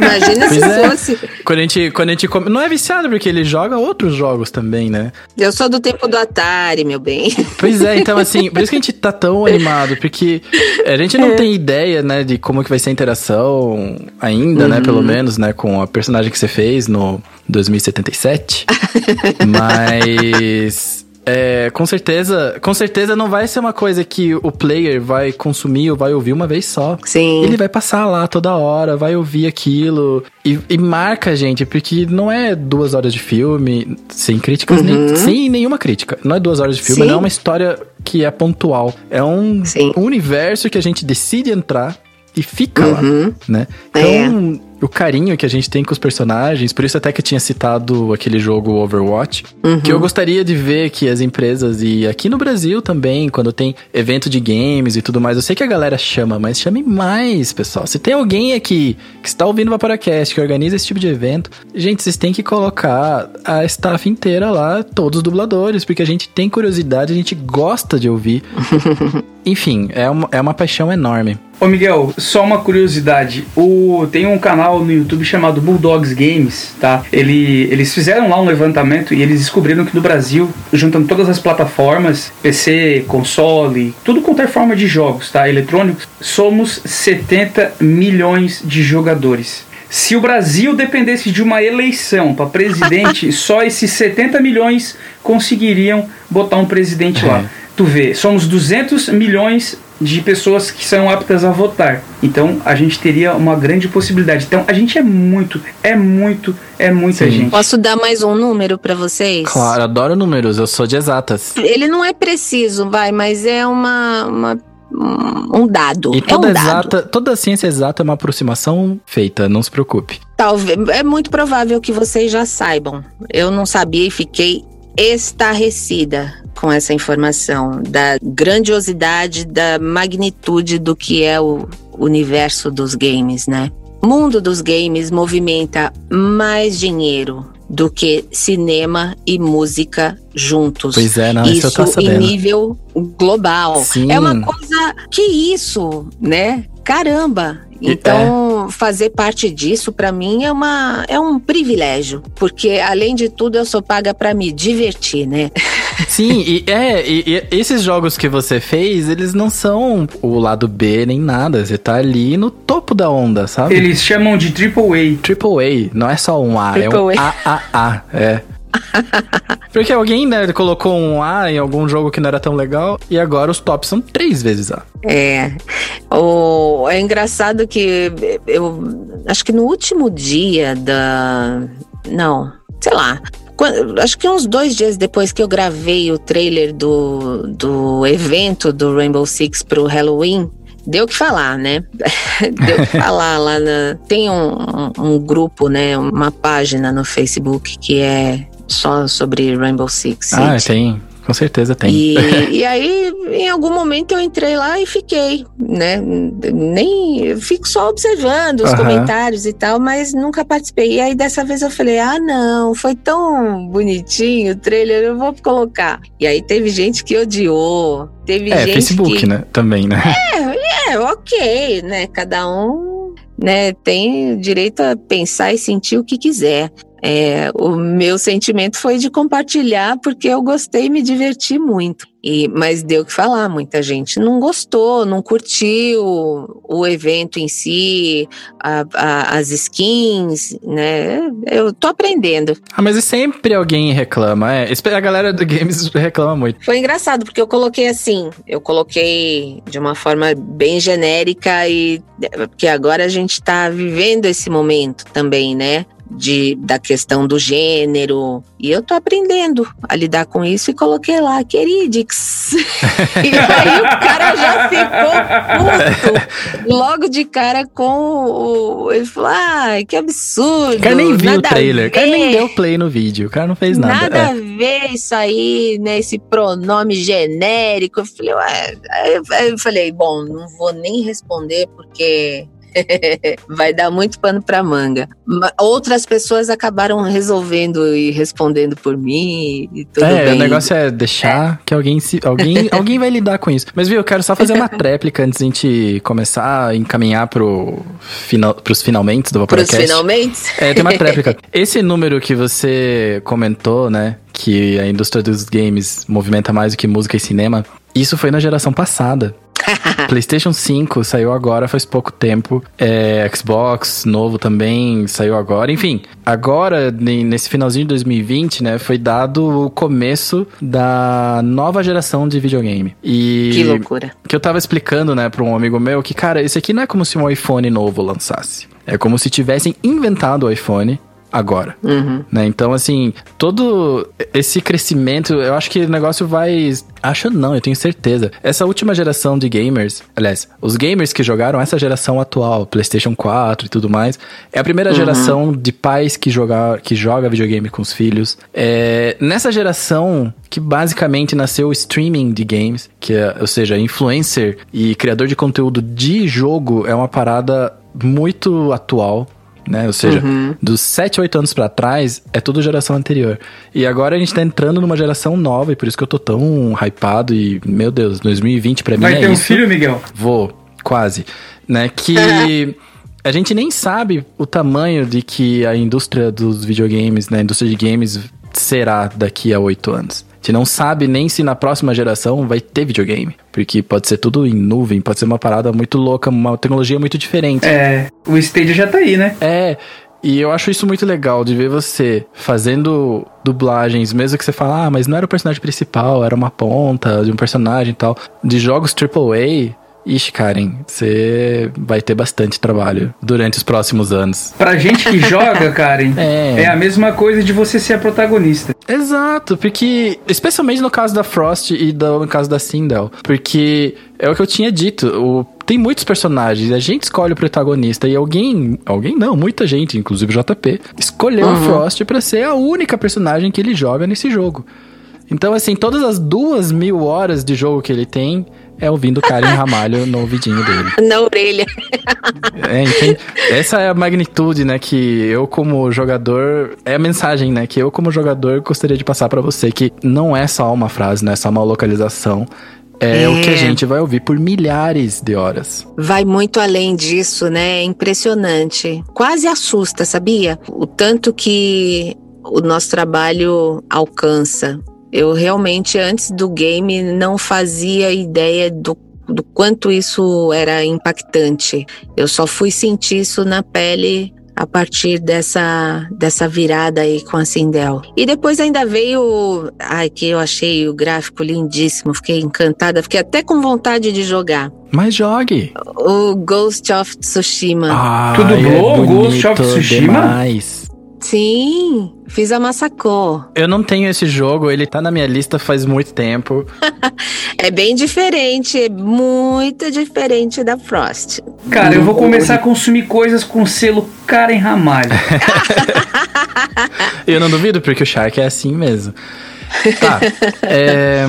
imagina se Pois é. fosse. Quando a gente. Quando a gente come- Não é viciado, porque ele joga outros jogos também, né? Eu sou do tempo do Atari, meu bem. Pois é, então assim, por isso que a gente tá tão animado, porque a gente não tem ideia, né, de como que vai ser a interação ainda, né, pelo menos, né, com a personagem que você fez no 2077. Mas é, com certeza, com certeza não vai ser uma coisa que o player vai consumir ou vai ouvir uma vez só. Sim. Ele vai passar lá toda hora, vai ouvir aquilo e, e marca a gente, porque não é duas horas de filme sem críticas, nem, sem nenhuma crítica. Não é duas horas de filme, Sim. não é uma história que é pontual. É um, um universo que a gente decide entrar e fica lá, Uhum. né? É. O carinho que a gente tem com os personagens, por isso até que eu tinha citado aquele jogo Overwatch, Uhum. que eu gostaria de ver que as empresas, e aqui no Brasil também, quando tem evento de games e tudo mais, eu sei que a galera chama, mas chame mais, pessoal. Se tem alguém aqui que está ouvindo o Vaporacast, que organiza esse tipo de evento, gente, vocês têm que colocar a staff inteira lá, todos os dubladores, porque a gente tem curiosidade, a gente gosta de ouvir. Enfim, é uma, é uma paixão enorme. Ô Miguel, só uma curiosidade. O, tem um canal no YouTube chamado Bulldogs Games, tá? Ele, eles fizeram lá um levantamento e eles descobriram que no Brasil, juntando todas as plataformas, PC, console, tudo quanto é forma de jogos, tá? Eletrônicos, somos 70 milhões de jogadores. Se o Brasil dependesse de uma eleição para presidente, só esses 70 milhões conseguiriam botar um presidente lá. É. Tu vê, somos 200 milhões de pessoas que são aptas a votar. Então a gente teria uma grande possibilidade. Então a gente é muito, é muito, é muita Sim. gente. Posso dar mais um número pra vocês? Claro, adoro números, eu sou de exatas. Ele não é preciso, vai, mas é uma, uma- um dado. E é toda um dado. exata, toda ciência exata é uma aproximação feita, não se preocupe. Talvez é muito provável que vocês já saibam. Eu não sabia e fiquei estarrecida com essa informação da grandiosidade, da magnitude do que é o universo dos games, né? Mundo dos games movimenta mais dinheiro do que cinema e música juntos. Pois é, não, isso, eu tô em sabendo. nível global. Sim. É uma coisa que isso, né? Caramba. Então, fazer parte disso pra mim é uma é um privilégio, porque além de tudo eu sou paga pra me divertir, né? Sim, e é, e, e esses jogos que você fez, eles não são o lado B nem nada. Você tá ali no topo da onda, sabe? Eles chamam de AAA. Triple A, não é só um A, é um Triple AAA. É. Porque alguém, né, colocou um A em algum jogo que não era tão legal e agora os tops são três vezes A. É. O, é engraçado que eu acho que no último dia da. Não, sei lá. Acho que uns dois dias depois que eu gravei o trailer do, do evento do Rainbow Six pro Halloween, deu que falar, né? deu que falar lá na. Tem um, um, um, grupo, né? Uma página no Facebook que é só sobre Rainbow Six. Ah, tem. Com certeza tem. E, e, aí, em algum momento, eu entrei lá e fiquei, né? Nem. Fico só observando os uhum. comentários e tal, mas nunca participei. E aí, dessa vez, eu falei: ah, não, foi tão bonitinho o trailer, eu vou colocar. E aí, teve gente que odiou. Teve é, gente Facebook, que... né? Também, né? É, é, ok, né? Cada um né, tem direito a pensar e sentir o que quiser. É, o meu sentimento foi de compartilhar porque eu gostei e me diverti muito. E, mas deu que falar, muita gente não gostou, não curtiu o evento em si, a, a, as skins, né? Eu tô aprendendo. Ah, mas sempre alguém reclama, é. A galera do games reclama muito. Foi engraçado, porque eu coloquei assim, eu coloquei de uma forma bem genérica e porque agora a gente tá vivendo esse momento também, né? De, da questão do gênero. E eu tô aprendendo a lidar com isso e coloquei lá, queridix. e aí o cara já ficou puto. Logo de cara com o. Ele falou: ai, que absurdo. O cara nem viu o trailer, o cara nem deu play no vídeo, o cara não fez nada. Nada é. a ver isso aí, né? Esse pronome genérico. Eu falei, ué. Eu falei, bom, não vou nem responder porque Vai dar muito pano para manga. Outras pessoas acabaram resolvendo e respondendo por mim e tudo é, bem. o negócio é deixar é. que alguém se, alguém, alguém vai lidar com isso. Mas viu, eu quero só fazer uma tréplica antes de a gente começar a encaminhar pro final, pros finalmente do Vaporacast. Pros finalmente? É, tem uma tréplica. Esse número que você comentou, né, que a indústria dos games movimenta mais do que música e cinema, isso foi na geração passada. PlayStation 5 saiu agora faz pouco tempo. É, Xbox novo também saiu agora. Enfim, agora, nesse finalzinho de 2020, né, foi dado o começo da nova geração de videogame. E que loucura. Que eu tava explicando, né, pra um amigo meu que, cara, esse aqui não é como se um iPhone novo lançasse. É como se tivessem inventado o iPhone agora. Uhum. Né? Então, assim, todo esse crescimento, eu acho que o negócio vai. Acho não, eu tenho certeza. Essa última geração de gamers, aliás, os gamers que jogaram essa geração atual, PlayStation 4 e tudo mais, é a primeira uhum. geração de pais que joga, que joga videogame com os filhos. É nessa geração que basicamente nasceu o streaming de games, que é, ou seja, influencer e criador de conteúdo de jogo é uma parada muito atual né? Ou seja, uhum. dos 7, 8 anos para trás, é tudo geração anterior. E agora a gente tá entrando numa geração nova, e por isso que eu tô tão hypado e, meu Deus, 2020 para mim Vai é ter um isso. filho, Miguel? Vou, quase. Né? Que... a gente nem sabe o tamanho de que a indústria dos videogames, né, a indústria de games será daqui a oito anos gente não sabe nem se na próxima geração vai ter videogame. Porque pode ser tudo em nuvem, pode ser uma parada muito louca, uma tecnologia muito diferente. É, o Stadia já tá aí, né? É. E eu acho isso muito legal de ver você fazendo dublagens, mesmo que você fala, ah, mas não era o personagem principal, era uma ponta de um personagem e tal. De jogos AAA, Ixi, Karen, você vai ter bastante trabalho durante os próximos anos. Pra gente que joga, Karen, é. é a mesma coisa de você ser a protagonista. Exato, porque, especialmente no caso da Frost e do, no caso da Sindel, porque é o que eu tinha dito, o, tem muitos personagens, a gente escolhe o protagonista e alguém, alguém não, muita gente, inclusive o JP, escolheu uhum. a Frost para ser a única personagem que ele joga nesse jogo. Então, assim, todas as duas mil horas de jogo que ele tem, é ouvindo Karen Ramalho no ouvidinho dele. Na orelha. É, então, essa é a magnitude, né, que eu como jogador, é a mensagem, né, que eu como jogador gostaria de passar para você, que não é só uma frase, não é só uma localização, é, é, o que a gente vai ouvir por milhares de horas. Vai muito além disso, né? É impressionante. Quase assusta, sabia? O tanto que o nosso trabalho alcança. Eu realmente, antes do game, não fazia ideia do, do quanto isso era impactante. Eu só fui sentir isso na pele a partir dessa, dessa virada aí com a Sindel. E depois ainda veio, ai, que eu achei o gráfico lindíssimo, fiquei encantada, fiquei até com vontade de jogar. Mas jogue! O Ghost of Tsushima. Ah, Tu dublou é o Ghost of Tsushima? Demais. Sim, fiz a Massacô. Eu não tenho esse jogo, ele tá na minha lista faz muito tempo. É bem diferente, é muito diferente da Frost. Cara, eu vou começar a consumir coisas com selo Karen Ramalho. Eu não duvido, porque o Shark é assim mesmo. Tá. é,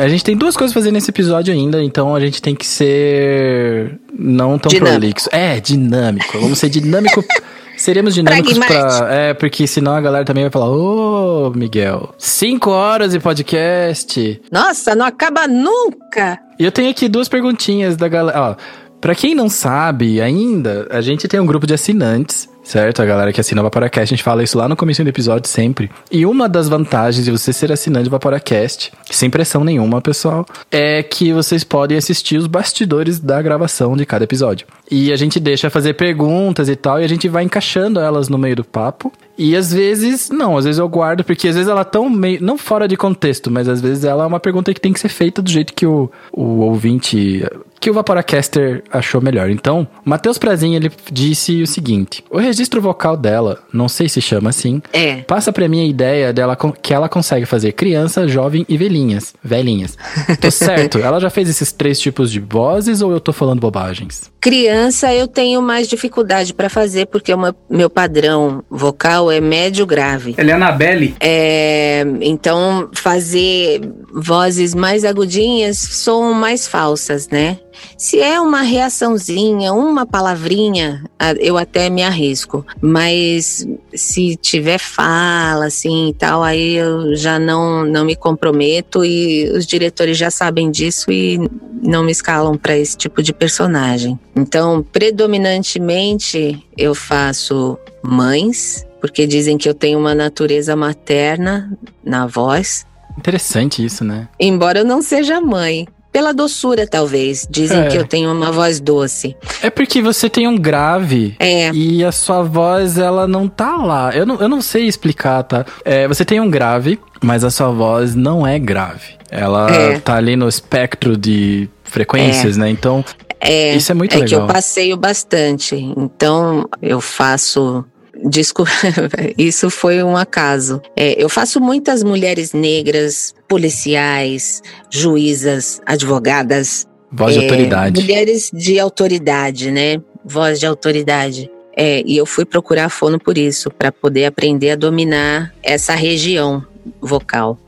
a gente tem duas coisas pra fazer nesse episódio ainda, então a gente tem que ser não tão Dinâmico. prolixo. É, dinâmico. Vamos ser dinâmico. Seríamos dinâmicos pra. É, porque senão a galera também vai falar: Ô, Miguel, cinco horas de podcast. Nossa, não acaba nunca! E eu tenho aqui duas perguntinhas da galera. Ó, pra quem não sabe ainda, a gente tem um grupo de assinantes, certo? A galera que assina o Vaporacast, a gente fala isso lá no começo do episódio sempre. E uma das vantagens de você ser assinante do Vaporacast, sem pressão nenhuma, pessoal, é que vocês podem assistir os bastidores da gravação de cada episódio. E a gente deixa fazer perguntas e tal, e a gente vai encaixando elas no meio do papo. E às vezes, não, às vezes eu guardo, porque às vezes ela tão meio. Não fora de contexto, mas às vezes ela é uma pergunta que tem que ser feita do jeito que o, o ouvinte. Que o Vaporacaster achou melhor. Então, Matheus Prazinho, ele disse o seguinte: o registro vocal dela, não sei se chama assim, É. Passa pra mim a ideia dela que ela consegue fazer criança, jovem e velhinhas. Velhinhas. Tô certo? Ela já fez esses três tipos de vozes ou eu tô falando bobagens? Criança eu tenho mais dificuldade pra fazer, porque o meu, padrão vocal é médio grave. Ela é Anabelle. É, então, fazer vozes mais agudinhas são mais falsas, né? Se é uma reaçãozinha, uma palavrinha, eu até me arrisco. Mas se tiver fala, assim e tal, aí eu já não, não me comprometo e os diretores já sabem disso e não me escalam para esse tipo de personagem. Então, predominantemente, eu faço mães, porque dizem que eu tenho uma natureza materna na voz, Interessante isso, né? embora eu não seja mãe. Pela doçura, talvez. Dizem É. que eu tenho uma voz doce. É porque você tem um grave. É, E a sua voz, ela não tá lá. Eu não, eu não sei explicar, tá? É, você tem um grave, mas a sua voz não é grave. Ela É. tá ali no espectro de frequências, né? Então, é. isso é muito é que legal. eu passeio bastante. Então, eu faço. Desculpa, isso foi um acaso. É, eu faço muitas mulheres negras, policiais, juízas, advogadas, Voz de É, autoridade. Mulheres de autoridade, né? Voz de autoridade. É, e eu fui procurar fono por isso, para poder aprender a dominar essa região vocal.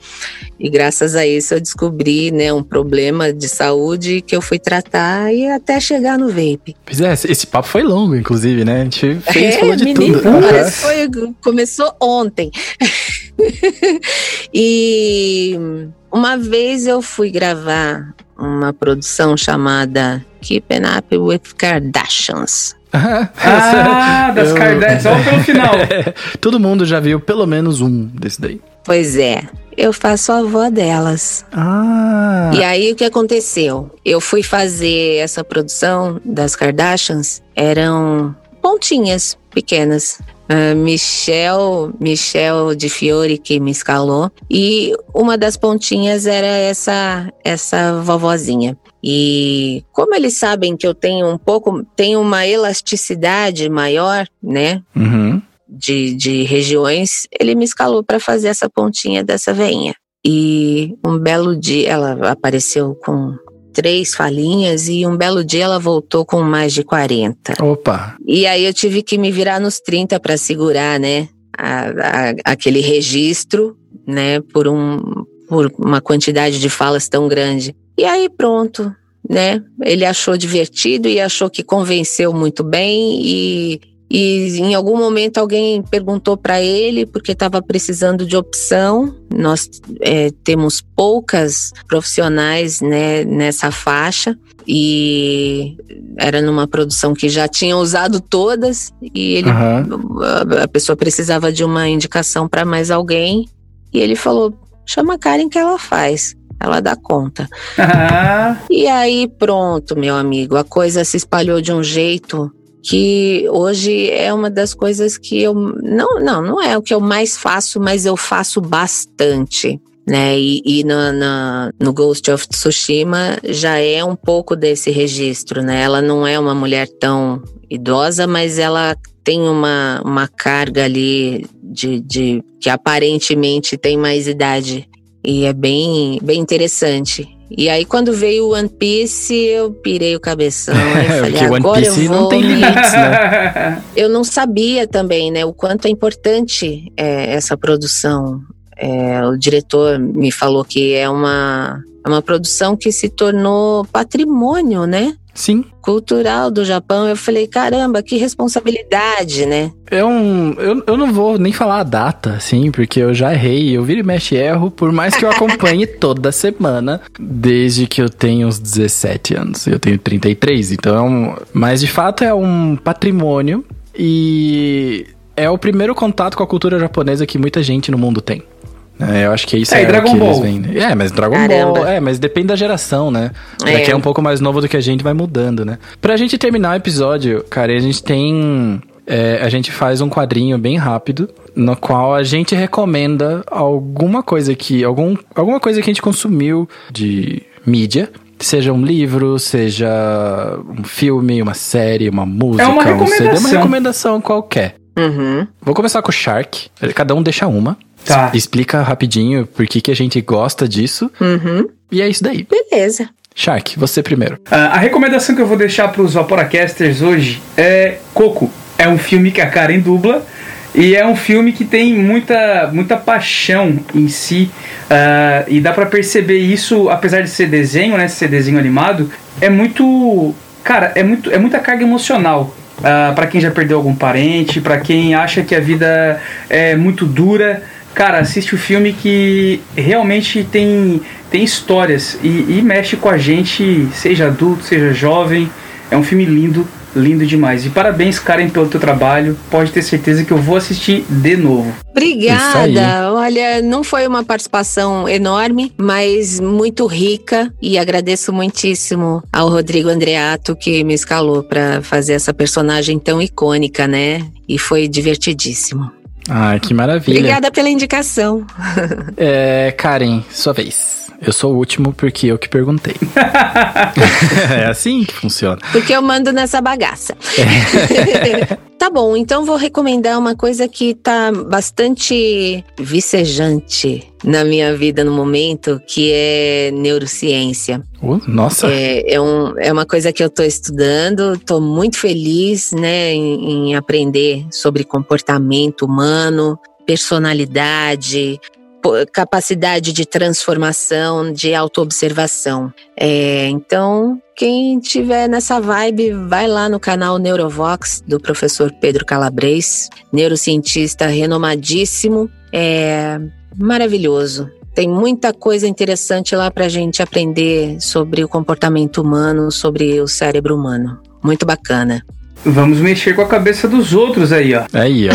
E graças a isso eu descobri, né, um problema de saúde que eu fui tratar e até chegar no vape. Pois é, esse papo foi longo, inclusive, né? A gente fez, É, falou de menino, tudo. parece que foi, começou ontem. e uma vez eu fui gravar uma produção chamada Keeping Up with Kardashians. Ah, das Eu- Kardashians. Olha pelo final. Todo mundo já viu pelo menos um desse daí. Pois é, eu faço a avó delas. Ah, E aí o que aconteceu? Eu fui fazer essa produção das Kardashians, eram pontinhas pequenas. Michelle, Michelle de Fiore que me escalou e uma das pontinhas era essa essa vovozinha. E como eles sabem que eu tenho um pouco, tenho uma elasticidade maior, né? uhum. de, de regiões, ele me escalou para fazer essa pontinha dessa veinha. E um belo dia ela apareceu com três falinhas e um belo dia ela voltou com mais de 40. Opa, E aí eu tive que me virar nos 30 para segurar, né? a- a- aquele registro, né? Por, um, por uma quantidade de falas tão grande. E aí pronto, né? Ele achou divertido e achou que convenceu muito bem e e em algum momento alguém perguntou para ele porque estava precisando de opção. Nós é, temos poucas profissionais né, nessa faixa e era numa produção que já tinha usado todas e ele aham. a- a pessoa precisava de uma indicação para mais alguém e ele falou: chama a Karen que ela faz, ela dá conta. Ah, E aí pronto, meu amigo, a coisa se espalhou de um jeito que hoje é uma das coisas que eu não não não é o que eu mais faço, mas eu faço bastante. Né? E, e no, no, no, Ghost of Tsushima já é um pouco desse registro, né? Ela não é uma mulher tão idosa, mas ela tem uma, uma carga ali de, de que aparentemente tem mais idade. E é bem, bem interessante. E aí, quando veio o One Piece, eu pirei o cabeção. É, falei, One agora Piece eu vou. não tem limites, né? Eu não sabia também, né, o quanto é importante é, essa produção. É, o diretor me falou que é uma, é uma produção que se tornou patrimônio, né? Sim. Cultural do Japão. Eu falei, caramba, que responsabilidade, né? É um. Eu, eu não vou nem falar a data, assim, porque eu já errei. Eu viro e mexe erro, por mais que eu acompanhe toda semana, desde que eu tenho uns 17 anos. Eu tenho 33, então é um. Mas de fato é um patrimônio e é o primeiro contato com a cultura japonesa que muita gente no mundo tem. É, eu acho que isso É, é, Dragon o que Ball. eles vendem. É, mas Dragon Caramba. Ball. É, mas depende da geração, né? É. Daqui é um pouco mais novo do que a gente vai mudando, né? Pra gente terminar o episódio, cara, a gente tem. é, a gente faz um quadrinho bem rápido, no qual a gente recomenda alguma coisa que. Algum, alguma coisa que a gente consumiu de mídia. Seja um livro, seja um filme, uma série, uma música, uma um CD, uma recomendação. recomendação qualquer. Uhum. Vou começar com o Shark. Cada um deixa uma. Tá. Explica rapidinho por que, que a gente gosta disso. Uhum. E é isso daí. Beleza. Shark, você primeiro. Ah, a recomendação que eu vou deixar para os Vaporacasters hoje é Coco. É um filme que a Karen dubla e é um filme que tem muita, muita paixão em si ah, e dá para perceber isso, apesar de ser desenho, né, ser desenho animado, é muito, cara, é muito, é muita carga emocional. para quem já perdeu algum parente, para quem acha que a vida é muito dura, cara, assiste o filme que realmente tem, tem histórias e, e mexe com a gente, seja adulto, seja jovem. É um filme lindo, lindo demais. E parabéns, Karen, pelo teu trabalho. Pode ter certeza que eu vou assistir de novo. Obrigada. Olha, não foi uma participação enorme, mas muito rica e agradeço muitíssimo ao Rodrigo Andreato que me escalou para fazer essa personagem tão icônica, né? E foi divertidíssimo. Ah, que maravilha. Obrigada pela indicação. É, Karen, sua vez. Eu sou o último porque eu que perguntei. é assim que funciona. Porque eu mando nessa bagaça. tá bom, então vou recomendar uma coisa que tá bastante vicejante na minha vida no momento, que é neurociência. Uh, nossa. É, é, um, é uma coisa que eu estou estudando, estou muito feliz né, em, em aprender sobre comportamento humano, personalidade, capacidade de transformação, de autoobservação. É, então, quem tiver nessa vibe, vai lá no canal Neurovox do professor Pedro Calabres, neurocientista renomadíssimo. É maravilhoso. Tem muita coisa interessante lá pra gente aprender sobre o comportamento humano, sobre o cérebro humano. Muito bacana. Vamos mexer com a cabeça dos outros aí, ó. Aí, ó.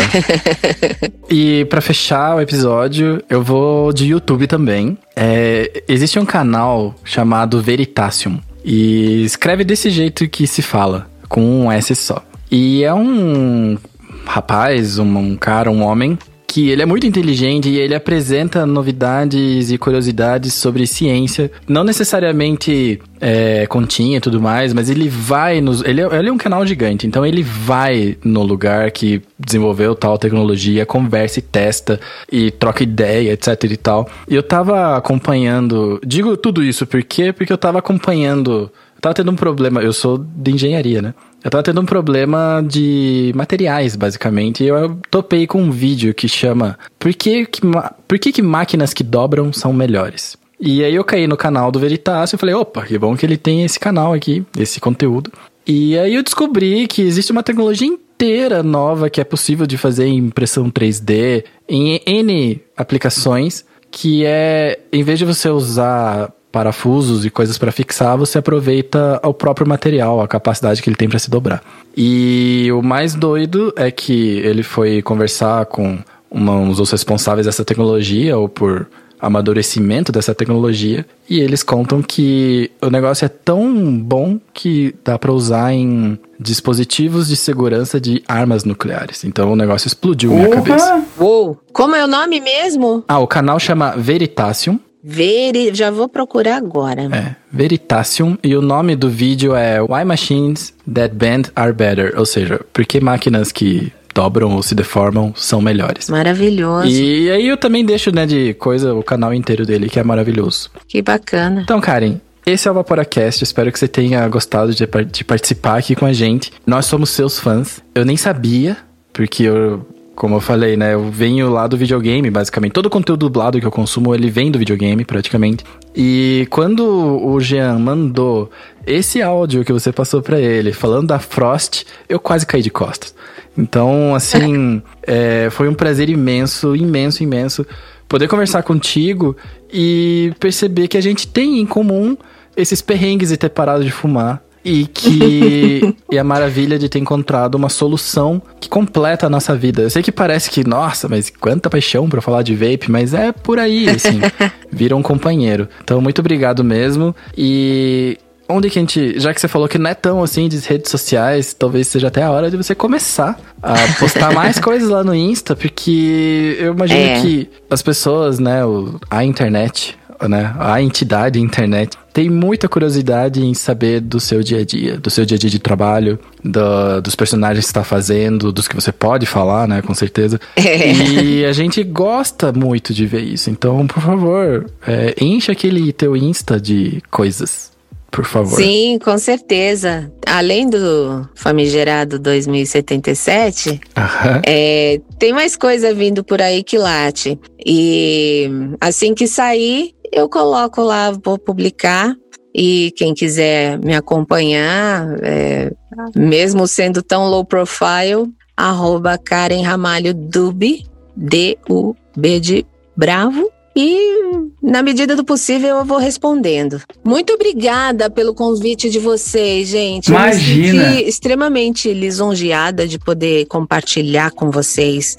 e pra fechar o episódio, eu vou de YouTube também. É, existe um canal chamado Veritasium. E escreve desse jeito que se fala, com um S só. E é um rapaz, um, um cara, um homem, que ele é muito inteligente e ele apresenta novidades e curiosidades sobre ciência. Não necessariamente é, continha e tudo mais, mas ele vai nos. Ele é, ele é um canal gigante, então ele vai no lugar que desenvolveu tal tecnologia, conversa e testa e troca ideia, etc e tal. E eu tava acompanhando. Digo tudo isso por quê? Porque eu tava acompanhando. Tava tendo um problema. Eu sou de engenharia, né? Eu tava tendo um problema de materiais, basicamente, e eu topei com um vídeo que chama Por que, que, por que, que máquinas que dobram são melhores? E aí eu caí no canal do Veritas e falei, opa, que bom que ele tem esse canal aqui, esse conteúdo. E aí eu descobri que existe uma tecnologia inteira nova que é possível de fazer impressão 3D, em N aplicações, que é, em vez de você usar parafusos e coisas para fixar, você aproveita o próprio material, a capacidade que ele tem para se dobrar. E o mais doido é que ele foi conversar com uma- uns dos responsáveis dessa tecnologia, ou por amadurecimento dessa tecnologia e eles contam que o negócio é tão bom que dá para usar em dispositivos de segurança de armas nucleares. Então o negócio explodiu na minha cabeça. Uou! Como é o nome mesmo? Ah, o canal chama Veritasium. Veri... Já vou procurar agora. É, Veritasium. E o nome do vídeo é Why Machines That Bend Are Better. Ou seja, por que máquinas que dobram ou se deformam são melhores. Maravilhoso. E aí eu também deixo, né, de coisa, o canal inteiro dele, que é maravilhoso. Que bacana. Então, Karen, esse é o Vaporacast. Espero que você tenha gostado de, de participar aqui com a gente. Nós somos seus fãs. Eu nem sabia, porque eu como eu falei, né? Eu venho lá do videogame, basicamente. Todo o conteúdo dublado que eu consumo, ele vem do videogame, praticamente. E quando o Jean mandou esse áudio que você passou para ele, falando da Frost, eu quase caí de costas. Então, assim, é, foi um prazer imenso, imenso, imenso poder conversar contigo e perceber que a gente tem em comum esses perrengues de ter parado de fumar e que é a maravilha de ter encontrado uma solução que completa a nossa vida. Eu sei que parece que, nossa, mas quanta paixão para falar de vape, mas é por aí, assim, vira um companheiro. Então, muito obrigado mesmo. E onde que a gente, já que você falou que não é tão assim de redes sociais, talvez seja até a hora de você começar a postar mais coisas lá no Insta, porque eu imagino é. que as pessoas, né, a internet, né, a entidade internet tem muita curiosidade em saber do seu dia a dia, do seu dia a dia de trabalho, do, dos personagens que está fazendo, dos que você pode falar, né, com certeza. É. E a gente gosta muito de ver isso. Então, por favor, é, enche aquele teu Insta de coisas por favor. Sim, com certeza. Além do famigerado 2077, uhum. é, tem mais coisa vindo por aí que late. E assim que sair, eu coloco lá, vou publicar. E quem quiser me acompanhar, é, mesmo sendo tão low profile, arroba Karen Ramalho Dub, D-U-B de Bravo. E, na medida do possível, eu vou respondendo. Muito obrigada pelo convite de vocês, gente. Imagina. Eu me extremamente lisonjeada de poder compartilhar com vocês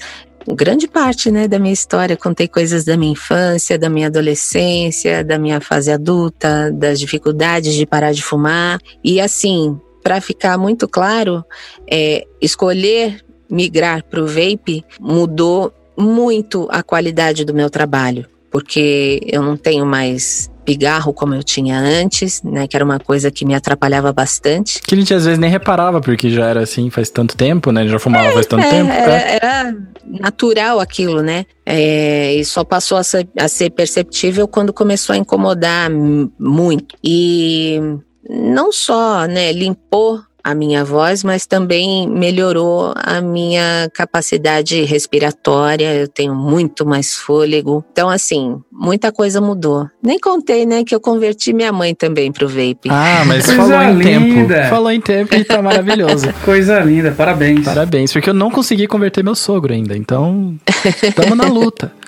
grande parte né, da minha história. Contei coisas da minha infância, da minha adolescência, da minha fase adulta, das dificuldades de parar de fumar. E assim, para ficar muito claro, é, escolher migrar para o vape mudou muito a qualidade do meu trabalho, porque eu não tenho mais pigarro como eu tinha antes, né? Que era uma coisa que me atrapalhava bastante. Que a gente às vezes nem reparava, porque já era assim faz tanto tempo, né? Já fumava é, faz tanto é, tempo. Era, é. era, natural aquilo, né? É, e só passou a ser, a ser perceptível quando começou a incomodar muito. E não só, né, limpou a minha voz, mas também melhorou a minha capacidade respiratória. Eu tenho muito mais fôlego. Então, assim, muita coisa mudou. Nem contei, né, que eu converti minha mãe também pro vape. Ah, mas coisa falou em linda. tempo. Falou em tempo e tá maravilhoso. coisa linda, parabéns. Parabéns, porque eu não consegui converter meu sogro ainda. Então, estamos na luta.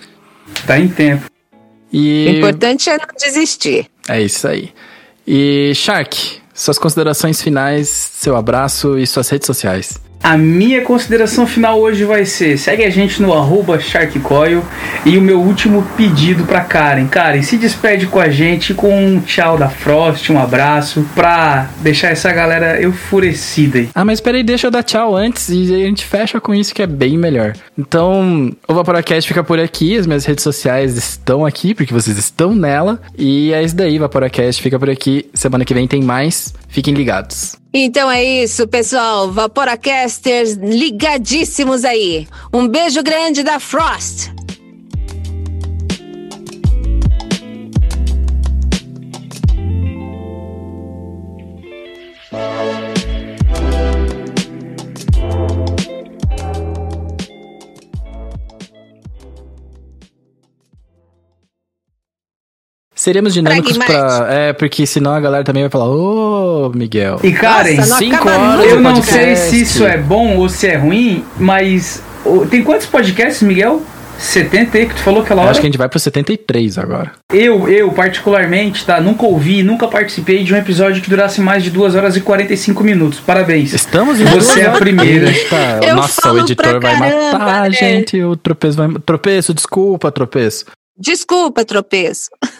Tá em tempo. E... O importante é não desistir. É isso aí. E Shark, suas considerações finais, seu abraço e suas redes sociais. A minha consideração final hoje vai ser: segue a gente no SharkCoil e o meu último pedido para Karen. Karen, se despede com a gente com um tchau da Frost, um abraço, pra deixar essa galera enfurecida aí. Ah, mas peraí, deixa eu dar tchau antes e a gente fecha com isso que é bem melhor. Então, o Vaporacast fica por aqui, as minhas redes sociais estão aqui, porque vocês estão nela. E é isso daí, Vaporacast fica por aqui. Semana que vem tem mais. Fiquem ligados. Então é isso, pessoal. Vaporacasters ligadíssimos aí. Um beijo grande da Frost. Seremos dinâmicos pra. É, porque senão a galera também vai falar, ô, oh, Miguel. E Karen, Nossa, cinco horas. Eu não sei se isso é bom ou se é ruim, mas. Tem quantos podcasts, Miguel? 70 que tu falou aquela hora? acho que a gente vai pro 73 agora. Eu, eu, particularmente, tá? Nunca ouvi, nunca participei de um episódio que durasse mais de 2 horas e 45 minutos. Parabéns. Estamos em Você é a primeira. Nossa, o editor vai matar a gente. O tropeço vai. Tropeço, desculpa, tropeço. Desculpa, tropeço.